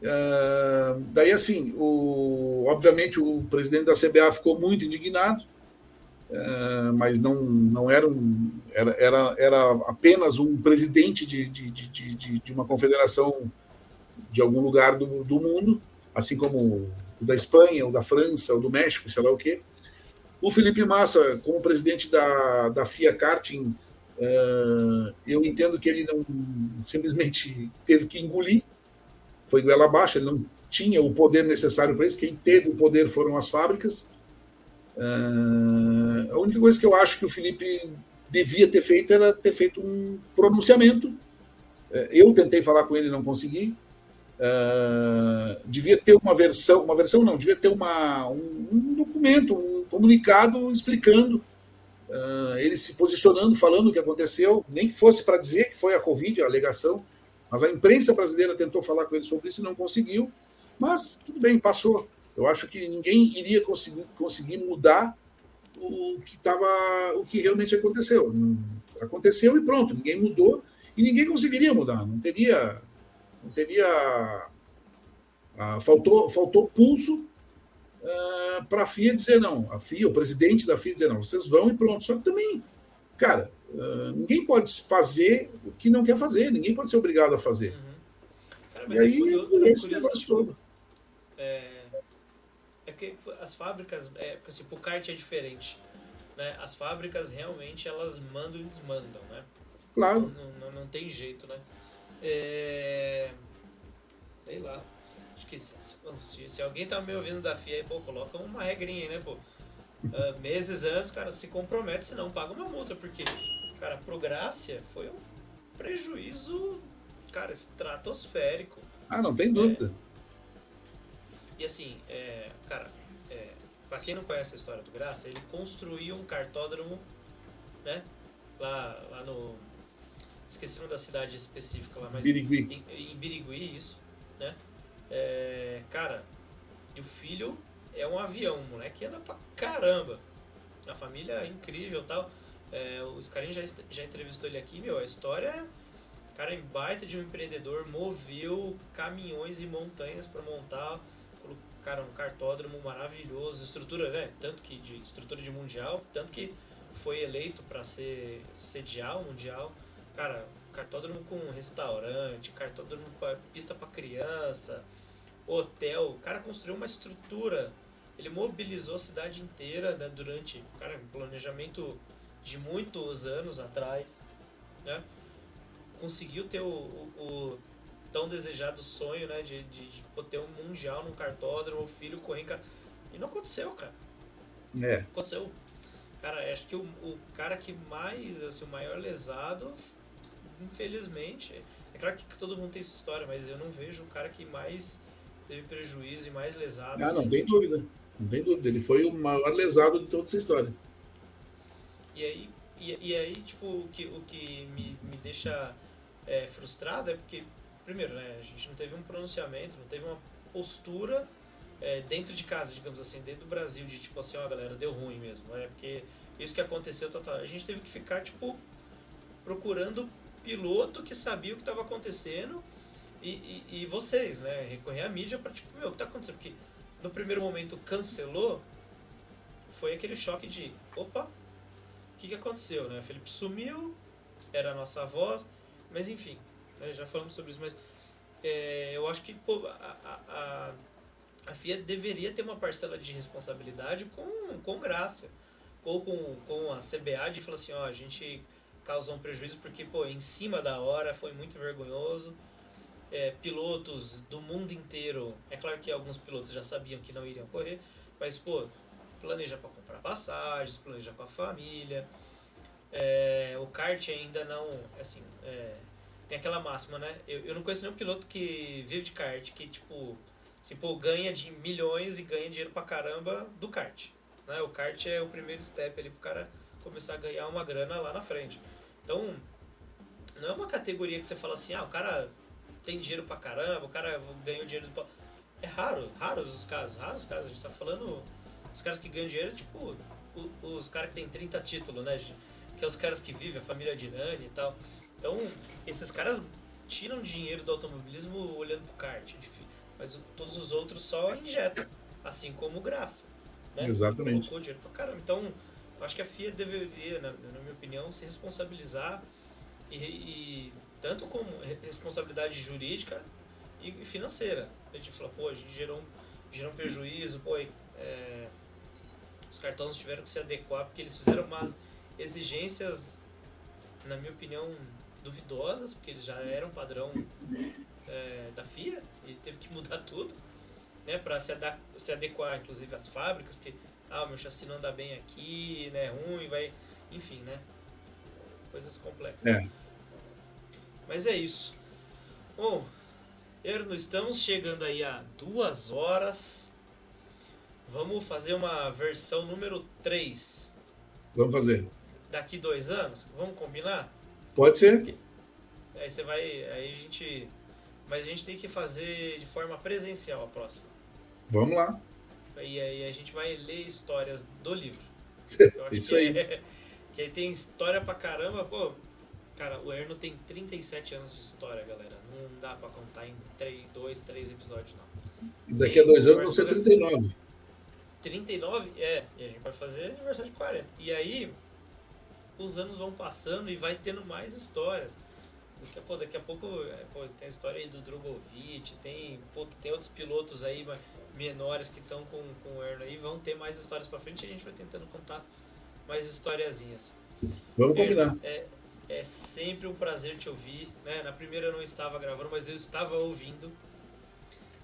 Uh, daí, assim, o, obviamente o presidente da CBA ficou muito indignado, uh, mas não, não era, um, era, era, era apenas um presidente de, de, de, de, de uma confederação de algum lugar do, do mundo, assim como o da Espanha, o da França, o do México, sei lá o quê. O Felipe Massa, como presidente da, da FIA Karting, Uh, eu entendo que ele não simplesmente teve que engolir, foi goela abaixo, ele não tinha o poder necessário para isso. Quem teve o poder foram as fábricas. Uh, a única coisa que eu acho que o Felipe devia ter feito era ter feito um pronunciamento. Uh, eu tentei falar com ele, não consegui. devia ter uma versão, uma versão não, devia ter uma, um, um documento, um comunicado explicando uh, ele se posicionando, falando o que aconteceu, nem que fosse para dizer que foi a Covid, a alegação, mas a imprensa brasileira tentou falar com ele sobre isso e não conseguiu, mas tudo bem, passou. Eu acho que ninguém iria conseguir, conseguir mudar o que tava, o que realmente aconteceu. Aconteceu e pronto, ninguém mudou e ninguém conseguiria mudar, não teria, não teria, ah, faltou, faltou pulso uh, para a FIA dizer não. A FIA, o presidente da FIA dizer não, vocês vão e pronto. Só que também, cara, uh, ninguém pode fazer que não quer fazer, ninguém pode ser obrigado a fazer. Uhum. Cara, e é aí, curioso, é esse negócio todo. É, é porque as fábricas, é, porque assim, o kart é diferente. Né? As fábricas realmente elas mandam e desmandam, né? Claro. Não, não, não tem jeito, né? É... Sei lá que se, se, alguém tá me ouvindo da FIA, pô, coloca uma regrinha aí, né, pô? Uh, meses antes, cara, se compromete, senão paga uma multa, porque, cara, pro Grácia foi um prejuízo, cara, estratosférico. Ah, não tem dúvida. É, e assim, é, cara, é, para quem não conhece a história do Graça, ele construiu um cartódromo, né? Lá, lá no. Esqueci o nome da cidade específica lá, mas. Birigui. Em, em Birigui, isso, né? É, cara, e o filho é um avião, o moleque anda pra caramba. A família é incrível tal. É, o Scarin já, já entrevistou ele aqui, meu, a história é. Cara, em baita de um empreendedor, moveu caminhões e montanhas para montar, cara, um cartódromo maravilhoso, estrutura, né? Tanto que de estrutura de mundial, tanto que foi eleito para ser sedial mundial. Cara, cartódromo com restaurante, cartódromo com pista para criança, hotel. O cara construiu uma estrutura. Ele mobilizou a cidade inteira né, durante cara, um planejamento de muitos anos atrás. Né? Conseguiu ter o, o, o tão desejado sonho né, de, de, de, ter um mundial num cartódromo, o filho correndo. E não aconteceu, cara. É. Aconteceu. Cara, acho que o, o cara que mais, assim, o maior lesado, infelizmente. É claro que todo mundo tem sua história, mas eu não vejo o cara que mais teve prejuízo e mais lesado. Ah, assim. não tem dúvida. Não tem dúvida. Ele foi o maior lesado de toda essa história. E aí, e, e aí tipo, o que, o que me, me deixa é, frustrado é porque, primeiro, né, a gente não teve um pronunciamento, não teve uma postura é, dentro de casa, digamos assim, dentro do Brasil, de tipo assim, ó, galera, deu ruim mesmo. É porque isso que aconteceu, tá, tá, a gente teve que ficar, tipo, procurando piloto que sabia o que estava acontecendo e, e, e, vocês, né? Recorrer à mídia para tipo, meu, o que tá acontecendo? Porque no primeiro momento cancelou, foi aquele choque de, opa, que, que aconteceu, né? Felipe sumiu, era a nossa voz, mas enfim, né? já falamos sobre isso, mas é, eu acho que pô, a, a, a FIA deveria ter uma parcela de responsabilidade com, com graça, ou com, com a CBA de falar assim, ó, a gente causou um prejuízo porque, pô, em cima da hora foi muito vergonhoso, é, pilotos do mundo inteiro. É claro que alguns pilotos já sabiam que não iriam correr, mas pô, planeja para comprar passagens, planeja com a família. É, o kart ainda não, assim, é, tem aquela máxima, né? Eu, eu não conheço nenhum piloto que vive de kart, que tipo, assim, pô, ganha de milhões e ganha dinheiro pra caramba do kart. Né? O kart é o primeiro step ali pro cara começar a ganhar uma grana lá na frente. Então, não é uma categoria que você fala assim, ah, o cara tem dinheiro pra caramba, o cara ganhou dinheiro do... É raro, raros os casos, raros os casos. A gente tá falando os caras que ganham dinheiro, tipo, os caras que tem 30 títulos, né? Que é os caras que vivem, a família Dinani e tal. Então, esses caras tiram dinheiro do automobilismo olhando pro kart, mas todos os outros só injetam, assim como graça. Né? Exatamente. Colocou dinheiro pra caramba. Então, acho que a FIA deveria, na, na minha opinião, se responsabilizar e, e tanto como responsabilidade jurídica e financeira. A gente falou, pô, a gente gerou um, gerou um prejuízo, pô, é, os cartões tiveram que se adequar porque eles fizeram umas exigências, na minha opinião, duvidosas, porque eles já eram padrão é, da FIA e teve que mudar tudo, né, para se, se adequar, inclusive, às fábricas, porque, ah, meu chassi não anda bem aqui, né, ruim, vai, enfim, né, coisas complexas. É. Mas é isso. Bom, Erno, estamos chegando aí a duas horas. Vamos fazer uma versão número 3. Vamos fazer. Daqui dois anos? Vamos combinar? Pode ser. Aí você vai. Aí a gente. Mas a gente tem que fazer de forma presencial a próxima. Vamos lá. E aí a gente vai ler histórias do livro. Isso aí. É, que aí tem história pra caramba. Pô, Cara, o Erno tem 37 anos de história, galera. Não dá pra contar em 3, 2, 3 episódios, não. E daqui a dois anos vão ser 39. 39? É, e a gente vai fazer aniversário de 40. E aí, os anos vão passando e vai tendo mais histórias. Daqui a, pô, daqui a pouco é, pô, tem a história aí do Drogovic, tem, pô, tem outros pilotos aí menores que estão com, com o Erno aí, vão ter mais histórias pra frente e a gente vai tentando contar mais historiazinhas. Vamos combinar. É, é sempre um prazer te ouvir. Né? Na primeira eu não estava gravando, mas eu estava ouvindo.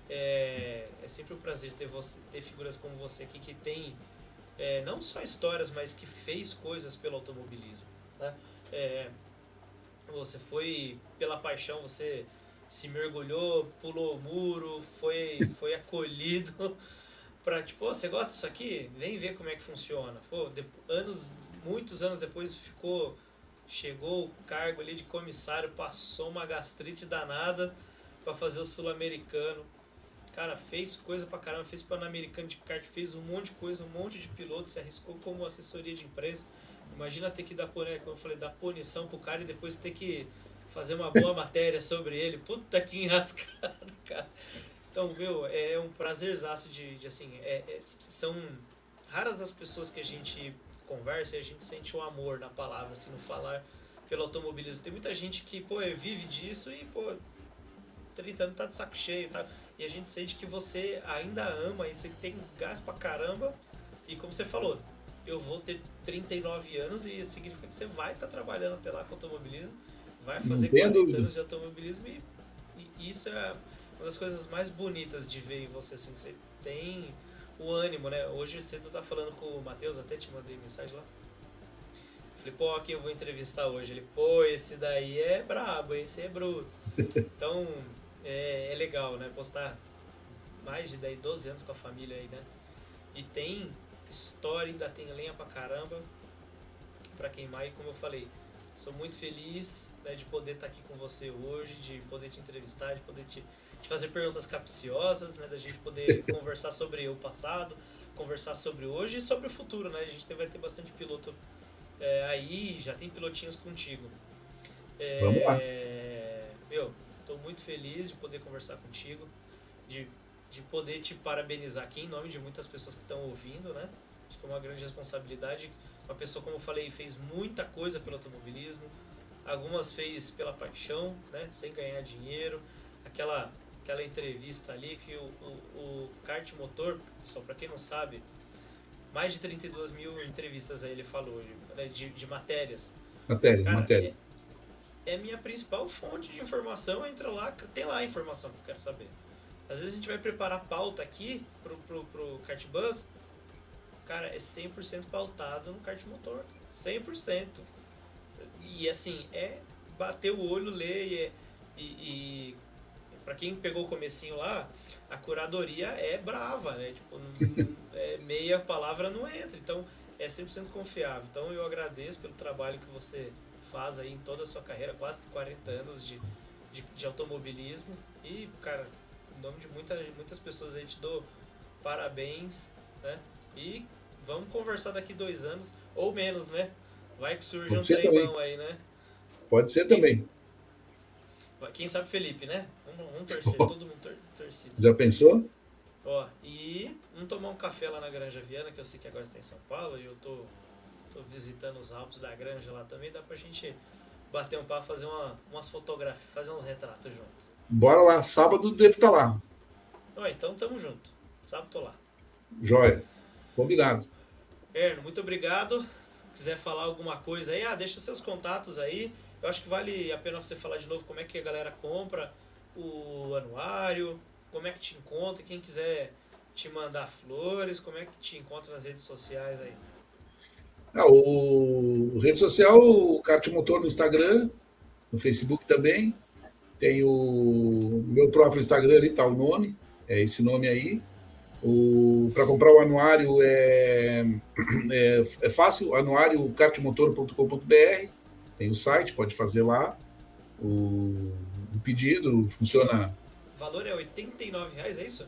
É, é sempre um prazer ter, você, ter figuras como você aqui que tem é, não só histórias, mas que fez coisas pelo automobilismo. Né? É, você foi pela paixão, você se mergulhou, pulou o muro, foi, foi acolhido para tipo, oh, você gosta disso aqui? Vem ver como é que funciona. Pô, de, anos, muitos anos depois ficou, chegou o cargo ali de comissário, passou uma gastrite danada para fazer o sul-americano. Cara, fez coisa pra caramba, fez Pan-Americano de kart, fez um monte de coisa, um monte de piloto, se arriscou como assessoria de imprensa. Imagina ter que dar, como eu falei, dar punição pro cara e depois ter que fazer uma boa matéria sobre ele. Puta que enrascado, cara. Então, viu, é um prazerzaço de, de assim, é, é, são raras as pessoas que a gente conversa e a gente sente o amor na palavra, assim, no falar pelo automobilismo. Tem muita gente que, pô, vive disso e, pô, 30 anos tá de saco cheio, tá? E a gente sente que você ainda ama e você tem gás pra caramba. E como você falou, eu vou ter 39 anos e significa que você vai estar tá trabalhando até lá com automobilismo, vai fazer 40 dúvida. anos de automobilismo e, e, isso é uma das coisas mais bonitas de ver em você, assim, você tem o ânimo, né? Hoje cedo tá falando com o Matheus, até te mandei mensagem lá. Falei, pô, quem eu vou entrevistar hoje? Ele, pô, esse daí é brabo, esse é bruto. Então, é, é legal, né? Postar mais de 10, 12 anos com a família aí, né? E tem história, ainda tem lenha pra caramba pra queimar. E como eu falei, sou muito feliz né, de poder estar tá aqui com você hoje, de poder te entrevistar, de poder te, te fazer perguntas capciosas, né? Da gente poder conversar sobre o passado, conversar sobre hoje e sobre o futuro, né? A gente vai ter bastante piloto é, aí, já tem pilotinhos contigo. É, Vamos lá. Meu, Estou muito feliz de poder conversar contigo, de, de poder te parabenizar aqui em nome de muitas pessoas que estão ouvindo, né? Acho que é uma grande responsabilidade. Uma pessoa, como eu falei, fez muita coisa pelo automobilismo, algumas fez pela paixão, né? Sem ganhar dinheiro. Aquela, aquela entrevista ali que o, o, o kart motor, pessoal, para quem não sabe, mais de 32 mil entrevistas aí ele falou de, né, de, de matérias. Matérias, Cara, matérias. É, minha principal fonte de informação. Entra lá, tem lá a informação que eu quero saber. Às vezes a gente vai preparar pauta aqui pro, pro, pro kart bus, cara, é 100% pautado no kart motor. 100%. E assim, é bater o olho, ler e, e, e para quem pegou o comecinho lá, a curadoria é brava, né? Tipo, não, é, meia palavra não entra. Então, é 100% confiável. Então, eu agradeço pelo trabalho que você faz aí em toda a sua carreira, quase 40 anos de, de, de automobilismo. E, cara, em nome de muita, muitas pessoas aí te dou parabéns, né? E vamos conversar daqui dois anos, ou menos, né? Vai que surge Pode um treinão aí, né? Pode ser quem, também. Quem sabe Felipe, né? Vamos, vamos torcer, oh. todo mundo tor torcido. Já pensou? Ó, e vamos tomar um café lá na Granja Viana, que eu sei que agora está em São Paulo, e eu tô tô visitando os Alpes da Granja lá também, dá pra gente bater um papo, fazer uma, umas fotografias, fazer uns retratos junto. Bora lá, sábado devo estar tá lá. Ó, então tamo junto. Sábado tô lá. Joia. Combinado. Erno, muito obrigado. Se quiser falar alguma coisa aí, ah, deixa seus contatos aí. Eu acho que vale a pena você falar de novo como é que a galera compra o anuário, como é que te encontra, quem quiser te mandar flores, como é que te encontra nas redes sociais aí. Ah, o rede social, o Kart Motor no Instagram, no Facebook também. Tem o meu próprio Instagram ali, tá o nome, é esse nome aí. Para comprar o anuário é, é, é fácil, anuário kartmotor.com.br, tem o site, pode fazer lá. O, o pedido funciona. O valor é 89 reais, é isso?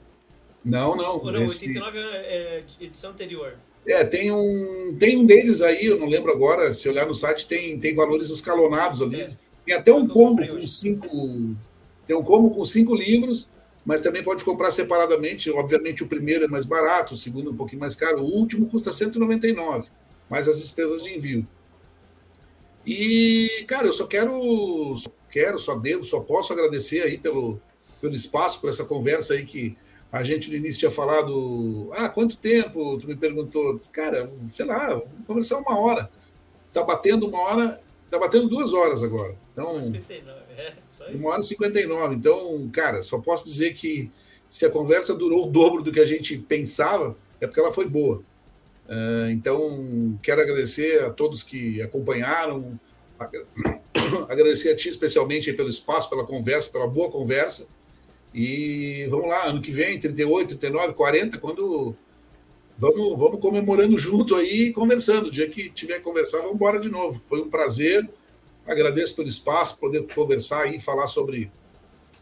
Não, não. Ou não, esse... 89 é, é edição anterior. É, tem um, tem um deles aí, eu não lembro agora, se olhar no site, tem, tem valores escalonados ali. É. Tem até um combo com cinco. Tem um combo com cinco livros, mas também pode comprar separadamente. Obviamente, o primeiro é mais barato, o segundo é um pouquinho mais caro, o último custa 199, mais as despesas de envio. E, cara, eu só quero, só quero, só devo, só posso agradecer aí pelo, pelo espaço, por essa conversa aí que a gente no início tinha falado, ah, quanto tempo? Tu me perguntou, cara, sei lá, vamos conversar uma hora. Tá batendo uma hora, tá batendo duas horas agora. Então, 59, é, uma hora e 59. Então, cara, só posso dizer que se a conversa durou o dobro do que a gente pensava, é porque ela foi boa. Uh, então, quero agradecer a todos que acompanharam, agradecer a ti especialmente pelo espaço, pela conversa, pela boa conversa. E vamos lá, ano que vem, 38, 39, 40, quando. Vamos, vamos comemorando junto aí conversando. O dia que tiver que conversar, vamos embora de novo. Foi um prazer. Agradeço pelo espaço, poder conversar e falar sobre,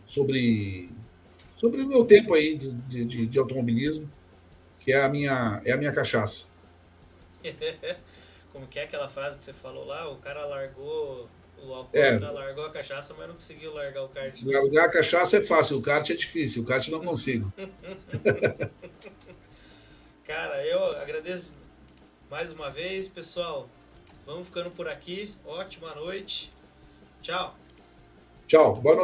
sobre, sobre o meu tempo aí de, de, de automobilismo, que é a minha, é a minha cachaça. Como que é aquela frase que você falou lá? O cara largou o alcoólatra, é. largou a cachaça, mas não conseguiu largar o kart. Largar a cachaça é fácil, o kart é difícil, o kart não consigo. cara, eu agradeço mais uma vez, pessoal. Vamos ficando por aqui. Ótima noite. Tchau. Tchau, boa noite.